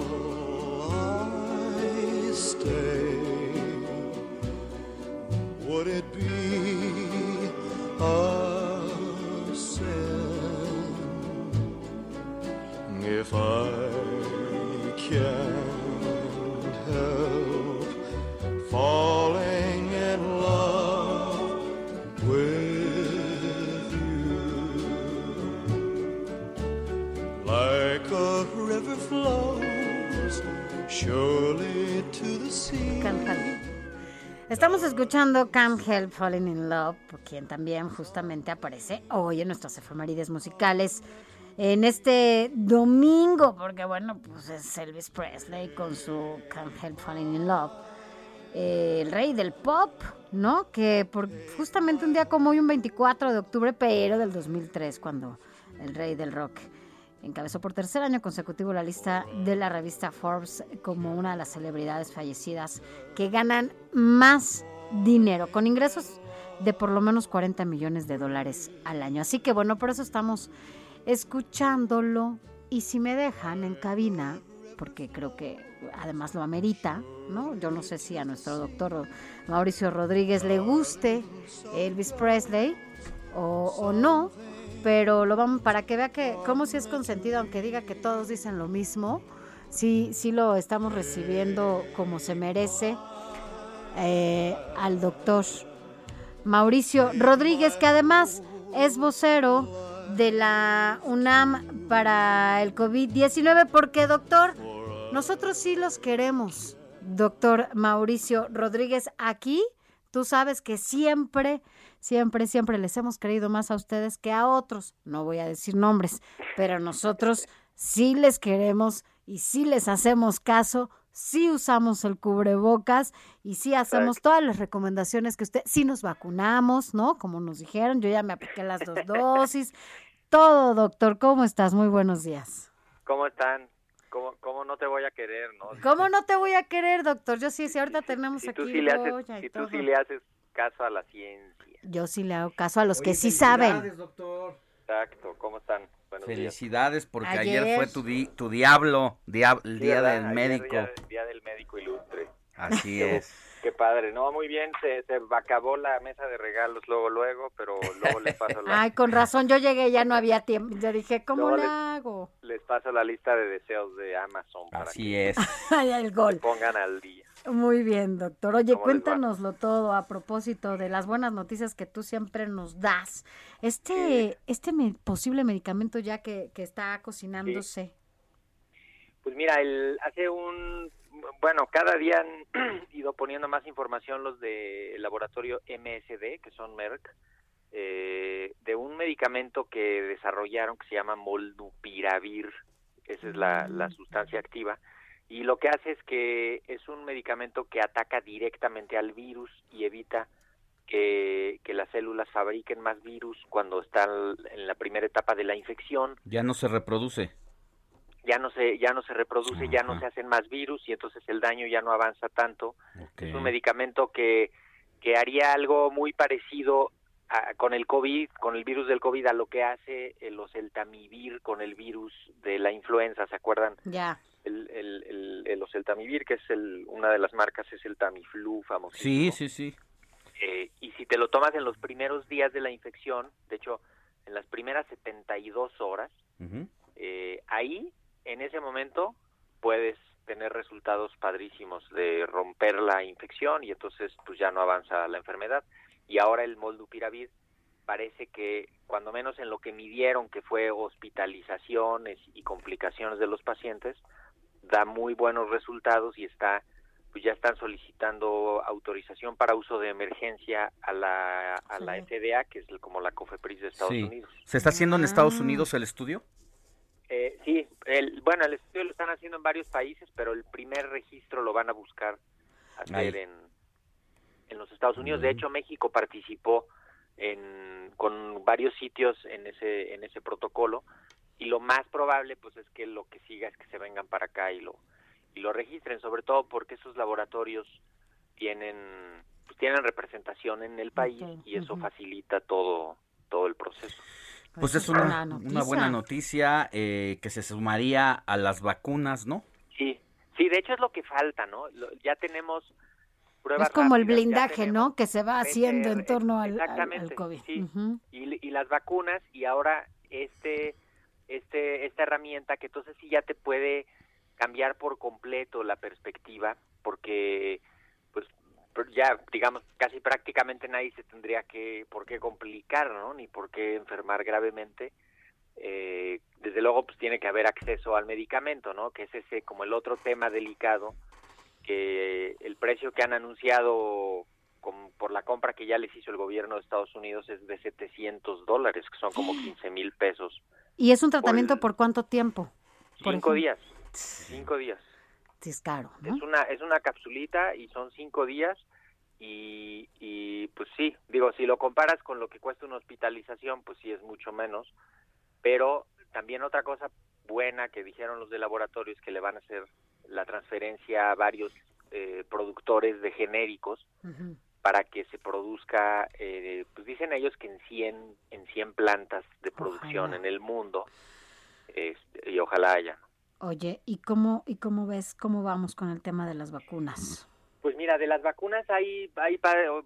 Estamos escuchando Can't Help Falling in Love, quien también justamente aparece hoy en nuestras efemérides musicales en este domingo, porque bueno, pues es Elvis Presley con su Can't Help Falling in Love. Eh, el rey del pop, ¿no? Que por justamente un día como hoy, un 24 de octubre, pero del 2003, cuando el rey del rock encabezó por tercer año consecutivo la lista de la revista Forbes como una de las celebridades fallecidas que ganan más dinero, con ingresos de por lo menos 40 millones de dólares al año. Así que bueno, por eso estamos escuchándolo y si me dejan en cabina, porque creo que además lo amerita, ¿no? Yo no sé si a nuestro doctor Mauricio Rodríguez le guste Elvis Presley o, o no, pero lo vamos para que vea que como si es consentido, aunque diga que todos dicen lo mismo, sí, sí lo estamos recibiendo como se merece eh, al doctor Mauricio Rodríguez, que además es vocero de la UNAM para el COVID-19, porque doctor, nosotros sí los queremos, doctor Mauricio Rodríguez, aquí. Tú sabes que siempre, siempre, siempre les hemos creído más a ustedes que a otros. No voy a decir nombres, pero nosotros sí les queremos y sí les hacemos caso, sí usamos el cubrebocas y sí hacemos todas las recomendaciones que usted, sí nos vacunamos, ¿no? Como nos dijeron, yo ya me apliqué las dos dosis. Todo, doctor, ¿cómo estás? Muy buenos días. ¿Cómo están? ¿Cómo, ¿Cómo no te voy a querer, no? ¿Cómo no te voy a querer, doctor? Yo sí, sí, ahorita tenemos Si aquí tú sí le haces, si tú todo. sí le haces caso a la ciencia. Yo sí le hago caso a los que sí saben. doctor. Exacto, ¿cómo están? Buenos días. Felicidades porque ayer, Ayer. fue tu, di- tu diablo, diab- el Sí, día ¿verdad? del Ayer médico. Día, día del médico ilustre. Así Qué- es. Qué padre, no, muy bien, se, se acabó la mesa de regalos luego, luego, pero luego les paso la, Ay, con razón, yo llegué, ya no había tiempo. Yo dije, ¿cómo Luego hago? les paso la lista de deseos de Amazon para Así que es. Ay, el se gol. pongan al día. Muy bien, doctor. Oye, cuéntanoslo todo a propósito de las buenas noticias que tú siempre nos das. Este, este posible medicamento ya que, que está cocinándose. Pues mira, el, hace un, bueno, cada día han ido poniendo más información los del laboratorio MSD, que son Merck, eh, de un medicamento que desarrollaron que se llama Molnupiravir, esa es la, la sustancia activa, y lo que hace es que es un medicamento que ataca directamente al virus y evita que, que las células fabriquen más virus cuando están en la primera etapa de la infección Ya no se reproduce. ya no se ya no se reproduce, ya no se hacen más virus y entonces el daño ya no avanza tanto. Es un medicamento que, que haría algo muy parecido a- con el COVID, con el virus del COVID, a lo que hace el oseltamivir con el virus de la influenza, ¿se acuerdan? Ya. El, el, el, el oseltamivir, que es el, una de las marcas, es el Tamiflu famoso. Sí, sí, sí. Eh, y si te lo tomas en los primeros días de la infección, de hecho, en las primeras 72 horas, Ujú. eh, ahí, en ese momento, puedes tener resultados padrísimos de romper la infección y entonces pues ya no avanza la enfermedad. Y ahora el molnupiravir parece que cuando menos en lo que midieron que fue hospitalizaciones y complicaciones de los pacientes, da muy buenos resultados y está pues ya están solicitando autorización para uso de emergencia a la, a la FDA, que es como la COFEPRIS de Estados Sí. Unidos. ¿Se está haciendo en Estados Ah. Unidos el estudio? Eh, sí, el, bueno, el estudio lo están haciendo en varios países, pero el primer registro lo van a buscar hacer en, en los Estados Unidos. De hecho, México participó en, con varios sitios en ese, en ese protocolo y lo más probable pues es que lo que siga es que se vengan para acá y lo, y lo registren, sobre todo porque esos laboratorios tienen, pues, tienen representación en el país y eso facilita todo, todo el proceso. Pues es una una, buena una buena noticia. eh, que se sumaría a las vacunas, ¿no? Sí, sí, de hecho es lo que falta, ¿no? Lo- ya tenemos pruebas Es como el rápidas, blindaje, ¿no? Que se va haciendo en torno al, al- al exactamente, COVID. sí. Y, y las vacunas y ahora este este esta herramienta que entonces sí ya te puede cambiar por completo la perspectiva porque pues ya digamos casi prácticamente nadie se tendría que por qué complicar no ni por qué enfermar gravemente. Eh, desde luego pues tiene que haber acceso al medicamento no que es ese como el otro tema delicado que el precio que han anunciado con- por la compra que ya les hizo el gobierno de Estados Unidos es de 700 dólares, que son como 15 mil pesos. ¿Y es un tratamiento por cuánto tiempo? Por Cinco ejemplo. días. Cinco días. Sí, es caro, ¿no? Es una, es una capsulita y son cinco días y, y pues sí, digo, si lo comparas con lo que cuesta una hospitalización, pues sí es mucho menos, pero también otra cosa buena que dijeron los de laboratorio es que le van a hacer la transferencia a varios eh, productores de genéricos Ujú. Para que se produzca, eh, pues dicen ellos que en 100, en 100 plantas de producción Ojalá. en el mundo, este, y ojalá haya. Oye, ¿y cómo, ¿y cómo ves cómo vamos con el tema de las vacunas? Pues mira, de las vacunas hay, hay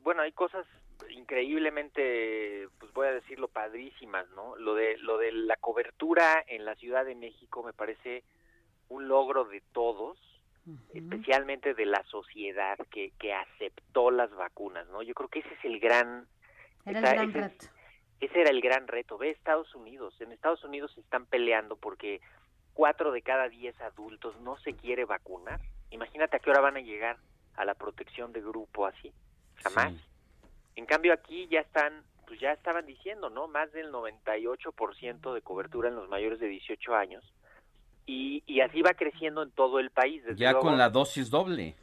bueno, hay cosas increíblemente, pues voy a decirlo, padrísimas, ¿no? Lo de, lo de la cobertura en la Ciudad de México me parece un logro de todos, especialmente de la sociedad que, que aceptó las vacunas, ¿no? Yo creo que ese es el gran... Era esa- el gran ese es- reto. ese era el gran reto. Ve Estados Unidos. En Estados Unidos se están peleando porque cuatro de cada diez adultos no se quiere vacunar. Imagínate a qué hora van a llegar a la protección de grupo así. Jamás. En cambio aquí ya están, pues ya estaban diciendo, ¿no? Más del 98% de cobertura en los mayores de 18 años. Y, y así va creciendo en todo el país. Desde Ya luego, con la dosis doble.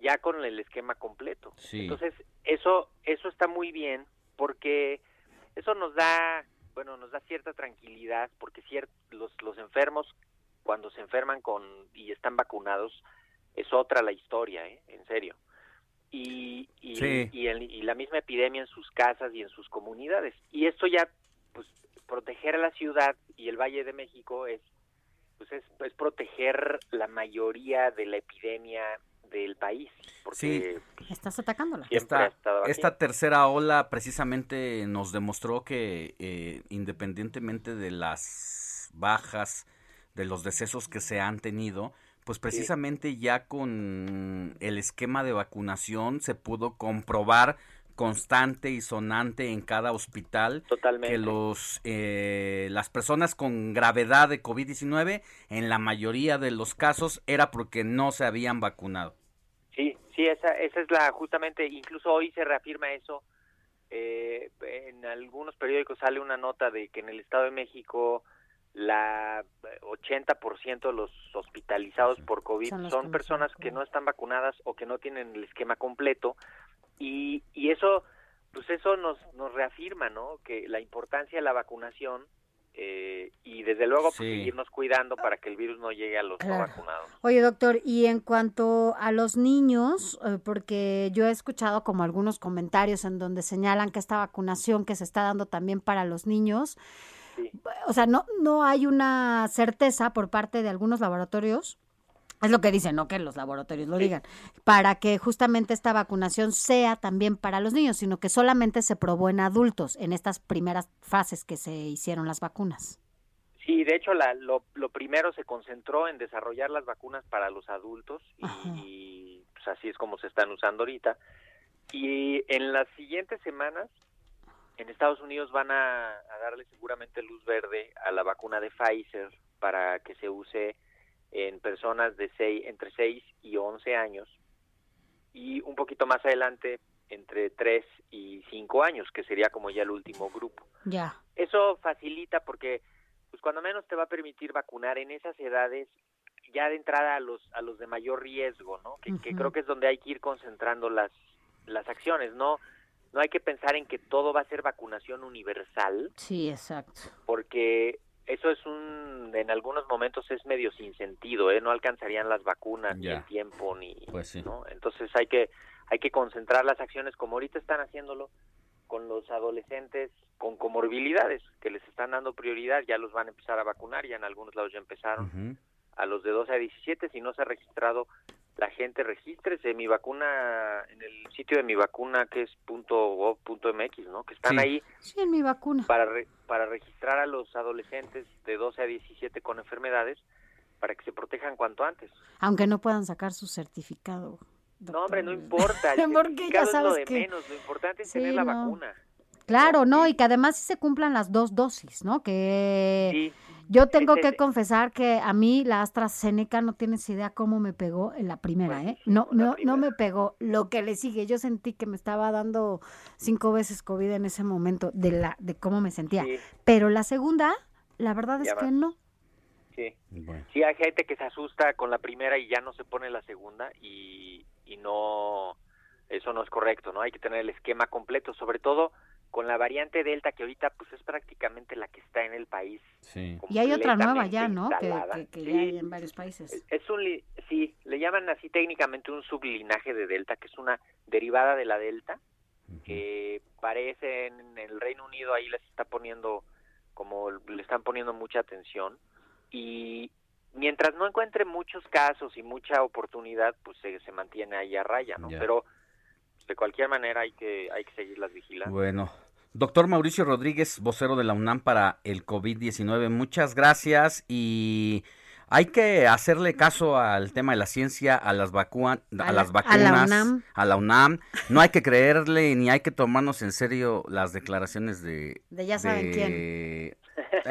ya con el esquema completo. Sí. Entonces, eso eso está muy bien porque eso nos da, bueno, nos da cierta tranquilidad porque cier- los los enfermos cuando se enferman con y están vacunados es otra la historia, ¿eh? En serio. Y y, Sí. y, el- y la misma epidemia en sus casas y en sus comunidades. Y esto ya pues proteger a la ciudad y el Valle de México es pues es, es proteger la mayoría de la epidemia del país, porque Estás atacándola. Esta, esta tercera ola precisamente nos demostró que eh, independientemente de las bajas, de los decesos que se han tenido, pues precisamente ya con el esquema de vacunación se pudo comprobar constante y sonante en cada hospital Totalmente. que los eh, las personas con gravedad de COVID-19 en la mayoría de los casos era porque no se habían vacunado. Sí, sí, esa, esa es la, justamente, incluso hoy se reafirma eso. Eh, en algunos periódicos sale una nota de que en el Estado de México la 80% de los hospitalizados por COVID Son son, personas que no están vacunadas o que no tienen el esquema completo y, y eso pues eso nos, nos reafirma ¿no? que la importancia de la vacunación eh, y desde luego pues, Sí. seguirnos cuidando para que el virus no llegue a los no vacunados. Oye, doctor, y en cuanto a los niños, eh, porque yo he escuchado como algunos comentarios en donde señalan que esta vacunación que se está dando también para los niños, o sea, no, no hay una certeza por parte de algunos laboratorios. Es lo que dicen, no que los laboratorios lo digan, para que justamente esta vacunación sea también para los niños, sino que solamente se probó en adultos en estas primeras fases que se hicieron las vacunas. Sí, de hecho, la, lo, lo primero se concentró en desarrollar las vacunas para los adultos y, y, pues así es como se están usando ahorita. Y en las siguientes semanas, en Estados Unidos van a, a darle seguramente luz verde a la vacuna de Pfizer para que se use en personas de seis, entre 6 y 11 años. y un poquito más adelante entre 3 y 5 años, que sería como ya el último grupo. Ya. Eso facilita porque pues cuando menos te va a permitir vacunar en esas edades ya de entrada a los a los de mayor riesgo, ¿no? Que, que creo que es donde hay que ir concentrando las las acciones, no no hay que pensar en que todo va a ser vacunación universal, Sí, exacto. porque eso es un en algunos momentos es medio sin sentido, ¿eh? No alcanzarían las vacunas ni Ya. el tiempo ni Pues sí. ¿no? Entonces hay que hay que concentrar las acciones como ahorita están haciéndolo con los adolescentes con comorbilidades que les están dando prioridad, ya los van a empezar a vacunar, ya en algunos lados ya empezaron. A los de 12 a 17, si no se ha registrado la gente, regístrese. Mi vacuna, en el sitio de mi vacuna, que es punto punto .mx, ¿no? Que están Sí. ahí Sí, en mi vacuna. para, re- para registrar a los adolescentes de 12 a 17 con enfermedades para que se protejan cuanto antes. Aunque no puedan sacar su certificado. No, hombre, no importa. El Porque ya certificado es lo sabes de que- menos. Lo importante es Sí, tener la no. vacuna. Claro, no, y que además sí se cumplan las dos dosis, ¿no? Que Sí. Yo tengo que confesar que a mí la AstraZeneca no tienes idea cómo me pegó en la primera, ¿eh? No, no, no me pegó. Lo que le sigue, yo sentí que me estaba dando cinco veces COVID en ese momento de la, de cómo me sentía. Sí. Pero la segunda, la verdad es Ya que no. Sí. Bueno. Sí, hay gente que se asusta con la primera y ya no se pone la segunda y, y no, eso no es correcto, ¿no? Hay que tener el esquema completo, sobre todo con la variante Delta que ahorita pues es prácticamente la que está en el país. Sí. Y hay otra nueva ya, ¿no? Que, instalada. que- que Sí. ya hay en varios países. Es un, li- sí, le llaman así técnicamente un sublinaje de Delta, que es una derivada de la Delta, que parece en el Reino Unido ahí les está poniendo, como le están poniendo mucha atención, y mientras no encuentre muchos casos y mucha oportunidad, pues se, se mantiene ahí a raya, ¿no? Pero de cualquier manera hay que, hay que seguirlas vigilando. Bueno. Doctor Mauricio Rodríguez, vocero de la UNAM para el COVID-19, muchas gracias y hay que hacerle caso al tema de la ciencia, a las, vacua- a A la- las a la vacunas, UNAM. a la UNAM. No hay que creerle ni hay que tomarnos en serio las declaraciones de... De ya saben quién. eh,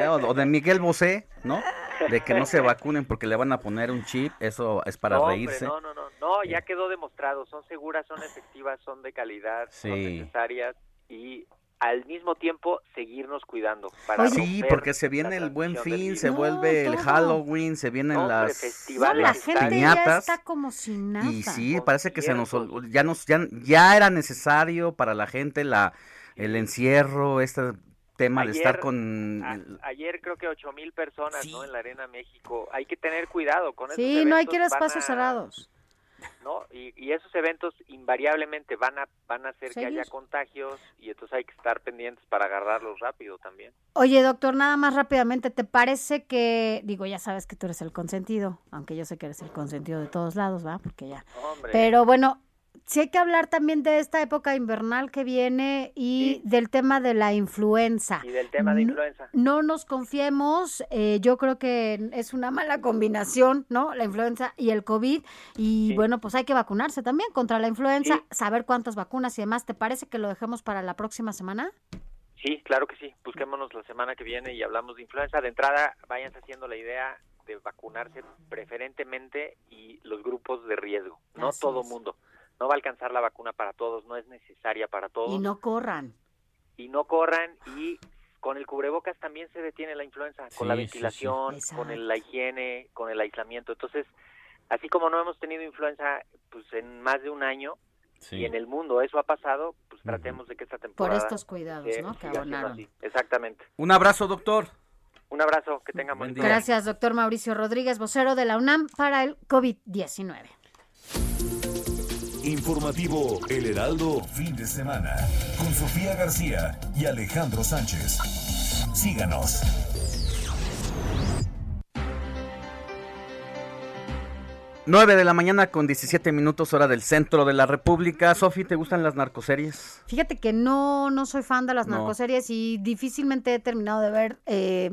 o o de Miguel Bosé, ¿no? De que no se vacunen porque le van a poner un chip, eso es para no, hombre, reírse. no, no, no, no, ya quedó demostrado, son seguras, son efectivas, son de calidad, son necesarias y al mismo tiempo seguirnos cuidando. Para Sí, porque se viene el buen fin, se vuelve el Halloween, se vienen No, las, festivales No, la las gente ya piñatas. está como sin nada. Y sí, parece que se nos ya nos ya, ya era necesario para la gente la el encierro, este tema de estar con a- ayer creo que ocho mil personas, ¿no? En la Arena México. Hay que tener cuidado con esos Sí, no hay que ir a espacios cerrados. ¿no? Y, y esos eventos invariablemente van a van a hacer que haya contagios y entonces hay que estar pendientes para agarrarlos rápido también. Oye, doctor, nada más rápidamente, ¿te parece que, digo, ya sabes que tú eres el consentido, aunque yo sé que eres el consentido de todos lados, ¿va? Porque ya. Hombre. Pero bueno, sí hay que hablar también de esta época invernal que viene y del tema de la influenza. Y del tema de No- influenza. No nos confiemos, eh, yo creo que es una mala combinación, ¿no? La influenza y el COVID. Y bueno, pues hay que vacunarse también contra la influenza, saber cuántas vacunas y demás. ¿Te parece que lo dejemos para la próxima semana? Sí, claro que sí. Busquémonos la semana que viene y hablamos de influenza. De entrada, váyanse haciendo la idea de vacunarse preferentemente y los grupos de riesgo. No Así todo es. mundo. No va a alcanzar la vacuna para todos, no es necesaria para todos. Y no corran. y no corran y con el cubrebocas también se detiene la influenza, con la Sí, sí, sí. ventilación, con el- la higiene, con el aislamiento. Entonces, así como no hemos tenido influenza pues en más de un año Sí. y en el mundo eso ha pasado, pues tratemos de que esta temporada estos cuidados, eh, ¿no? Que abonaron. así. Exactamente. Un abrazo, doctor. Un abrazo, que tengan buen día. Gracias, doctor Mauricio Rodríguez, vocero de la UNAM para el COVID-19. Informativo El Heraldo fin de semana con Sofía García y Alejandro Sánchez. Síganos. Nueve de la mañana con 17 minutos hora del centro de la República. Sofi, ¿te gustan las narcoseries? Fíjate que no, no soy fan de las No. narcoseries y difícilmente he terminado de ver eh,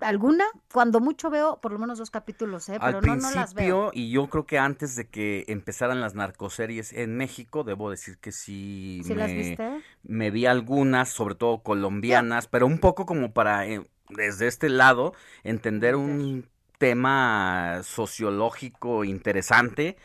alguna. Cuando mucho veo por lo menos dos capítulos, ¿eh? pero Al no, no las veo. y yo creo que antes de que empezaran las narcoseries en México, debo decir que sí, ¿Sí me, las viste? me vi algunas, sobre todo colombianas, pero un poco como para, eh, desde este lado, entender un tema sociológico interesante,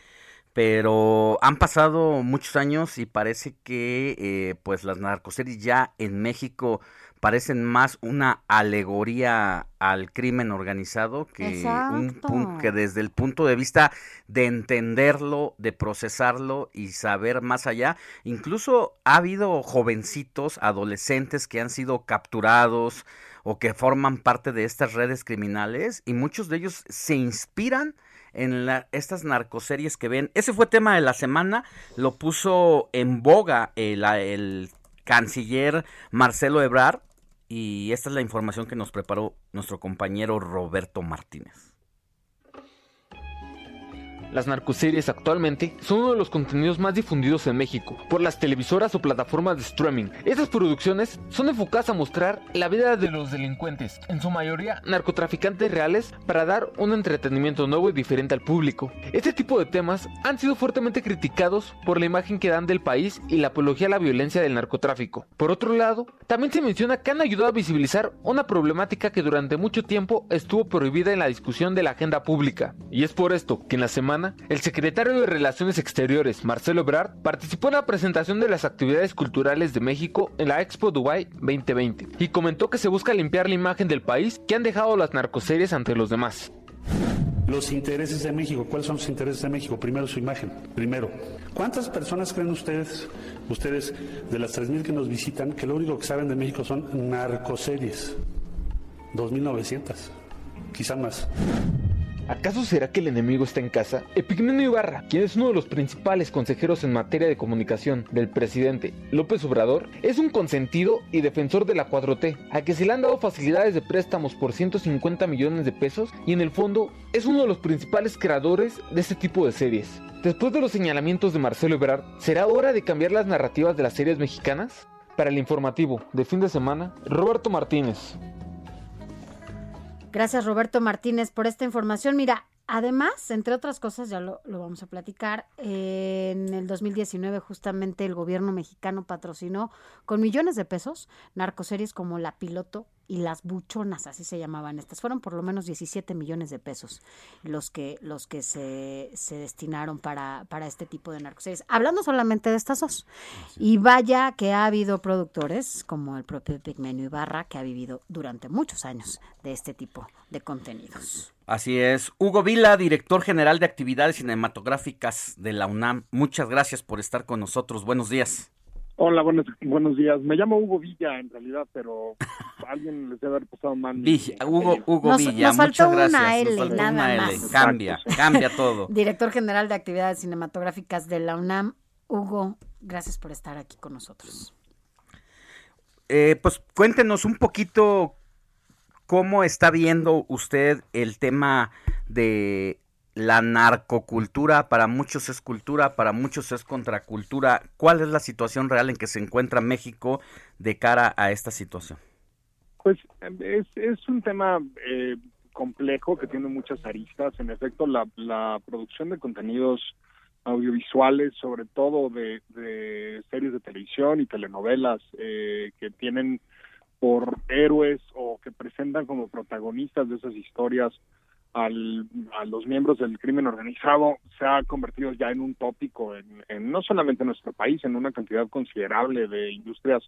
pero han pasado muchos años y parece que eh, pues las narcoseries ya en México parecen más una alegoría al crimen organizado que un que desde el punto de vista de entenderlo, de procesarlo y saber más allá, incluso ha habido jovencitos, adolescentes que han sido capturados o que forman parte de estas redes criminales y muchos de ellos se inspiran en estas narcoseries que ven. Ese fue tema de la semana, lo puso en boga el, el canciller Marcelo Ebrard y esta es la información que nos preparó nuestro compañero Roberto Martínez. Las narcoseries actualmente son uno de los contenidos más difundidos en México por las televisoras o plataformas de streaming. Estas producciones son enfocadas a mostrar la vida de los delincuentes, en su mayoría narcotraficantes reales, para dar un entretenimiento nuevo y diferente al público. Este tipo de temas han sido fuertemente criticados por la imagen que dan del país y la apología a la violencia del narcotráfico. Por otro lado, también se menciona que han ayudado a visibilizar una problemática que durante mucho tiempo estuvo prohibida en la discusión de la agenda pública. Y es por esto que en la semana el secretario de Relaciones Exteriores, Marcelo Ebrard, participó en la presentación de las actividades culturales de México en la Expo Dubai 2020 y comentó que se busca limpiar la imagen del país que han dejado las narcoseries ante los demás. Los intereses de México, ¿cuáles son los intereses de México? Primero su imagen, primero. ¿Cuántas personas creen ustedes, ustedes de las 3.000 que nos visitan, que lo único que saben de México son narcoseries? 2.900, quizá más. ¿Acaso será que el enemigo está en casa? Epigmenio Ibarra, quien es uno de los principales consejeros en materia de comunicación del presidente López Obrador, es un consentido y defensor de la 4T, a que se le han dado facilidades de préstamos por 150 millones de pesos y en el fondo es uno de los principales creadores de este tipo de series. Después de los señalamientos de Marcelo Ebrard, ¿será hora de cambiar las narrativas de las series mexicanas? Para el informativo de fin de semana, Roberto Martínez. Gracias Roberto Martínez por esta información. Mira, Además, entre otras cosas, ya lo, vamos a platicar, en el 2019 justamente el gobierno mexicano patrocinó con millones de pesos narcoseries como La Piloto y Las Buchonas, así se llamaban estas. Fueron por lo menos 17 millones de pesos los que, los que se, se destinaron para, para este tipo de narcoseries. Hablando solamente de estas dos. Y vaya que ha habido productores como el propio Pigmenio Ibarra que ha vivido durante muchos años de este tipo de contenidos. Así es. Hugo Vila, director general de actividades cinematográficas de la UNAM. Muchas gracias por estar con nosotros. Buenos días. Hola, buenos, buenos días. Me llamo Hugo Villa en realidad, pero alguien les debe haber pasado mal. Villa, Hugo, Hugo Villa, nos muchas faltó gracias. Una L, nada más. Cambia, cambia todo. Director general de actividades cinematográficas de la UNAM. Hugo, gracias por estar aquí con nosotros. Eh, pues cuéntenos un poquito ¿Cómo está viendo usted el tema de la narcocultura? Para muchos es cultura, para muchos es contracultura. ¿Cuál es la situación real en que se encuentra México de cara a esta situación? Pues es, un tema eh, complejo que tiene muchas aristas. En efecto, la, la producción de contenidos audiovisuales, sobre todo de, de series de televisión y telenovelas eh, que tienen por héroes o que presentan como protagonistas de esas historias al, a los miembros del crimen organizado se ha convertido ya en un tópico en, no solamente en nuestro país, en una cantidad considerable de industrias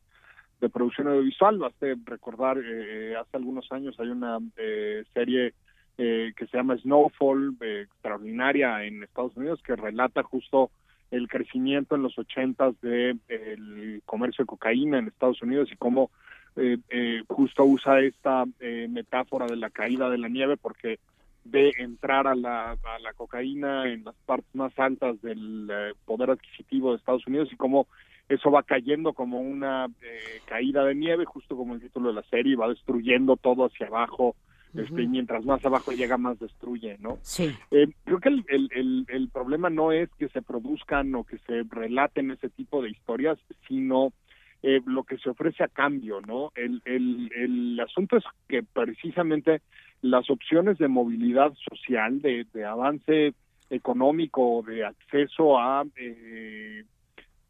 de producción audiovisual. Basta recordar, eh, hace algunos años hay una eh, serie eh, que se llama Snowfall, extraordinaria en Estados Unidos, que relata justo el crecimiento en los ochentas del de, comercio de cocaína en Estados Unidos y cómo eh, eh, justo usa esta eh, metáfora de la caída de la nieve porque ve entrar a la, a la cocaína en las partes más altas del eh, poder adquisitivo de Estados Unidos y cómo eso va cayendo como una caída de nieve, justo como el título de la serie, va destruyendo todo hacia abajo, este, y mientras más abajo llega, más destruye, ¿no? Sí. creo que el, el, el, el, problema no es que se produzcan o que se relaten ese tipo de historias, sino eh, lo que se ofrece a cambio, ¿no? El, el, el asunto es que precisamente las opciones de movilidad social, de, de avance económico, de acceso a eh,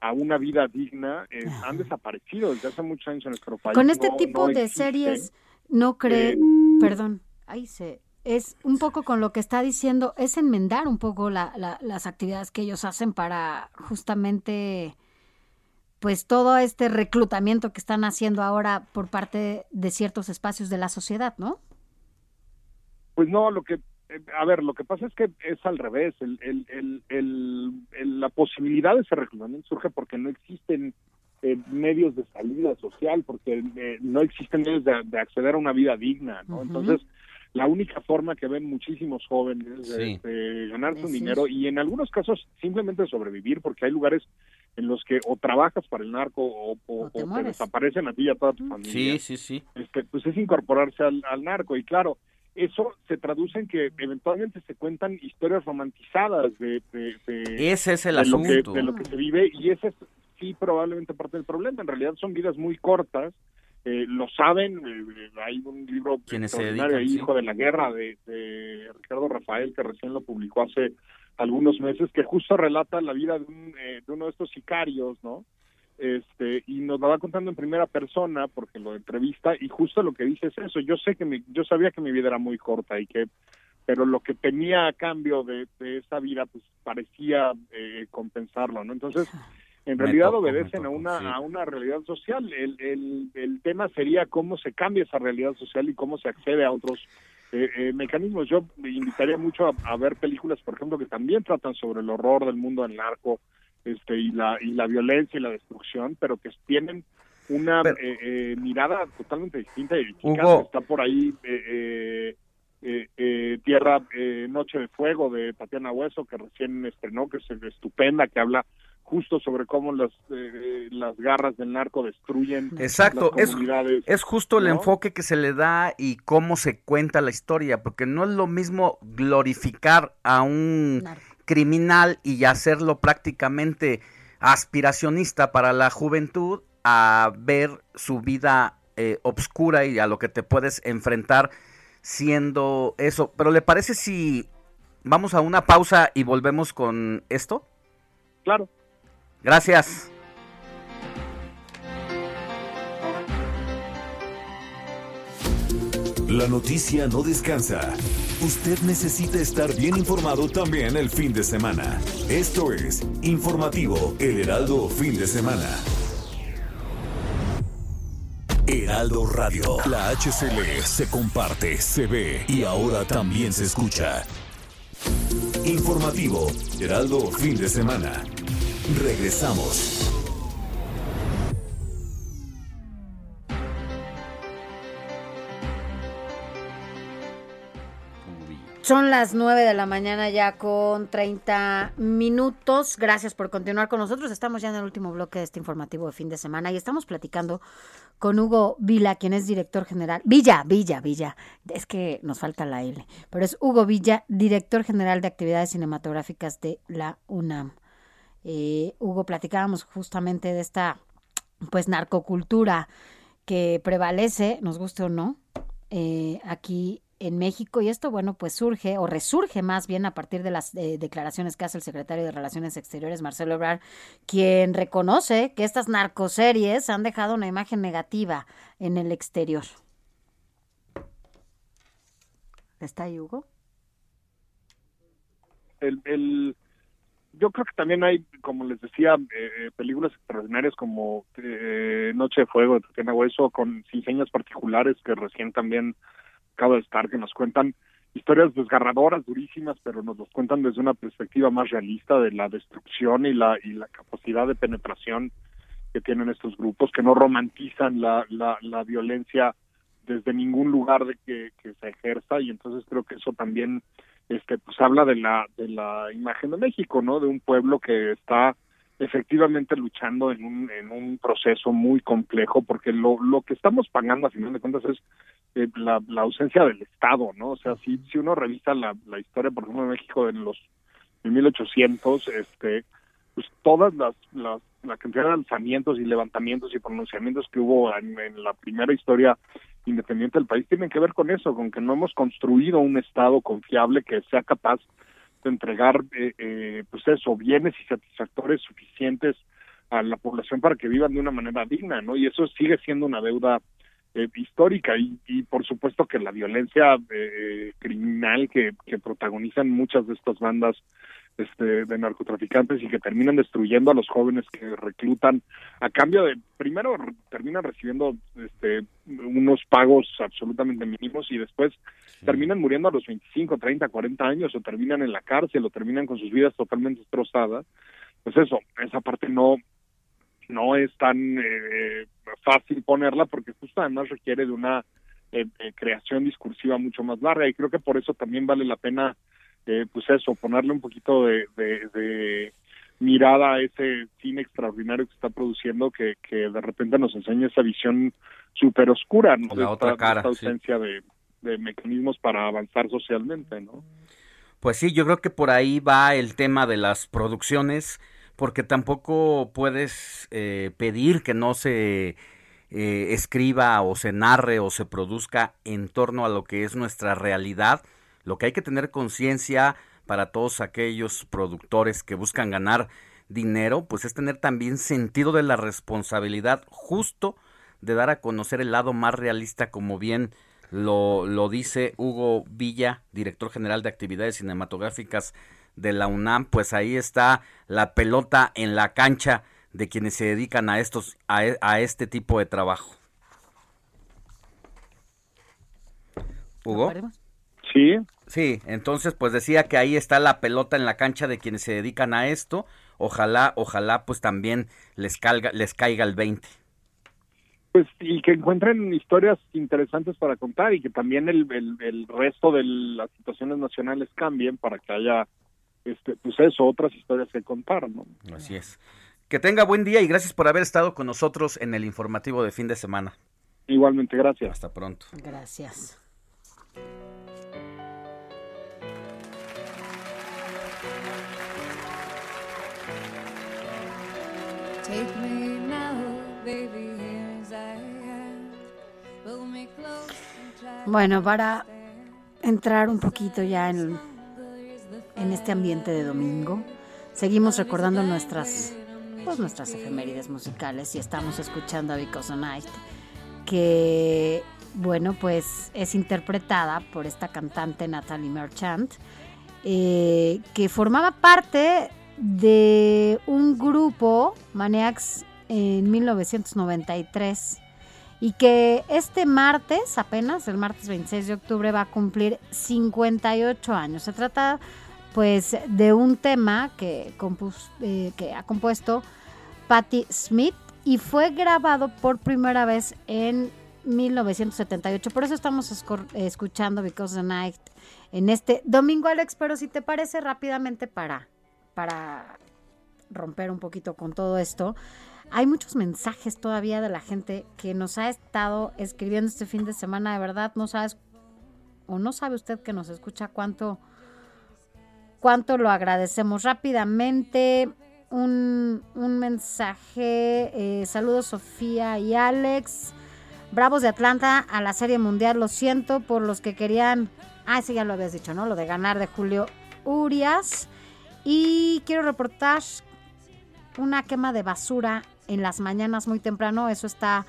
a una vida digna, eh, han desaparecido desde hace muchos años en nuestro país. Con este tipo de series, ¿no cree, perdón, ahí se es un poco con lo que está diciendo, es enmendar un poco la, las actividades que ellos hacen para justamente pues todo este reclutamiento que están haciendo ahora por parte de ciertos espacios de la sociedad, ¿no? Pues no, lo que, eh, a ver, lo que pasa es que es al revés. El, el, el, la posibilidad de ese reclutamiento surge porque no existen eh, medios de salida social, porque eh, no existen medios de, acceder a una vida digna, ¿no? Entonces, la única forma que ven muchísimos jóvenes de, ganarse un dinero y en algunos casos simplemente sobrevivir, porque hay lugares en los que o trabajas para el narco o, o, te, desaparecen a ti y a toda tu familia. Sí, sí, sí. Este, pues es incorporarse al, narco. Y claro, eso se traduce en que eventualmente se cuentan historias romantizadas de, ese es el asunto lo que, de lo que se vive. Y ese es sí probablemente parte del problema. En realidad son vidas muy cortas. Eh, lo saben eh, hay un libro extraordinario hijo de la guerra de, de Ricardo Rafael que recién lo publicó hace algunos meses, que justo relata la vida de, eh, de uno de estos sicarios, ¿no? Este, y nos lo va contando en primera persona porque lo entrevista y justo lo que dice es eso, yo sé que mi, yo sabía que mi vida era muy corta y que pero lo que tenía a cambio de, esa vida pues parecía eh, compensarlo, ¿no? Entonces, en realidad obedecen a una a una realidad social. El, el, el tema sería cómo se cambia esa realidad social y cómo se accede a otros eh, eh, mecanismos. Yo me invitaría mucho a, ver películas, por ejemplo, que también tratan sobre el horror del mundo del narco este, y, la, y la violencia y la destrucción, pero que tienen una eh, mirada totalmente distinta y Está por ahí Tierra, Noche de Fuego de Tatiana Hueso, que recién estrenó, que es estupenda, que habla justo sobre cómo las, eh, las garras del narco destruyen Exacto, las comunidades, es, es justo el enfoque que se le da y cómo se cuenta la historia, porque no es lo mismo glorificar a un criminal y hacerlo prácticamente aspiracionista para la juventud a ver su vida eh, obscura y a lo que te puedes enfrentar siendo eso. Pero ¿le parece si vamos a una pausa y volvemos con esto? Claro. Gracias. La noticia no descansa. Usted necesita estar bien informado también el fin de semana. Esto es Informativo El Heraldo Fin de Semana. Heraldo Radio. La HCL se comparte, se ve y ahora también se escucha. Informativo Heraldo Fin de Semana. Regresamos. Son las 9 de la mañana ya con 30 minutos. Gracias por continuar con nosotros. Estamos ya en el último bloque de este informativo de fin de semana y estamos platicando con Hugo Vila, quien es director general. Villa, Villa, Villa. Es que nos falta la L, pero es Hugo Villa, director general de actividades cinematográficas de la UNAM. Eh, Hugo, platicábamos justamente de esta pues narcocultura que prevalece, nos guste o no, eh, aquí en México y esto, bueno, pues surge o resurge más bien a partir de las eh, declaraciones que hace el secretario de Relaciones Exteriores, Marcelo Ebrard, quien reconoce que estas narcoseries han dejado una imagen negativa en el exterior. ¿Está ahí, Hugo? El, el, yo creo que también hay, como les decía, eh, películas extraordinarias como eh, Noche de Fuego de Tatiana Hueso, con diseños particulares que recién también acabo de estar, que nos cuentan historias desgarradoras, durísimas, pero nos los cuentan desde una perspectiva más realista de la destrucción y la, y la capacidad de penetración que tienen estos grupos, que no romantizan la, la, la violencia desde ningún lugar de que se ejerza y entonces creo que eso también este pues habla de la de la imagen de México no de un pueblo que está efectivamente luchando en un en un proceso muy complejo porque lo lo que estamos pagando a final de cuentas es eh, la, la ausencia del Estado no o sea si si uno revisa la, la historia por ejemplo de México en los en 1800 este pues todas las, las la cantidad de lanzamientos y levantamientos y pronunciamientos que hubo en la primera historia independiente del país tienen que ver con eso, con que no hemos construido un Estado confiable que sea capaz de entregar, eh, eh, pues eso, bienes y satisfactores suficientes a la población para que vivan de una manera digna, ¿no? Y eso sigue siendo una deuda eh, histórica y, y, por supuesto que la violencia eh, criminal que, que protagonizan muchas de estas bandas este, de narcotraficantes y que terminan destruyendo a los jóvenes que reclutan a cambio de primero terminan recibiendo este, unos pagos absolutamente mínimos y después terminan muriendo a los 25, 30, 40 años o terminan en la cárcel o terminan con sus vidas totalmente destrozadas. Pues eso esa parte no no es tan eh, fácil ponerla porque justo además requiere de una eh, eh, creación discursiva mucho más larga y creo que por eso también vale la pena eh, pues eso ponerle un poquito de, de, mirada a ese cine extraordinario que está produciendo que, que de repente nos enseña esa visión súper oscura ¿no? La de otra esta, cara, esta ausencia de, de mecanismos para avanzar socialmente no Pues sí, yo creo que por ahí va el tema de las producciones, porque tampoco puedes eh, pedir que no se eh, escriba o se narre o se produzca en torno a lo que es nuestra realidad. Lo que hay que tener conciencia para todos aquellos productores que buscan ganar dinero, pues es tener también sentido de la responsabilidad justo de dar a conocer el lado más realista, como bien lo, lo dice Hugo Villa, director general de actividades cinematográficas de la UNAM, pues ahí está la pelota en la cancha de quienes se dedican a estos a, a este tipo de trabajo. Hugo. Sí. Sí, entonces pues decía que ahí está la pelota en la cancha de quienes se dedican a esto. Ojalá, ojalá pues también les caiga, les caiga el 20. pues y que encuentren historias interesantes para contar y que también el, el, el resto de las situaciones nacionales cambien para que haya este pues eso otras historias que contar no Así es. Que tenga buen día y gracias por haber estado con nosotros en el informativo de fin de semana. igualmente gracias Hasta pronto. Gracias. Bueno, para entrar un poquito ya en, en este ambiente de domingo, seguimos recordando nuestras, pues nuestras efemérides musicales y estamos escuchando a Because Night, que, bueno, pues es interpretada por esta cantante Natalie Merchant, eh, que formaba parte de un grupo, Maniacs, en 1993 y que este martes, apenas el martes 26 de octubre, va a cumplir 58 años. Se trata pues de un tema que, eh, que ha compuesto Patti Smith y fue grabado por primera vez en 1978. Por eso estamos escuchando Because the Night en este domingo, Alex, pero si te parece rápidamente para, para romper un poquito con todo esto. Hay muchos mensajes todavía de la gente que nos ha estado escribiendo este fin de semana. De verdad, no sabes o no sabe usted que nos escucha cuánto, cuánto lo agradecemos. Rápidamente, un, un mensaje. eh, saludos Sofía y Alex. Bravos de Atlanta a la Serie Mundial. Lo siento por los que querían. Ah, ese ya lo habías dicho, ¿no? Lo de ganar de Julio Urias. Y quiero reportar una quema de basura en las mañanas muy temprano. Eso está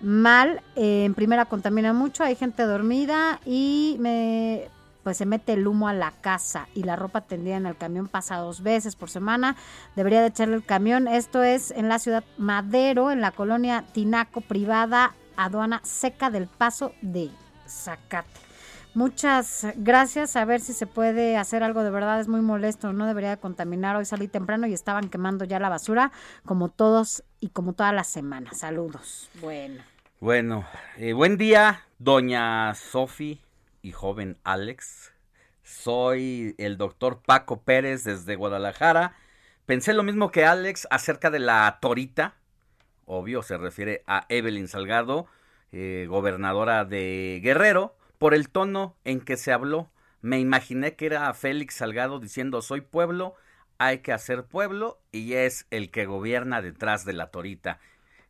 mal. En primera contamina mucho, hay gente dormida y me pues se mete el humo a la casa y la ropa tendida en el camión pasa dos veces por semana. Debería de echarle el camión. Esto es en la ciudad Madero, en la colonia Tinaco privada, aduana seca del paso de Zacate. Muchas gracias. A ver si se puede hacer algo de verdad. Es muy molesto. No debería de contaminar. Hoy salí temprano y estaban quemando ya la basura, como todos y como todas las semanas. Saludos. Bueno. Bueno, eh, buen día, doña Sofi y joven Alex. Soy el doctor Paco Pérez desde Guadalajara. Pensé lo mismo que Alex acerca de la Torita. Obvio, se refiere a Evelyn Salgado, eh, gobernadora de Guerrero, por el tono en que se habló. Me imaginé que era Félix Salgado diciendo soy pueblo, hay que hacer pueblo y es el que gobierna detrás de la Torita.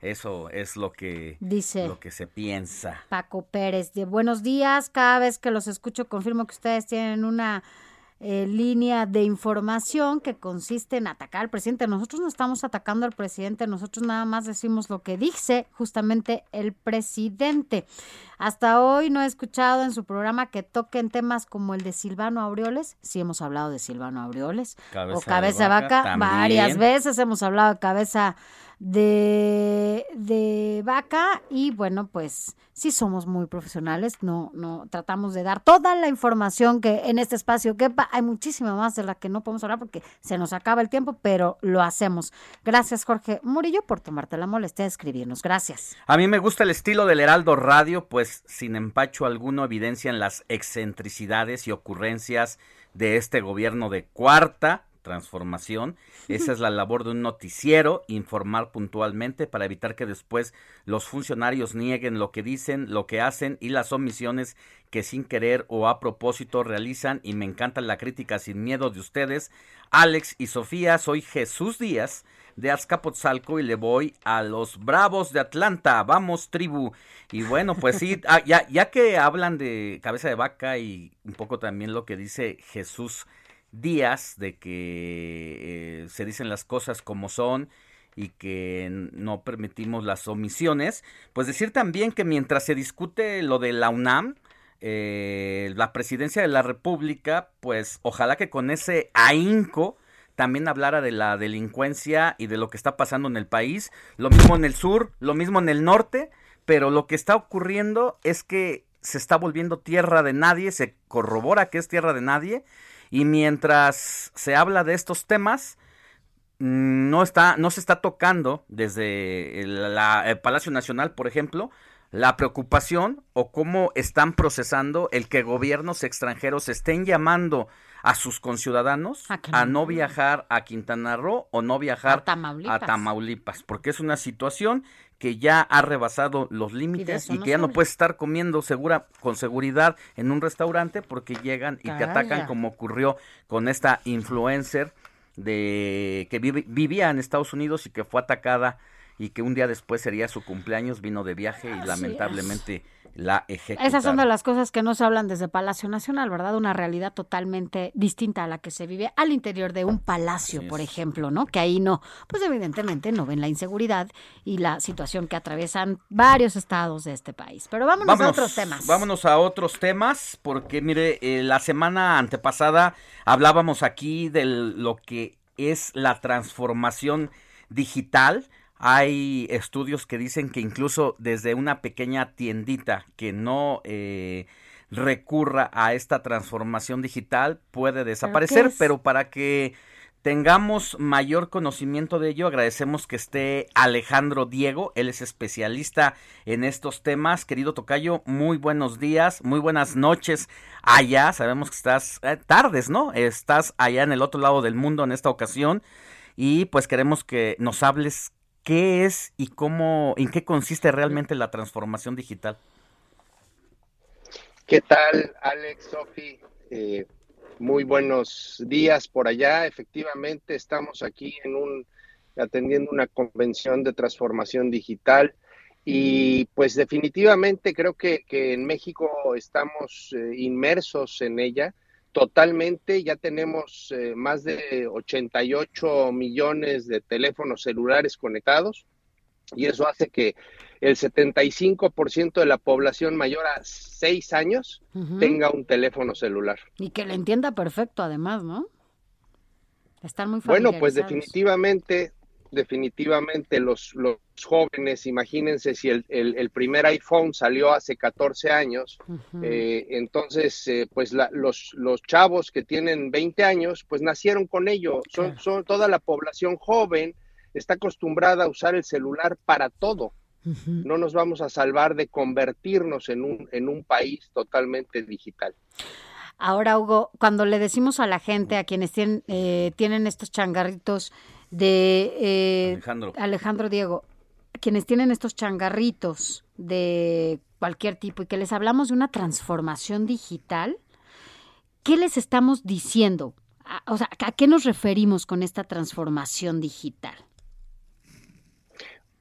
Eso es lo que, Dice. lo que se piensa. Paco Pérez, de buenos días. Cada vez que los escucho confirmo que ustedes tienen una eh, línea de información que consiste en atacar al presidente. Nosotros no estamos atacando al presidente, nosotros nada más decimos lo que dice justamente el presidente. Hasta hoy no he escuchado en su programa que toquen temas como el de Silvano Aureoles. Sí hemos hablado de Silvano Aureoles. Cabeza o cabeza de vaca, vaca. Varias veces hemos hablado de cabeza de, vaca y bueno, pues sí somos muy profesionales, no, no tratamos de dar toda la información que en este espacio quepa. Hay muchísima más de la que no podemos hablar porque se nos acaba el tiempo, pero lo hacemos. Gracias, Jorge Murillo, por tomarte la molestia de escribirnos. Gracias. A mí me gusta el estilo del Heraldo Radio, pues sin empacho alguno evidencian las excentricidades y ocurrencias de este gobierno de cuarta transformación. Esa es la labor de un noticiero, informar puntualmente para evitar que después los funcionarios nieguen lo que dicen, lo que hacen y las omisiones que sin querer o a propósito realizan. Y me encanta la crítica sin miedo de ustedes. Alex y Sofía, soy Jesús Díaz de Azcapotzalco y le voy a los Bravos de Atlanta. Vamos, tribu. Y bueno, pues sí, ah, ya, ya que hablan de cabeza de vaca y un poco también lo que dice Jesús Díaz, de que eh, se dicen las cosas como son y que no permitimos las omisiones, pues decir también que mientras se discute lo de la UNAM, eh, la presidencia de la República, pues ojalá que con ese ahínco también hablara de la delincuencia y de lo que está pasando en el país, lo mismo en el sur, lo mismo en el norte, pero lo que está ocurriendo es que se está volviendo tierra de nadie, se corrobora que es tierra de nadie, y mientras se habla de estos temas, mm, no está, no se está tocando desde el, la- el Palacio Nacional, por ejemplo, la preocupación o cómo están procesando el que gobiernos extranjeros estén llamando a sus conciudadanos A que a no viajar a Quintana Roo o no viajar A Tamaulipas. a Tamaulipas, porque es una situación que ya ha rebasado los límites y, que ya no puedes estar comiendo segura con seguridad en un restaurante porque llegan y te atacan como ocurrió con esta influencer de que vive- vivía en Estados Unidos y que fue atacada y que un día después sería su cumpleaños, vino de viaje y Así lamentablemente la ejecutaron. Esas son de las cosas que no se hablan desde Palacio Nacional, ¿verdad? Una realidad totalmente distinta a la que se vive al interior de un palacio, Así por es. ejemplo, ¿no? Que ahí no, pues evidentemente no ven la inseguridad y la situación que atraviesan varios estados de este país. Pero vámonos, a otros temas. Vámonos a otros temas, porque mire, eh, la semana antepasada hablábamos aquí de lo que es la transformación digital. Hay estudios que dicen que incluso desde una pequeña tiendita que no eh, recurra a esta transformación digital puede desaparecer, es? pero para que tengamos mayor conocimiento de ello, agradecemos que esté Alejandro Diego, él es especialista en estos temas. Querido Tocayo, muy buenos días, muy buenas noches allá. Sabemos que estás eh, tardes, ¿no? Estás allá en el otro lado del mundo en esta ocasión y pues queremos que nos hables qué es y cómo, en qué consiste realmente la transformación digital. ¿Qué tal, Alex, Sofi? Eh, muy buenos días por allá. Efectivamente, estamos aquí en un atendiendo una convención de transformación digital y pues definitivamente creo que, en México estamos eh, inmersos en ella totalmente. Ya tenemos eh, más de 88 millones de teléfonos celulares conectados y eso hace que el 75% de la población mayor a 6 años tenga un teléfono celular. Y que le entienda perfecto, además, ¿no? Están muy Bueno, pues definitivamente, definitivamente los, los jóvenes, imagínense si el, el- el primer iPhone salió hace 14 años, eh, entonces eh, pues la- los, los chavos que tienen 20 años pues nacieron con ello, son, son toda la población joven está acostumbrada a usar el celular para todo. No nos vamos a salvar de convertirnos en un, en un país totalmente digital. Ahora, Hugo, cuando le decimos a la gente, a quienes tienen, eh, tienen estos changarritos de eh, Alejandro. Alejandro Diego, quienes tienen estos changarritos de cualquier tipo y que les hablamos de una transformación digital, ¿qué les estamos diciendo? A- O sea, ¿a qué nos referimos con esta transformación digital?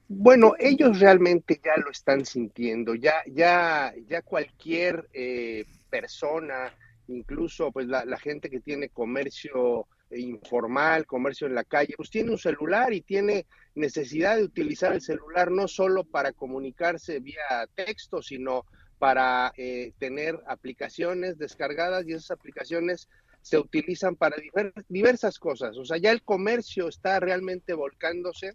Bueno, ellos realmente ya lo están sintiendo, ya, ya, ya cualquier eh, persona incluso pues la, la gente que tiene comercio informal, comercio en la calle, pues tiene un celular y tiene necesidad de utilizar el celular no solo para comunicarse vía texto, sino para eh, tener aplicaciones descargadas y esas aplicaciones se utilizan para diver- diversas cosas. O sea, ya el comercio está realmente volcándose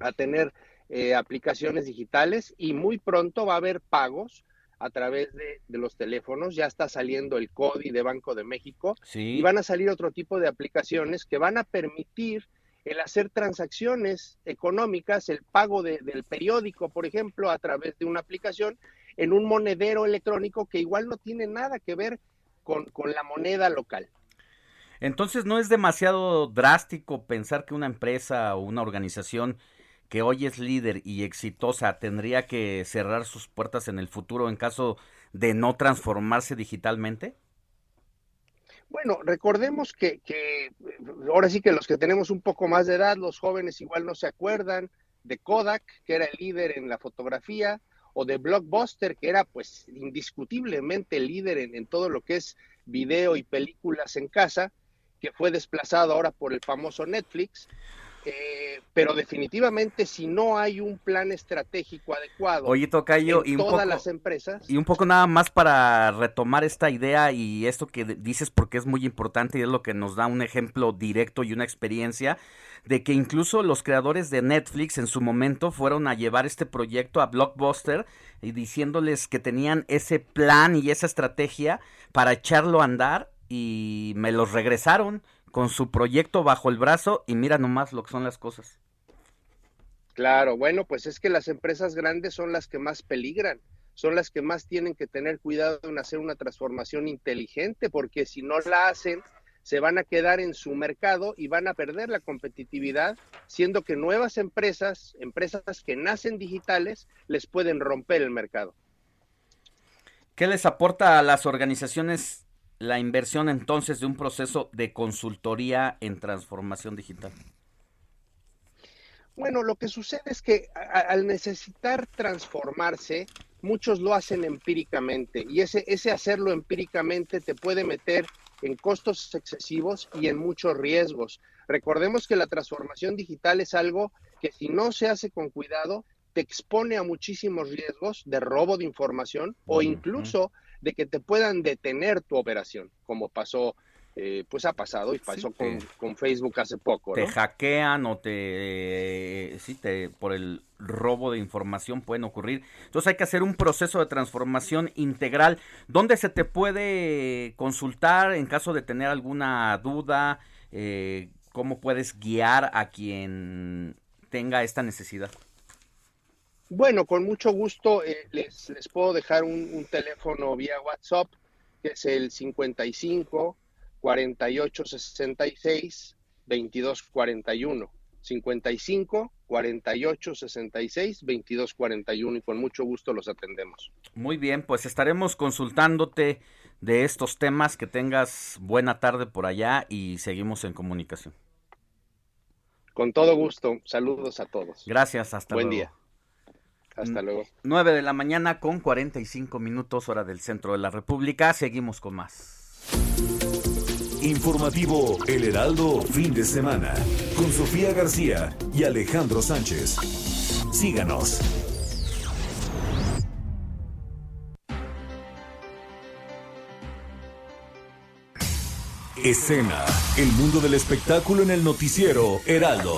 a tener eh, aplicaciones digitales y muy pronto va a haber pagos a través de, de los teléfonos. Ya está saliendo el CODI de Banco de México Sí. y van a salir otro tipo de aplicaciones que van a permitir el hacer transacciones económicas, el pago de- del periódico, por ejemplo, a través de una aplicación en un monedero electrónico que igual no tiene nada que ver con, con la moneda local. Entonces no es demasiado drástico pensar que una empresa o una organización que hoy es líder y exitosa tendría que cerrar sus puertas en el futuro en caso de no transformarse digitalmente. Bueno, recordemos que, eh, ahora sí que los que tenemos un poco más de edad, los jóvenes igual no se acuerdan de Kodak, que era el líder en la fotografía, o de Blockbuster, que era pues indiscutiblemente el líder en todo lo que es video y películas en casa, que fue desplazado ahora por el famoso Netflix. Eh, pero definitivamente si no hay un plan estratégico adecuado Oye, Tocayo, en y todas poco- las empresas, Y un poco nada más para retomar esta idea y esto que dices porque es muy importante y es lo que nos da un ejemplo directo y una experiencia de que incluso los creadores de Netflix en su momento fueron a llevar este proyecto a Blockbuster y diciéndoles que tenían ese plan y esa estrategia para echarlo a andar y me los regresaron con su proyecto bajo el brazo y mira nomás lo que son las cosas. Claro, bueno, pues es que las empresas grandes son las que más peligran, son las que más tienen que tener cuidado en hacer una transformación inteligente, porque si no la hacen, se van a quedar en su mercado y van a perder la competitividad, siendo que nuevas empresas, empresas que nacen digitales, les pueden romper el mercado. ¿Qué les aporta a las organizaciones la inversión entonces de un proceso de consultoría en transformación digital? Bueno, lo que sucede es que a- al necesitar transformarse, muchos lo hacen empíricamente y ese, ese hacerlo empíricamente te puede meter en costos excesivos y en muchos riesgos. Recordemos que la transformación digital es algo que si no se hace con cuidado, te expone a muchísimos riesgos de robo de información o incluso de que te puedan detener tu operación, como pasó, eh, pues ha pasado y pasó con, te- con Facebook hace poco. Te hackean o te, sí, te, por el robo de información pueden ocurrir. Entonces hay que hacer un proceso de transformación integral. ¿Dónde se te puede consultar en caso de tener alguna duda? Eh, ¿Cómo puedes guiar a quien tenga esta necesidad? Bueno, con mucho gusto eh, les, les puedo dejar un, un teléfono vía WhatsApp, que es el 55 48 66 22 41. 55 48 66 22 41 y con mucho gusto los atendemos. Muy bien, pues estaremos consultándote de estos temas. Que tengas buena tarde por allá y seguimos en comunicación. Con todo gusto, saludos a todos. Gracias, hasta Buen luego. día. Hasta luego. 9 de la mañana con 45 minutos hora del centro de la República. Seguimos con más. Informativo El Heraldo fin de semana con Sofía García y Alejandro Sánchez. Síganos. Escena, el mundo del espectáculo en el noticiero Heraldo.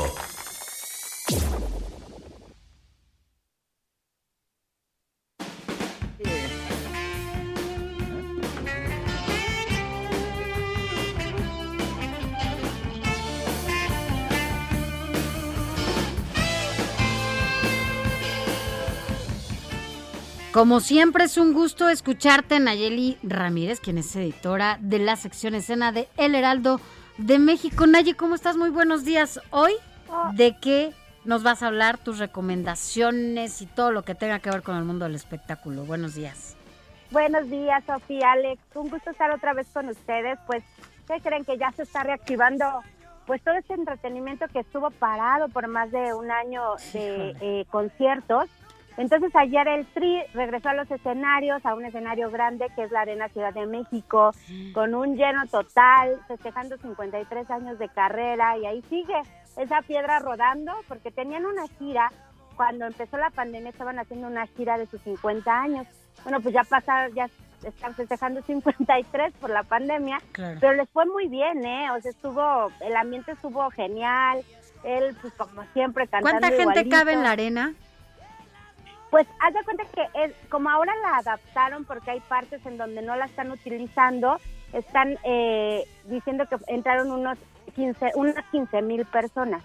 Como siempre es un gusto escucharte, Nayeli Ramírez, quien es editora de la sección escena de El Heraldo de México. Naye, ¿cómo estás? Muy buenos días. Hoy, ¿de qué nos vas a hablar? Tus recomendaciones y todo lo que tenga que ver con el mundo del espectáculo. Buenos días. Buenos días, Sofía, Alex. Un gusto estar otra vez con ustedes. Pues, ¿qué creen que ya se está reactivando? Pues todo este entretenimiento que estuvo parado por más de un año de eh, conciertos. Entonces ayer el Tri regresó a los escenarios, a un escenario grande que es la Arena Ciudad de México, con un lleno total, festejando 53 años de carrera y ahí sigue esa piedra rodando porque tenían una gira, cuando empezó la pandemia estaban haciendo una gira de sus 50 años. Bueno, pues ya pasaron, ya están festejando 53 por la pandemia, Claro. pero les fue muy bien, ¿eh? O sea, estuvo, el ambiente estuvo genial, él pues como siempre cantando ¿Cuánta gente igualito. cabe en la arena? Pues haz de cuenta que es, como ahora la adaptaron porque hay partes en donde no la están utilizando, están eh, diciendo que entraron unos 15, unas 15 mil personas.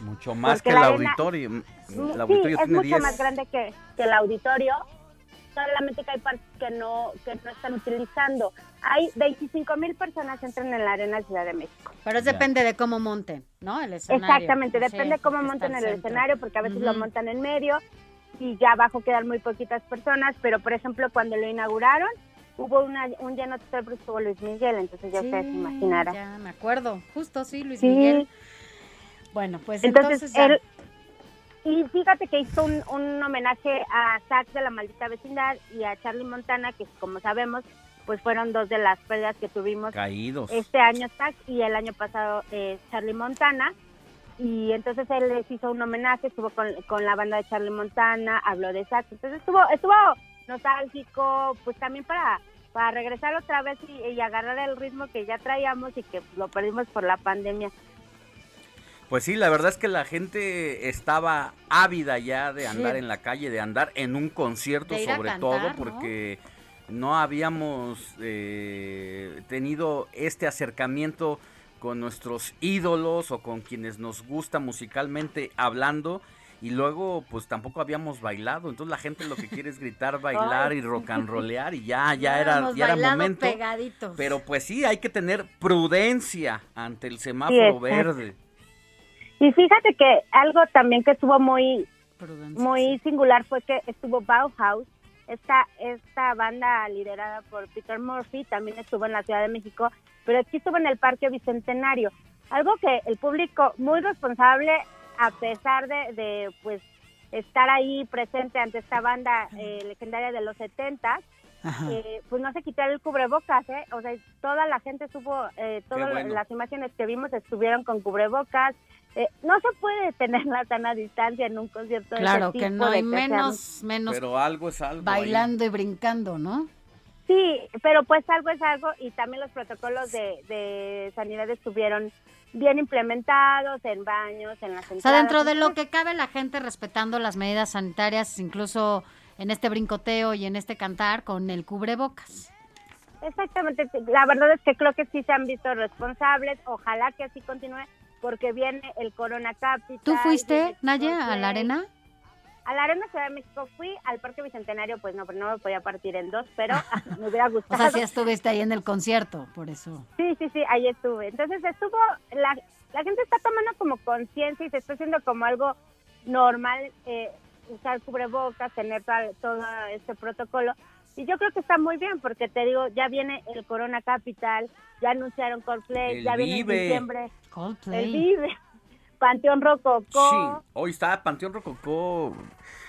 Mucho más Porque que el auditorio. Mm, El auditorio sí, es mucho 10. más grande que, que el auditorio, solamente que hay partes que no, que no están utilizando. Hay 25 mil personas entran en la Arena Ciudad de México. Pero es depende de cómo monten, ¿no? El escenario. Exactamente, depende Sí, cómo monten el escenario, porque a veces lo montan en medio y ya abajo quedan muy poquitas personas, pero por ejemplo cuando lo inauguraron hubo una, un lleno total porque estuvo Luis Miguel, entonces ya Sí, ustedes se imaginarán. Ya me acuerdo, justo sí, Luis Sí. Miguel. Bueno, pues Entonces, entonces, ya. él, y fíjate que hizo un, un homenaje a Zack de la maldita vecindad y a Charlie Montana, que como sabemos, pues fueron dos de las pérdidas que tuvimos Caídos. este año Zack y el año pasado eh, Charlie Montana. Y entonces él les hizo un homenaje, estuvo con, con la banda de Charlie Montana, habló de Zack. Entonces estuvo, estuvo nostálgico, pues también para, para regresar otra vez y, y agarrar el ritmo que ya traíamos y que lo perdimos por la pandemia. Pues sí, la verdad es que la gente estaba ávida ya de andar Sí. en la calle, de andar en un concierto sobre cantar, todo, ¿no? porque no habíamos eh, tenido este acercamiento con nuestros ídolos o con quienes nos gusta musicalmente hablando. Y luego, pues tampoco habíamos bailado. Entonces la gente lo que quiere es gritar, bailar y rock and rollear. Y ya, ya era, ya era momento. pegaditos. Pero pues sí, hay que tener prudencia ante el semáforo verde. Y fíjate que algo también que estuvo muy, muy singular fue que estuvo Bauhaus, esta, esta banda liderada por Peter Murphy, también estuvo en la Ciudad de México, pero aquí estuvo en el Parque Bicentenario. Algo que el público muy responsable, a pesar de, de, pues estar ahí presente ante esta banda eh, legendaria de los 70 eh, pues no se quitó el cubrebocas, ¿eh? O sea, toda la gente estuvo, eh, todas bueno. las imágenes que vimos estuvieron con cubrebocas. Eh, no se puede tenerla tan a distancia en un concierto de Claro, ese que tipo, no, de y que sean- menos, menos Pero algo es algo. ahí. bailando y brincando, ¿no? Sí, pero pues algo es algo y también los protocolos de, de sanidad estuvieron bien implementados en baños, en las O sea, entradas. dentro de lo que cabe la gente respetando las medidas sanitarias, incluso en este brincoteo y en este cantar con el cubrebocas. Exactamente, la verdad es que creo que sí se han visto responsables, ojalá que así continúe, porque viene el Corona Capital. ¿Tú fuiste, Naya, a la arena? A la Arena Ciudad de México fui, al Parque Bicentenario, pues no, pero no me podía partir en dos, pero me hubiera O gustado. sea, sí estuviste ahí en el concierto, por eso. Sí, sí, sí, ahí estuve. Entonces estuvo, la, la gente está tomando como conciencia y se está haciendo como algo normal eh, usar cubrebocas, tener tal- todo este protocolo. Y yo creo que está muy bien porque te digo, ya viene el Corona Capital, ya anunciaron Coldplay, El ya viene Vive. en diciembre Coldplay. el Vive, Panteón Rococó. Sí, hoy está Panteón Rococó.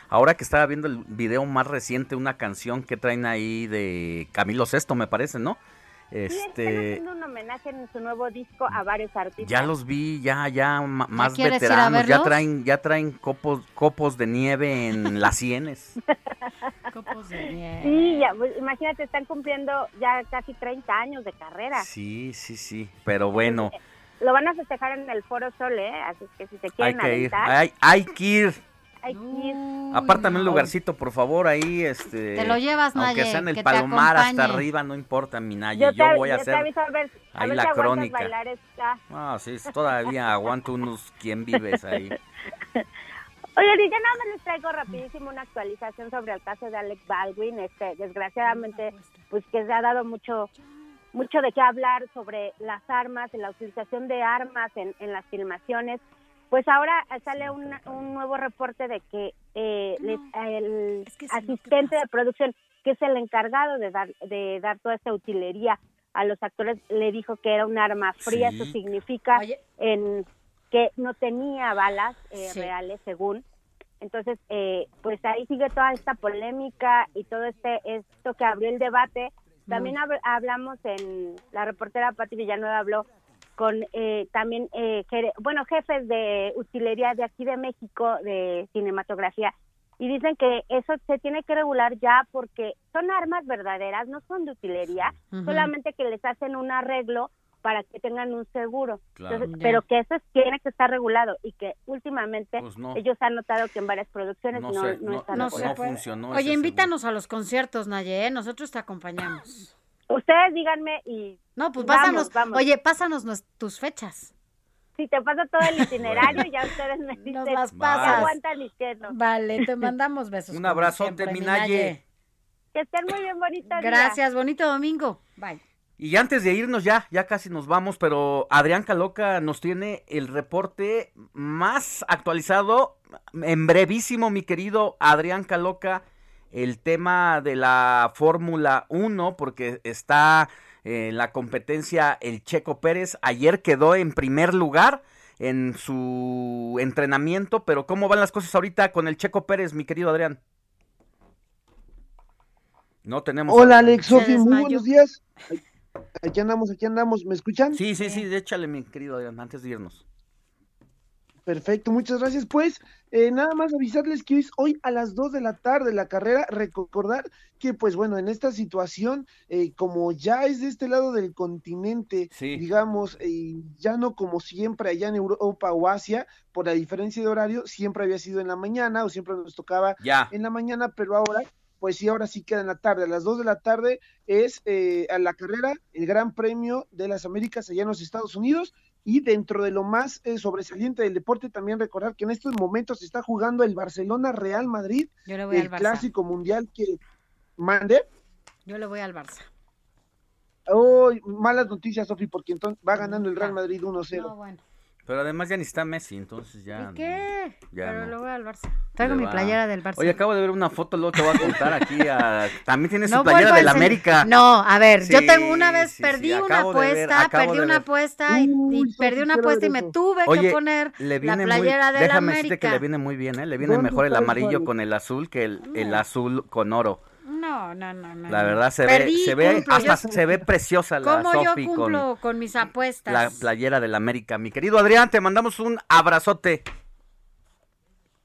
Ahora que estaba viendo el video más reciente, una canción que traen ahí de Camilo Sesto, me parece, ¿no? Sí, están Este, haciendo un homenaje en su nuevo disco a varios artistas. ya los vi, ya, ya más veteranos, ya traen, ya traen copos, copos de nieve en las sienes. Copos de nieve. Sí, ya, pues, imagínate, están cumpliendo ya casi 30 años de carrera. Sí, sí, sí, pero bueno, Lo van a festejar en el Foro Sol, ¿eh? Así que si se hay quieren que ir, aventar, hay, hay que ir. hay que ir. Apártame un lugarcito, por favor, ahí, este. Te lo llevas, Aunque Naye, sea en el que Palomar hasta arriba, no importa, mi Naye. Yo Yo, voy a yo te hacer. aviso a ver, a ahí ver la si crónica. bailar esta. Ah, sí, todavía aguanto unos. ¿Quién vives ahí? Oye, y ya nada más les traigo rapidísimo una actualización sobre el caso de Alec Baldwin. Este, desgraciadamente, pues que se ha dado mucho mucho de qué hablar sobre las armas, y la utilización de armas en, en las filmaciones. Pues ahora sale un, un nuevo reporte de que eh, les- el asistente de producción, que es el encargado de dar, de dar toda esta utilería a los actores, le dijo que era un arma fría. Sí. Eso significa en que no tenía balas eh, Sí. reales, según. Entonces, eh, pues ahí sigue toda esta polémica y todo este esto que abrió el debate. También hab- hablamos en la reportera Pati Villanueva habló con eh, también eh, bueno jefes de utilería de aquí de México de cinematografía y dicen que eso se tiene que regular ya porque son armas verdaderas, no son de utilería, solamente que les hacen un arreglo para que tengan un seguro. Claro. Entonces, pero que eso es- tiene que estar regulado y que últimamente Pues no. ellos han notado que en varias producciones No no, sé, no no- están no se funcionó Oye, invítanos a los conciertos, Naye, ¿eh? nosotros te acompañamos. Ustedes díganme y No, pues vamos, pásanos, vamos. oye, pásanos tus fechas. Si te paso todo el itinerario, ya ustedes me dicen Nos las pasas. aguantan y que no. Vale, te mandamos besos. Un abrazote, siempre, mi mi Naye. Que estén muy bien bonitos. Gracias, bonito domingo. Bye. Y antes de irnos ya, ya casi nos vamos, pero Adrián Caloca nos tiene el reporte más actualizado, en brevísimo, mi querido Adrián Caloca, el tema de la Fórmula 1, porque está en la competencia el Checo Pérez, ayer quedó en primer lugar en su entrenamiento, pero ¿cómo van las cosas ahorita con el Checo Pérez, mi querido Adrián? No tenemos... Hola Alex, Sofi, muy buenos días. Aquí andamos, aquí andamos, ¿me escuchan? Sí, sí, sí, échale, mi querido Adrián, antes de irnos. Perfecto, muchas gracias. Pues eh, nada más avisarles que hoy, hoy a las 2 de la tarde la carrera, recordar que pues bueno, en esta situación, eh, como ya es de este lado del continente, digamos, eh, ya no como siempre allá en Europa o Asia, por la diferencia de horario, siempre había sido en la mañana o siempre nos tocaba Ya. en la mañana, pero ahora pues sí, ahora sí queda en la tarde. A las 2 de la tarde es eh, a la carrera el Gran Premio de las Américas allá en los Estados Unidos. Y dentro de lo más eh, sobresaliente del deporte, también recordar que en estos momentos se está jugando el Barcelona Real Madrid, Yo le voy el al Barça. clásico mundial que mande. Yo le voy al Barça. Oh, malas noticias, Sofi, porque entonces va ganando el Real Madrid 1-0. No, bueno. Pero además ya ni está Messi, entonces ya... ¿Y qué? Ya Pero no. voy al Barça. Traigo mi playera del Barça. Oye, acabo de ver una foto, luego te voy a contar aquí. a- También tiene su playera del América. No, a ver, yo tengo una vez sí, sí, perdí una ver, apuesta, perdí una apuesta y, y perdí una apuesta y me tuve Oye, que poner le la playera muy, del déjame decirte América. que le viene muy bien, ¿eh? Le viene ¿Dónde mejor el amarillo con el azul que el, el azul con oro. No, no, no, no. La verdad se Perdí, ve, se ve, cumplo, hasta yo- se ve preciosa la ¿Cómo yo cumplo con con, mis apuestas? la playera del América. Mi querido Adrián, te mandamos un abrazote.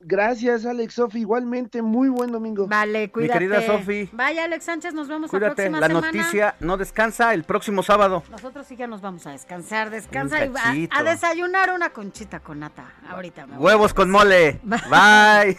Gracias, Alex, Sofi, igualmente, muy buen domingo. Vale, Mi cuídate. querida Sofi. Vaya, Alex Sánchez, nos vemos la Cuídate, próxima la semana. noticia no descansa el próximo sábado. Nosotros sí ya nos vamos a descansar, descansa y va cachito. a desayunar una conchita con nata. Ahorita me voy. Huevos con mole. Bye.